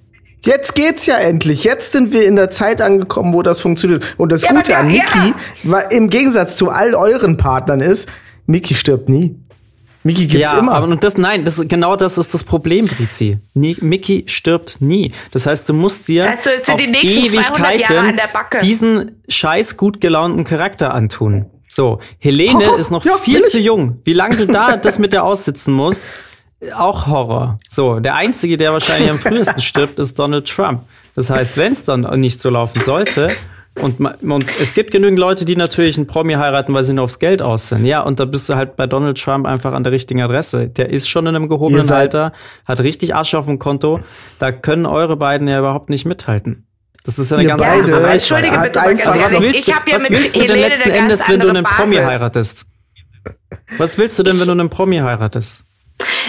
Jetzt geht's ja endlich. Jetzt sind wir in der Zeit angekommen, wo das funktioniert. Und das Ja, Gute der- an Mickey, ja. war, im Gegensatz zu all euren Partnern ist, Mickey stirbt nie. Mickey gibt's ja, immer. aber und das, nein, das, genau das ist das Problem, Brizi. Mickey stirbt nie. Das heißt, du musst dir Das heißt, du auf die nächsten 200 Jahre an der Backe. diesen scheiß gut gelaunten Charakter antun. So, Helene Horror. ist noch Ja, viel zu jung. Wie lange du da das mit der aussitzen musst, auch Horror. So, der Einzige, der wahrscheinlich am frühesten stirbt, ist Donald Trump. Das heißt, wenn es dann nicht so laufen sollte, und, und es gibt genügend Leute, die natürlich einen Promi heiraten, weil sie nur aufs Geld aus sind. Ja, und da bist du halt bei Donald Trump einfach an der richtigen Adresse. Der ist schon in einem gehobenen Alter, hat richtig Asche auf dem Konto. Da können eure beiden ja überhaupt nicht mithalten. Das ist ja eine Ihr ganz beide- andere Aber. Entschuldige bitte einfach- ganz Also was willst, ich du, habe ja was mit willst du denn Helene letzten Endes, wenn du einen Promi heiratest? Was willst du denn, wenn du einen Promi heiratest?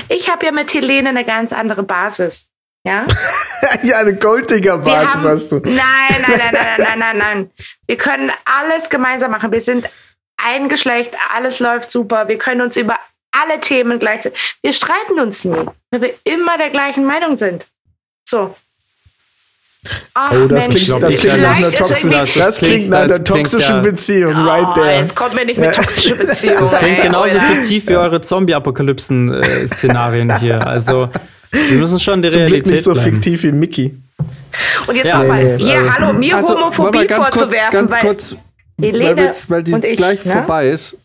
Ich habe ja mit Helene eine ganz andere Basis. Ja? ja, eine Golddigger-Basis hast du. Nein, nein, nein, nein, nein, nein, nein, nein. Wir können alles gemeinsam machen. Wir sind ein Geschlecht, alles läuft super. Wir können uns über alle Themen gleichzeitig. Wir streiten uns nie, weil wir immer der gleichen Meinung sind. So. Ach, Oh, das Mensch, klingt, das klingt nach einer, toxischen, das klingt nach einer toxischen ja- Beziehung, right there. jetzt kommt mir nicht mit toxische Beziehung. Das klingt genauso fiktiv wie eure Zombie-Apokalypsen-Szenarien hier. Also, wir müssen schon die Zum Glück Realität nicht so bleiben. fiktiv wie Mickey. Und jetzt Ja, nochmal, nee, nee, hier, also- hallo, mir Also, Homophobie wir ganz kurz, vorzuwerfen, ganz weil kurz, weil, jetzt, weil die und ich, gleich ne? vorbei ist.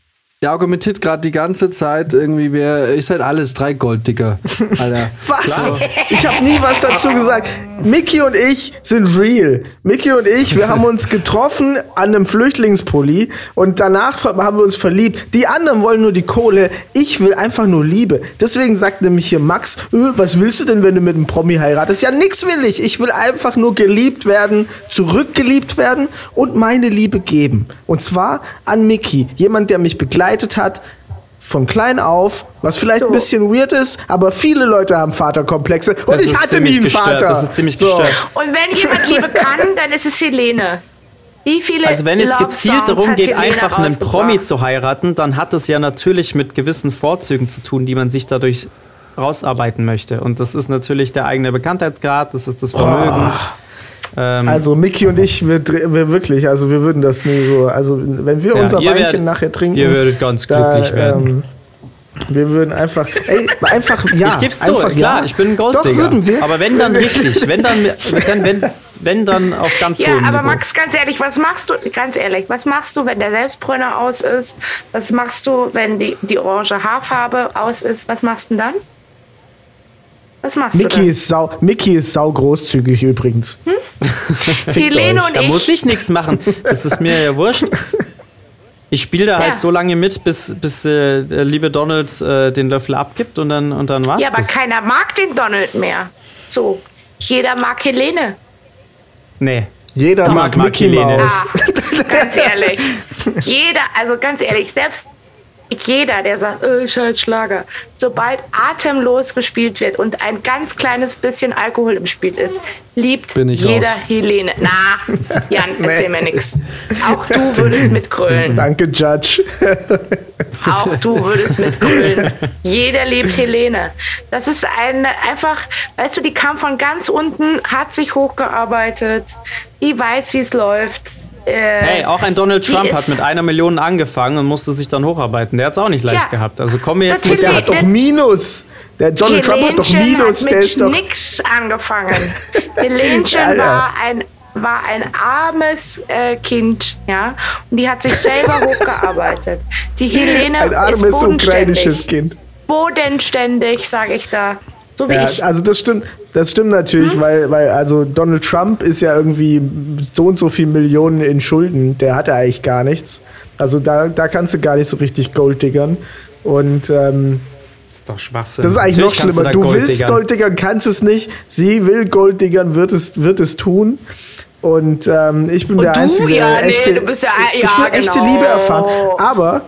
Der argumentiert gerade die ganze Zeit irgendwie, wer, ihr seid alles drei Golddicker. Alter. Was? Ich habe nie was dazu gesagt. Mickey und ich sind real. Mickey und ich, wir haben uns getroffen an einem Flüchtlingspulli und danach haben wir uns verliebt. Die anderen wollen nur die Kohle. Ich will einfach nur Liebe. Deswegen sagt nämlich hier Max, äh, was willst du denn, wenn du mit einem Promi heiratest? Ja, nix will ich. Ich will einfach nur geliebt werden, zurückgeliebt werden und meine Liebe geben. Und zwar an Mickey. Jemand, der mich begleitet hat, von klein auf, was vielleicht ein bisschen weird ist, aber viele Leute haben Vaterkomplexe und Das ich hatte nie einen gestört, Vater. das ist ziemlich so. gestört. Und wenn jemand Liebe kann, dann ist es Helene. Wie viele Also wenn es gezielt darum geht, Helene einfach einen? Promi zu heiraten, dann hat es ja natürlich mit gewissen Vorzügen zu tun, die man sich dadurch rausarbeiten möchte. Und das ist natürlich der eigene Bekanntheitsgrad, das ist das Vermögen. Ähm, Also Mickey und ich, wir, wir wirklich, also wir würden das nie so, also wenn wir Ja, unser Weinchen werdet- nachher trinken, ihr würdet ganz da, glücklich werden. Ähm, wir würden einfach, ey, einfach ja, ich geb's zu, einfach klar, ja. ich bin ein Doch würden wir. Aber wenn dann richtig, wenn dann, wenn, wenn, wenn dann auf ganz Ja, hohem aber Niveau. Max, ganz ehrlich, was machst du, ganz ehrlich, was machst du, wenn der Selbstbräuner aus ist? Was machst du, wenn die, die orange Haarfarbe aus ist? Was machst du denn dann? Was machst Mickey du ist sau, Mickey ist sau großzügig übrigens. Fickt Helene euch. und Da ich. muss ich nichts machen. Das ist mir ja wurscht. Ich spiele da Ja. halt so lange mit, bis, bis äh, der liebe Donald äh, den Löffel abgibt und dann, und dann war's ja, aber das. keiner mag den Donald mehr. So, jeder mag Helene. Nee. Jeder Donald mag mag Mickey Helene. Maus. Ah, ganz ehrlich. Jeder, also ganz ehrlich, selbst jeder, der sagt, oh, scheiß Schlager, sobald atemlos gespielt wird und ein ganz kleines bisschen Alkohol im Spiel ist, liebt Bin ich jeder raus. Helene. Na, Jan, erzähl mir nichts. Auch du würdest mitgrölen. Danke, Judge. Auch du würdest mitgrölen. Jeder liebt Helene. Das ist ein, einfach, weißt du, die kam von ganz unten, hat sich hochgearbeitet, die weiß, wie es läuft. Äh, Hey, auch ein Donald Trump ist- hat mit einer Million angefangen und musste sich dann hocharbeiten. Der hat es auch nicht leicht Ja. gehabt. Also kommen wir jetzt nicht. ist Der hat doch Minus. Der Donald Trump hat doch Minus. Hat Der mit ist doch. nix angefangen. Helenchen war ein war ein armes äh, Kind, ja, und die hat sich selber hochgearbeitet. Die Helene Ein ist armes ukrainisches bodenständig. Kind. Bodenständig, sage ich da. So wie Ja, ich. also das stimmt, das stimmt natürlich, Hm? weil, weil also Donald Trump ist ja irgendwie so und so viel Millionen in Schulden, der hat ja eigentlich gar nichts. Also da, da kannst du gar nicht so richtig Gold diggern. Und ähm, Das ist doch Schwachsinn. das ist eigentlich Natürlich noch schlimmer. Du, Gold willst. Gold diggern, kannst es nicht. Sie will Gold diggern, wird es, wird es tun. Und ähm, ich bin Und der du? Einzige, Ja, der nee, echte, du bist ja- ich ja, will echte genau. Liebe erfahren. Aber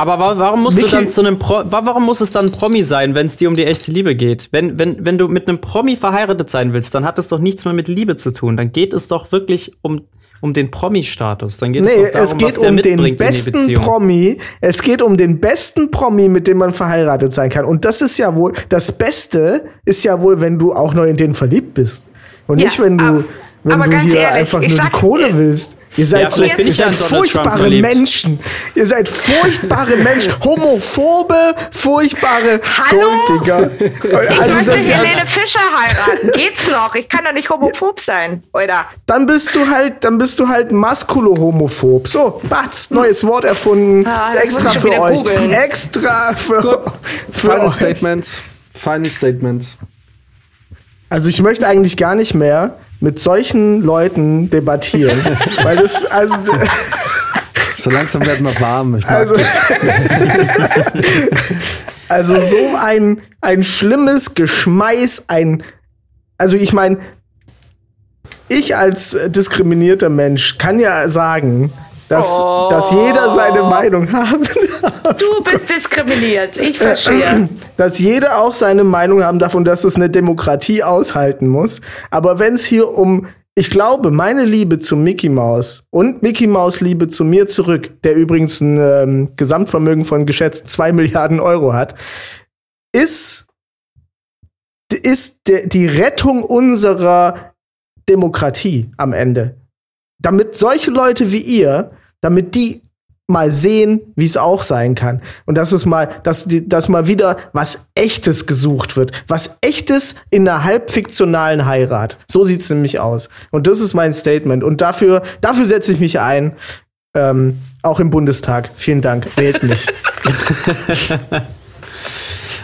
Aber wa warum musst Mickey- du dann zu einem Pro wa warum muss es dann ein Promi sein, wenn es dir um die echte Liebe geht? Wenn, wenn, wenn du mit einem Promi verheiratet sein willst, dann hat es doch nichts mehr mit Liebe zu tun. Dann geht es doch wirklich um, um den Promi-Status. Dann geht Nee, es doch darum, es geht was der um den besten. Promi. Es geht um den besten Promi, mit dem man verheiratet sein kann. Und das ist ja wohl, das Beste ist ja wohl, wenn du auch noch in den verliebt bist. Und Ja, nicht, wenn du, aber- wenn aber du ganz hier ehrlich, einfach nur die Kohle willst. Ihr seid, Ja, so, ihr seid furchtbare. Menschen. Ihr seid furchtbare Menschen. Homophobe, furchtbare Hallo? Golddigger. Ich Also ja, Helene Fischer heiraten. Geht's noch? Ich kann doch nicht homophob sein, oder? dann bist du halt, dann bist du halt maskulohomophob. So, Batz, neues Wort erfunden. Ah, extra für euch. googeln. Extra für, für Final euch. Statements. Final Statements. Also ich möchte eigentlich gar nicht mehr mit solchen Leuten debattieren, weil das also So langsam werden wir warm. Also, also so ein ein schlimmes Geschmeiß, ein also ich meine ich als diskriminierter Mensch kann ja sagen, dass, Oh. dass jeder seine Meinung haben Du bist diskriminiert. Ich verstehe. dass jeder auch seine Meinung haben darf und dass es eine Demokratie aushalten muss. Aber wenn es hier um, ich glaube, meine Liebe zu Mickey Mouse und Mickey Mouse Liebe zu mir zurück, der übrigens ein ähm, Gesamtvermögen von geschätzt zwei Milliarden Euro hat, ist, ist de, die Rettung unserer Demokratie am Ende. Damit solche Leute wie ihr, damit die mal sehen, wie es auch sein kann. Und dass es mal, dass, die, dass mal wieder was Echtes gesucht wird. Was Echtes in einer halbfiktionalen Heirat. So sieht's nämlich aus. Und das ist mein Statement. Und dafür, dafür setze ich mich ein. Ähm, auch im Bundestag. Vielen Dank. Wählt mich.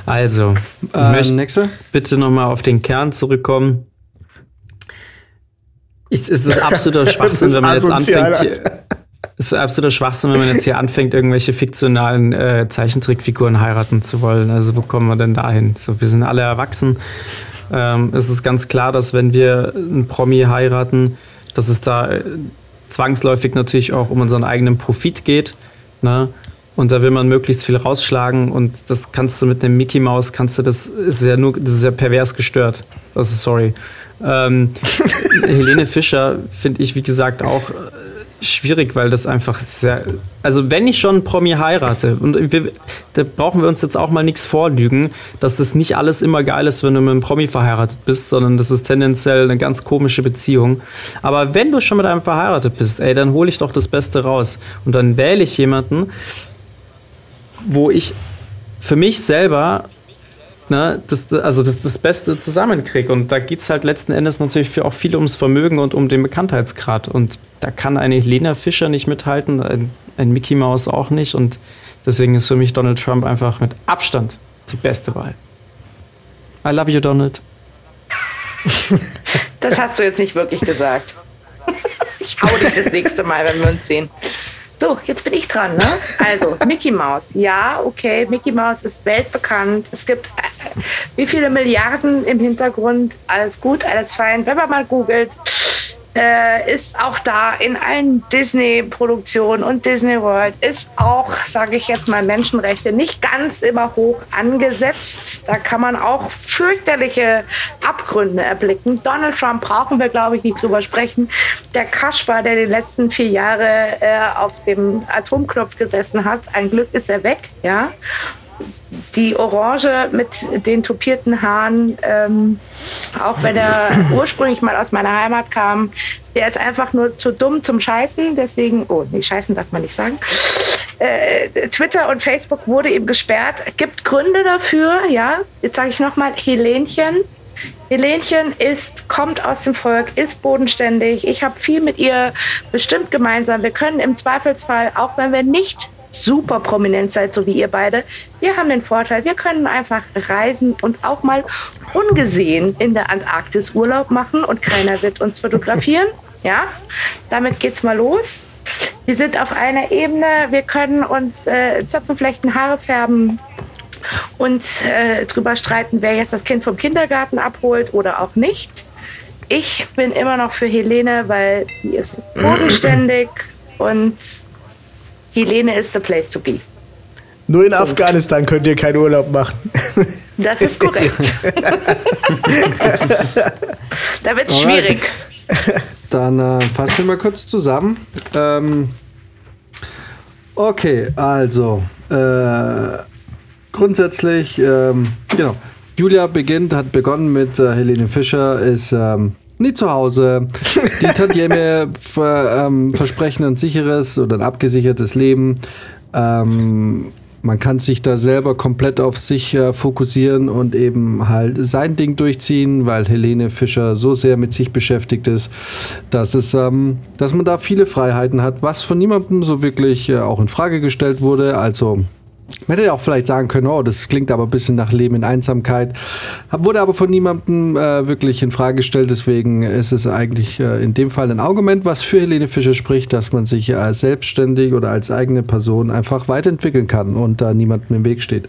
Also, ich Äh, möchte nächste. bitte noch mal auf den Kern zurückkommen. Ich, es ist absoluter Schwachsinn, wenn man jetzt anfängt. Ist absoluter Schwachsinn, wenn man jetzt hier anfängt, irgendwelche fiktionalen äh, Zeichentrickfiguren heiraten zu wollen. Also wo kommen wir denn dahin? So, wir sind alle erwachsen. Ähm, es ist ganz klar, dass wenn wir einen Promi heiraten, dass es da äh, zwangsläufig natürlich auch um unseren eigenen Profit geht. Ne? Und da will man möglichst viel rausschlagen und das kannst du mit einem Mickey Mouse, kannst du das, ist ja nur, das ist ja pervers gestört. Also sorry. Ähm, Helene Fischer finde ich, wie gesagt, auch, äh, schwierig, weil das einfach sehr. Also, wenn ich schon einen Promi heirate, und wir, da brauchen wir uns jetzt auch mal nichts vorlügen, dass das nicht alles immer geil ist, wenn du mit einem Promi verheiratet bist, sondern das ist tendenziell eine ganz komische Beziehung. Aber wenn du schon mit einem verheiratet bist, ey, dann hole ich doch das Beste raus. Und dann wähle ich jemanden, wo ich für mich selber ne, das, also das, das Beste zusammenkriege. Und da geht es halt letzten Endes natürlich für auch viel ums Vermögen und um den Bekanntheitsgrad. Und da kann eine Lena Fischer nicht mithalten, ein, ein Mickey Mouse auch nicht. Und deswegen ist für mich Donald Trump einfach mit Abstand die beste Wahl. I love you, Donald. Das hast du jetzt nicht wirklich gesagt. Ich hau dich das nächste Mal, wenn wir uns sehen. So, jetzt bin ich dran, ne? Also, Mickey Mouse. Ja, okay, Mickey Mouse ist weltbekannt. Es gibt äh, wie viele Milliarden im Hintergrund. Alles gut, alles fein. Wenn man mal googelt, äh, ist auch da in allen Disney-Produktionen und Disney World ist auch, sage ich jetzt mal, Menschenrechte nicht ganz immer hoch angesetzt. Da kann man auch fürchterliche Abgründe erblicken. Donald Trump brauchen wir, glaube ich, nicht drüber sprechen. Der Kaspar, der die letzten vier Jahre äh, auf dem Atomknopf gesessen hat, ein Glück ist er weg, ja die Orange mit den tupierten Haaren, ähm, auch wenn er ursprünglich mal aus meiner Heimat kam, der ist einfach nur zu dumm zum Scheißen. Deswegen, oh, nee, Scheißen darf man nicht sagen. Äh, Twitter und Facebook wurde ihm gesperrt. Gibt Gründe dafür, ja. Jetzt sage ich nochmal, Helenchen. Helenchen ist, kommt aus dem Volk, ist bodenständig. Ich habe viel mit ihr bestimmt gemeinsam. Wir können im Zweifelsfall, auch wenn wir nicht super prominent seid, so wie ihr beide. Wir haben den Vorteil, wir können einfach reisen und auch mal ungesehen in der Antarktis Urlaub machen und keiner wird uns fotografieren. Ja, damit geht's mal los. Wir sind auf einer Ebene, wir können uns äh, Zöpfe flechten, Haare färben und äh, drüber streiten, wer jetzt das Kind vom Kindergarten abholt oder auch nicht. Ich bin immer noch für Helene, weil die ist bodenständig und Helene is the place to be. Nur in Afghanistan könnt ihr keinen Urlaub machen. Das ist korrekt. da wird es schwierig. Dann äh, fassen wir mal kurz zusammen. Ähm, okay, also äh, grundsätzlich, ähm, genau. Julia beginnt, hat begonnen mit äh, Helene Fischer, ist ähm, nie zu Hause. Die Tantieme ver, ähm, versprechen ein sicheres oder ein abgesichertes Leben. Ähm, man kann sich da selber komplett auf sich äh, fokussieren und eben halt sein Ding durchziehen, weil Helene Fischer so sehr mit sich beschäftigt ist, dass es, ähm, dass man da viele Freiheiten hat, was von niemandem so wirklich äh, auch in Frage gestellt wurde. Also man hätte auch vielleicht sagen können, oh, das klingt aber ein bisschen nach Leben in Einsamkeit. Wurde aber von niemandem äh, wirklich in Frage gestellt. Deswegen ist es eigentlich äh, in dem Fall ein Argument, was für Helene Fischer spricht, dass man sich äh, selbstständig oder als eigene Person einfach weiterentwickeln kann und da niemandem im Weg steht.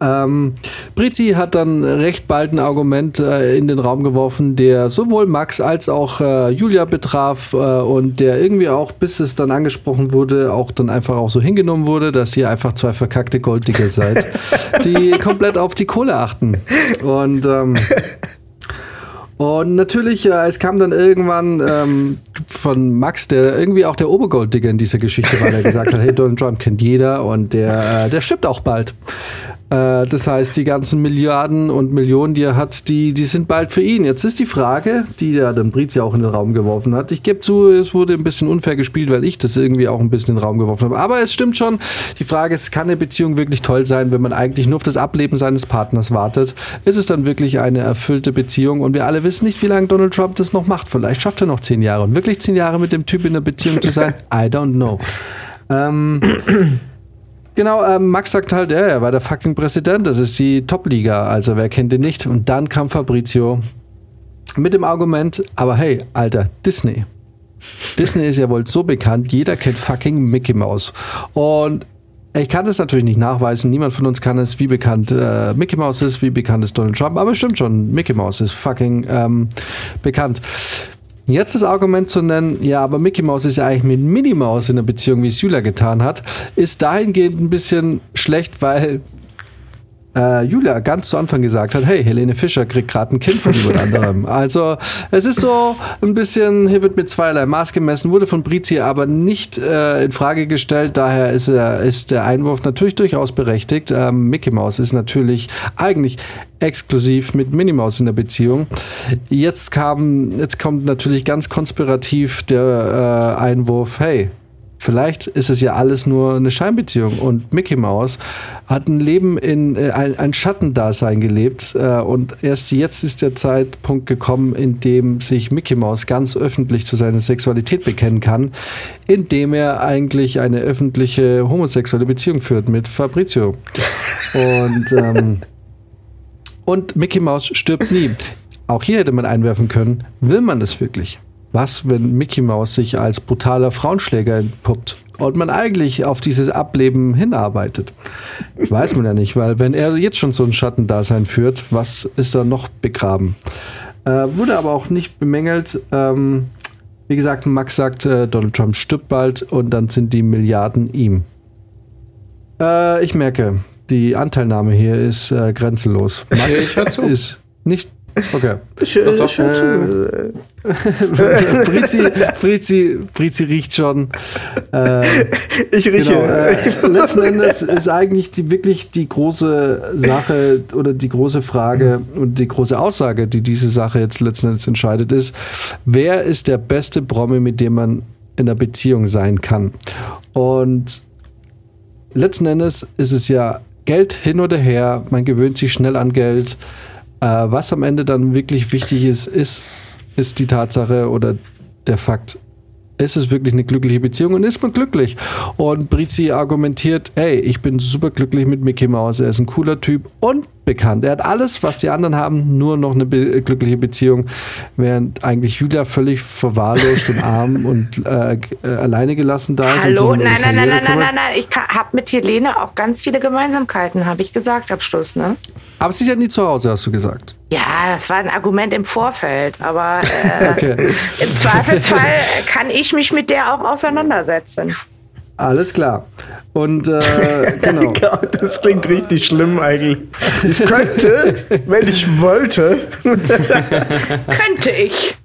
Ähm, Brizi hat dann recht bald ein Argument äh, in den Raum geworfen, der sowohl Max als auch äh, Julia betraf äh, und der irgendwie auch, bis es dann angesprochen wurde, auch dann einfach auch so hingenommen wurde, dass ihr einfach zwei verkackte Golddigger seid, die komplett auf die Kohle achten. Und ähm, und natürlich, äh, es kam dann irgendwann ähm, von Max, der irgendwie auch der Obergolddigger in dieser Geschichte war, der gesagt hat, hey, Donald Trump kennt jeder und der, äh, der stirbt auch bald. Äh, das heißt, die ganzen Milliarden und Millionen, die er hat, die, die sind bald für ihn. Jetzt ist die Frage, die der dann Briz ja auch in den Raum geworfen hat. Ich gebe zu, es wurde ein bisschen unfair gespielt, weil ich das irgendwie auch ein bisschen in den Raum geworfen habe. Aber es stimmt schon. Die Frage ist, kann eine Beziehung wirklich toll sein, wenn man eigentlich nur auf das Ableben seines Partners wartet? Ist es dann wirklich eine erfüllte Beziehung? Und wir alle wissen nicht, wie lange Donald Trump das noch macht. Vielleicht schafft er noch zehn Jahre. Und wirklich zehn Jahre mit dem Typ in einer Beziehung zu sein? I don't know. Ähm, Genau, ähm, Max sagt halt, ja, er war der fucking Präsident, das ist die Top-Liga, also wer kennt ihn nicht? Und dann kam Fabrizio mit dem Argument, aber hey, Alter, Disney. Disney ist ja wohl so bekannt, jeder kennt fucking Mickey Mouse. Und ich kann das natürlich nicht nachweisen, niemand von uns kann es, wie bekannt äh, Mickey Mouse ist, wie bekannt ist Donald Trump, aber stimmt schon, Mickey Mouse ist fucking ähm, bekannt. Jetzt das Argument zu nennen, ja, aber Mickey Mouse ist ja eigentlich mit Minnie Mouse in der Beziehung, wie es Julia getan hat, ist dahingehend ein bisschen schlecht, weil äh, Julia ganz zu Anfang gesagt hat, hey, Helene Fischer kriegt gerade ein Kind von jemand anderem. Also es ist so ein bisschen, hier wird mit zweierlei Maß gemessen, wurde von Brizi aber nicht äh, in Frage gestellt, daher ist, er, ist der Einwurf natürlich durchaus berechtigt. Ähm, Mickey Mouse ist natürlich eigentlich exklusiv mit Minnie Maus in der Beziehung. Jetzt kam, jetzt kommt natürlich ganz konspirativ der äh, Einwurf, hey, Vielleicht ist es ja alles nur eine Scheinbeziehung und Mickey Mouse hat ein Leben in äh, ein, ein Schattendasein gelebt äh, und erst jetzt ist der Zeitpunkt gekommen, in dem sich Mickey Mouse ganz öffentlich zu seiner Sexualität bekennen kann, indem er eigentlich eine öffentliche homosexuelle Beziehung führt mit Fabrizio. Und ähm, und Mickey Mouse stirbt nie. Auch hier hätte man einwerfen können, will man das wirklich? Was, wenn Mickey Mouse sich als brutaler Frauenschläger entpuppt und man eigentlich auf dieses Ableben hinarbeitet? Weiß man ja nicht, weil wenn er jetzt schon so ein Schattendasein führt, was ist da noch begraben? Äh, wurde aber auch nicht bemängelt. Ähm, wie gesagt, Max sagt, äh, Donald Trump stirbt bald und dann sind die Milliarden ihm. Äh, ich merke, die Anteilnahme hier ist äh, grenzenlos. Max Ich hör zu. ist nicht. Okay. Ich, äh, doch, ich hör zu. Brizi, Brizi, Brizi riecht schon. Äh, Ich rieche. genau, äh, letzten Endes ist eigentlich die, wirklich die große Sache oder die große Frage und die große Aussage, die diese Sache jetzt letzten Endes entscheidet, ist, wer ist der beste Promi, mit dem man in einer Beziehung sein kann? Und letzten Endes ist es ja Geld hin oder her, man gewöhnt sich schnell an Geld. Äh, was am Ende dann wirklich wichtig ist, ist, ist die Tatsache oder der Fakt, ist es wirklich eine glückliche Beziehung und ist man glücklich? Und Brizi argumentiert, hey, ich bin super glücklich mit Mickey Mouse, er ist ein cooler Typ und bekannt. Er hat alles, was die anderen haben, nur noch eine be glückliche Beziehung, während eigentlich Julia völlig verwahrlost und arm und äh, äh, alleine gelassen da ist. Hallo? ihre Nein, nein, nein, nein, nein, nein, nein. Ich habe mit Helene auch ganz viele Gemeinsamkeiten, habe ich gesagt am Schluss, ne? Aber sie ist ja nie zu Hause, hast du gesagt. Ja, das war ein Argument im Vorfeld, aber äh, Okay. im Zweifelsfall kann ich mich mit der auch auseinandersetzen. Alles klar. Und äh, genau. Das klingt richtig schlimm eigentlich. Ich könnte, wenn ich wollte. Könnte ich.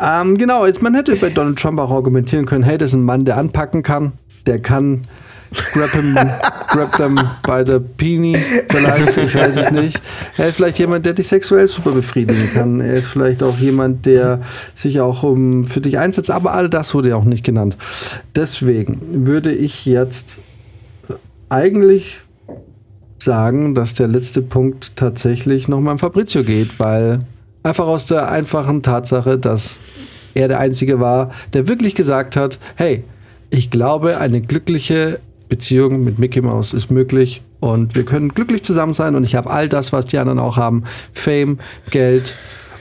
Ähm, genau, jetzt man hätte bei Donald Trump auch argumentieren können, hey, das ist ein Mann, der anpacken kann, der kann grab him, grab them by the peony, vielleicht, ich weiß es nicht. Er ist vielleicht jemand, der dich sexuell super befriedigen kann. Er ist vielleicht auch jemand, der sich auch um, für dich einsetzt, aber all das wurde ja auch nicht genannt. Deswegen würde ich jetzt eigentlich sagen, dass der letzte Punkt tatsächlich nochmal an Fabrizio geht, weil einfach aus der einfachen Tatsache, dass er der Einzige war, der wirklich gesagt hat, hey, ich glaube, eine glückliche Beziehung mit Mickey Mouse ist möglich und wir können glücklich zusammen sein und ich habe all das, was die anderen auch haben, Fame, Geld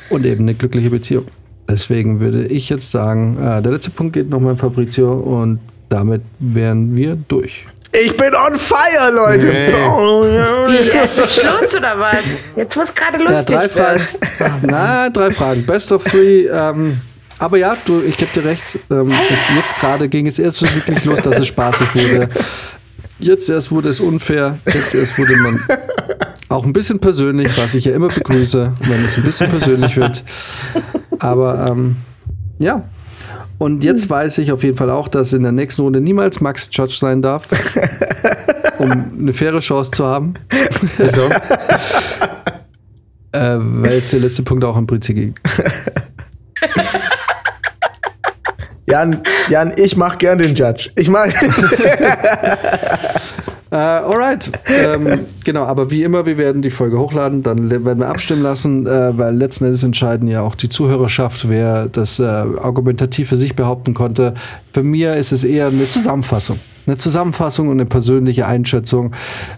und eben eine glückliche Beziehung. Deswegen würde ich jetzt sagen, äh, der letzte Punkt geht nochmal an Fabrizio und damit wären wir durch. Ich bin on fire, Leute. Nee. Jetzt ist Schluss oder was? Jetzt muss gerade Ja, lustig drei Fragen. werden. Na, drei Fragen. Best of three. Ähm, aber ja, du, ich gebe dir recht. Ähm, jetzt gerade ging es erst so wirklich los, dass es spaßig wurde. Jetzt erst wurde es unfair. Jetzt erst wurde man auch ein bisschen persönlich, was ich ja immer begrüße, wenn es ein bisschen persönlich wird. Aber ähm, ja. Und jetzt weiß ich auf jeden Fall auch, dass in der nächsten Runde niemals Max Judge sein darf, um eine faire Chance zu haben. Wieso? Äh, weil jetzt der letzte Punkt auch im Prinzip ging. Jan, Jan, ich mach gern den Judge. Ich mach. Äh, alright. ähm, genau, aber wie immer, wir werden die Folge hochladen, dann werden wir abstimmen lassen, äh, weil letzten Endes entscheiden ja auch die Zuhörerschaft, wer das äh, argumentativ für sich behaupten konnte. Für mir ist es eher eine Zusammenfassung. Eine Zusammenfassung und eine persönliche Einschätzung.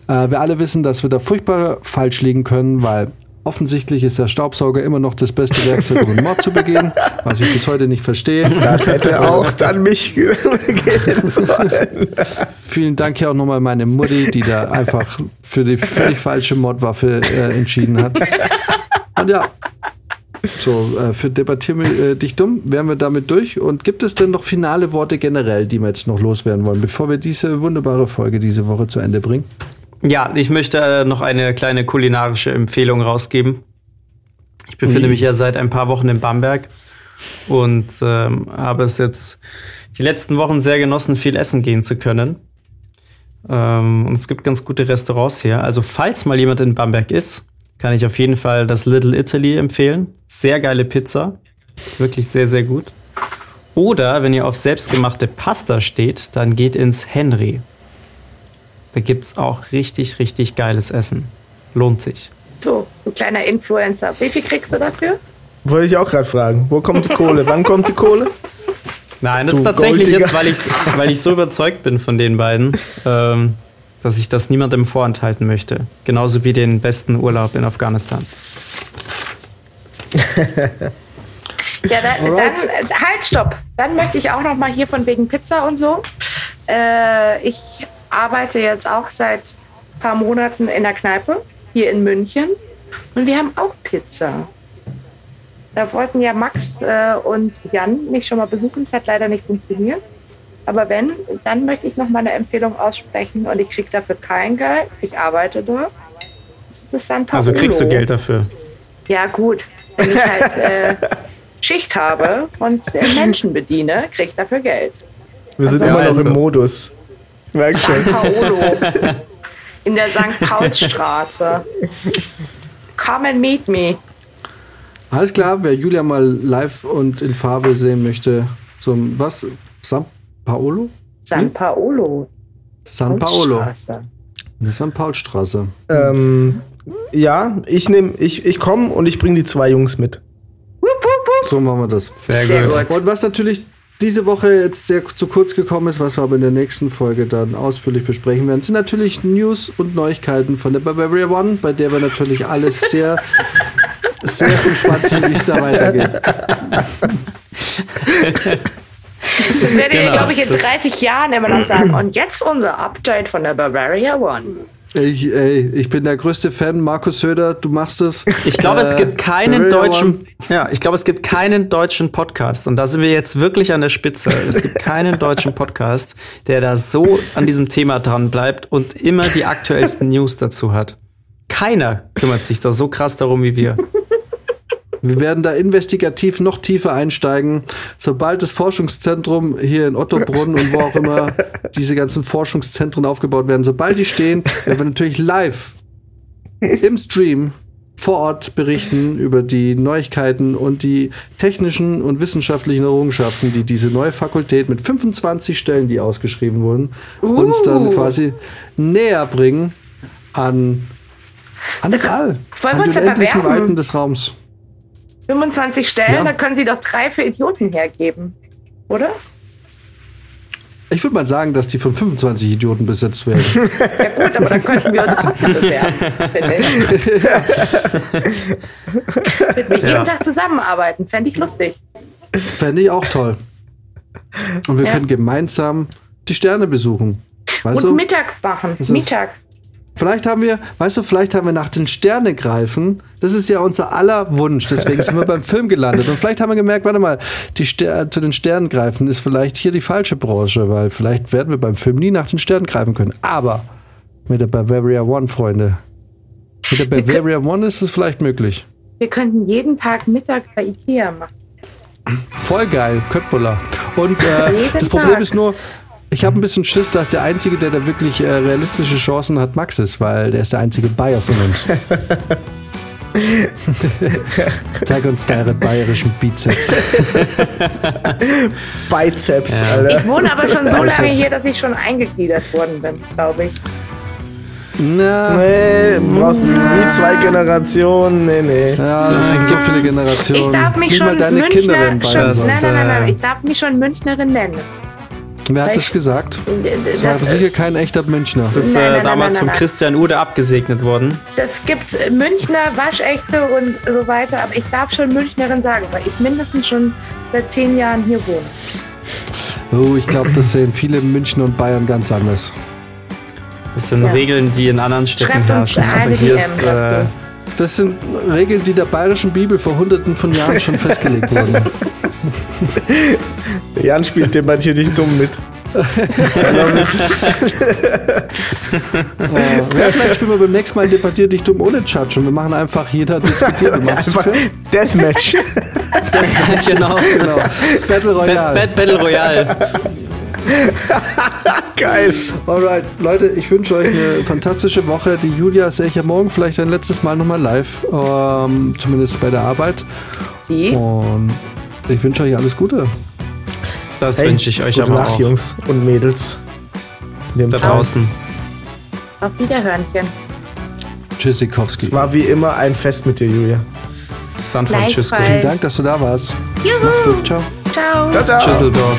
Äh, wir alle wissen, dass wir da furchtbar falsch liegen können, weil offensichtlich ist der Staubsauger immer noch das beste Werkzeug, um einen Mord zu begehen, was ich bis heute nicht verstehe. Das hätte auch dann mich gehen sollen. Vielen Dank hier auch nochmal meine Mutti, die da einfach für die völlig falsche Mordwaffe äh, entschieden hat. Und ja, so, äh, für Debattieren wir äh, dich dumm, wären wir damit durch. Und gibt es denn noch finale Worte generell, die wir jetzt noch loswerden wollen, bevor wir diese wunderbare Folge diese Woche zu Ende bringen? Ja, ich möchte äh, noch eine kleine kulinarische Empfehlung rausgeben. Ich befinde mich ja seit ein paar Wochen in Bamberg und ähm, habe es jetzt die letzten Wochen sehr genossen, viel essen gehen zu können. Ähm, und es gibt ganz gute Restaurants hier. Also falls mal jemand in Bamberg ist, kann ich auf jeden Fall das Little Italy empfehlen. Sehr geile Pizza. Wirklich sehr, sehr gut. Oder wenn ihr auf selbstgemachte Pasta steht, dann geht ins Henry. Da gibt's auch richtig, richtig geiles Essen. Lohnt sich. So, du kleiner Influencer. Wie viel kriegst du dafür? Wollte ich auch gerade fragen. Wo kommt die Kohle? Wann kommt die Kohle? Nein, das Du ist tatsächlich Golddigger. jetzt, weil ich, weil ich so überzeugt bin von den beiden, ähm, dass ich das niemandem vorenthalten möchte. Genauso wie den besten Urlaub in Afghanistan. Ja, dann, dann halt, stopp. Dann möchte ich auch noch mal hier von wegen Pizza und so. Äh, ich arbeite jetzt auch seit ein paar Monaten in der Kneipe hier in München und wir haben auch Pizza. Da wollten ja Max äh, und Jan mich schon mal besuchen. Es hat leider nicht funktioniert. Aber wenn, dann möchte ich noch mal eine Empfehlung aussprechen und ich kriege dafür kein Geld. Ich arbeite dort. Das ist San Paolo. Also kriegst du Geld dafür. Ja, gut. Wenn ich halt äh, Schicht habe und äh, Menschen bediene, krieg ich dafür Geld. Wir sind Ja, immer noch also. im Modus. Merk San schon. Paolo. In der St. Paulstraße. Come and meet me. Alles klar, wer Julia mal live und in Farbe sehen möchte, zum was? San Paolo? San Paolo. San Paolo. Paulstraße. In der San Paulstraße. Ähm, ja, ich nehme, ich, ich komme und ich bringe die zwei Jungs mit. So machen wir das. Sehr, Sehr gut. gut. Und was natürlich diese Woche jetzt sehr zu kurz gekommen ist, was wir aber in der nächsten Folge dann ausführlich besprechen werden, sind natürlich News und Neuigkeiten von der Bavaria One, bei der wir natürlich alles sehr, sehr gespannt sind, wie es da weitergeht. Das werdet ihr, Genau, glaube ich, in das- 30 Jahren immer noch sagen. Und jetzt unser Update von der Bavaria One. Ich, ey, ich bin der größte Fan, Markus Söder, du machst es. Ich glaube, es Äh, gibt keinen deutschen, ja, ich glaube, es gibt keinen deutschen Podcast und da sind wir jetzt wirklich an der Spitze. Es gibt keinen deutschen Podcast, der da so an diesem Thema dran bleibt und immer die aktuellsten News dazu hat. Keiner kümmert sich da so krass darum wie wir. Wir werden da investigativ noch tiefer einsteigen. Sobald das Forschungszentrum hier in Ottobrunn und wo auch immer diese ganzen Forschungszentren aufgebaut werden, sobald die stehen, werden wir natürlich live im Stream vor Ort berichten über die Neuigkeiten und die technischen und wissenschaftlichen Errungenschaften, die diese neue Fakultät mit 25 Stellen, die ausgeschrieben wurden, uns dann Uh. quasi näher bringen an, an das All, wollen an unendlichen bewerben? Weiten des Raums. 25 Stellen, Ja. da können Sie doch drei für Idioten hergeben. Oder? Ich würde mal sagen, dass die von 25 Idioten besetzt werden. Ja gut, aber dann könnten wir uns trotzdem bewerben, finde ich. Mit mir jeden Tag zusammenarbeiten, fände ich lustig. Fände ich auch toll. Und wir Ja. können gemeinsam die Sterne besuchen. Weißt Und du? Mittag machen. ist- Mittag. Vielleicht haben wir, weißt du, vielleicht haben wir nach den Sternen greifen. Das ist ja unser aller Wunsch. Deswegen sind wir beim Film gelandet. Und vielleicht haben wir gemerkt, warte mal, die Ster zu den Sternen greifen ist vielleicht hier die falsche Branche, weil vielleicht werden wir beim Film nie nach den Sternen greifen können. Aber mit der Bavaria One, Freunde. Mit der Bavaria One ist es vielleicht möglich. Wir könnten jeden Tag Mittag bei Ikea machen. Voll geil, Köttbullar. Und äh, das Problem Tag. ist nur, ich habe ein bisschen Schiss, dass der Einzige, der da wirklich äh, realistische Chancen hat, Max ist, weil der ist der einzige Bayer von uns. Zeig uns deine bayerischen Bizeps. Bizeps, Ja. Alter. Ich wohne aber schon so lange hier, dass ich schon eingegliedert worden bin, glaube ich. Na, Nee, du brauchst wie zwei Generationen. Nee, nee. ja, das sind so viele Generationen. Ich darf mich Nicht mal schon deine Münchner, Kinder werden schon, nein, nein, nein, nein, ich darf mich schon Münchnerin nennen. Wer hat das ich- gesagt? Das Das, war sicher kein echter Münchner. Das ist Nein, nein, äh, nein, damals nein, von. Christian Ude abgesegnet worden. das gibt äh, Münchner, Waschechte und so weiter, aber ich darf schon Münchnerin sagen, weil ich mindestens schon seit zehn Jahren hier wohne. Oh, ich glaube, das sehen viele München und Bayern ganz anders. Das sind Ja. Regeln, die in anderen Städten herrschen. Aber hier ist, äh. Das sind Regeln, die der bayerischen Bibel vor hunderten von Jahren schon festgelegt wurden. Jan spielt debattiert dich dumm mit. Äh, ja, vielleicht spielen wir beim nächsten Mal Debattier dich dumm ohne Judge und wir machen einfach jeder diskutiert. Du machst es Einfach fair? Deathmatch. genau. Genau. Battle Royale. Bad Battle Royale. Geil. Alright, Leute, ich wünsche euch eine fantastische Woche. Die Julia sehe ich ja morgen vielleicht ein letztes Mal nochmal live, ähm, zumindest bei der Arbeit. Sie? Und ich wünsche euch alles Gute. Das Hey, wünsche ich euch gute aber Nacht, auch. Jungs und Mädels. Da Fall. draußen. Auf Wiederhörnchen. Tschüssikowski. Es war wie immer ein Fest mit dir, Julia. San Francisco. Vielen Dank, dass du da warst. Juhu. Mach's gut. Ciao. Ciao. Ciao, ciao. Düsseldorf.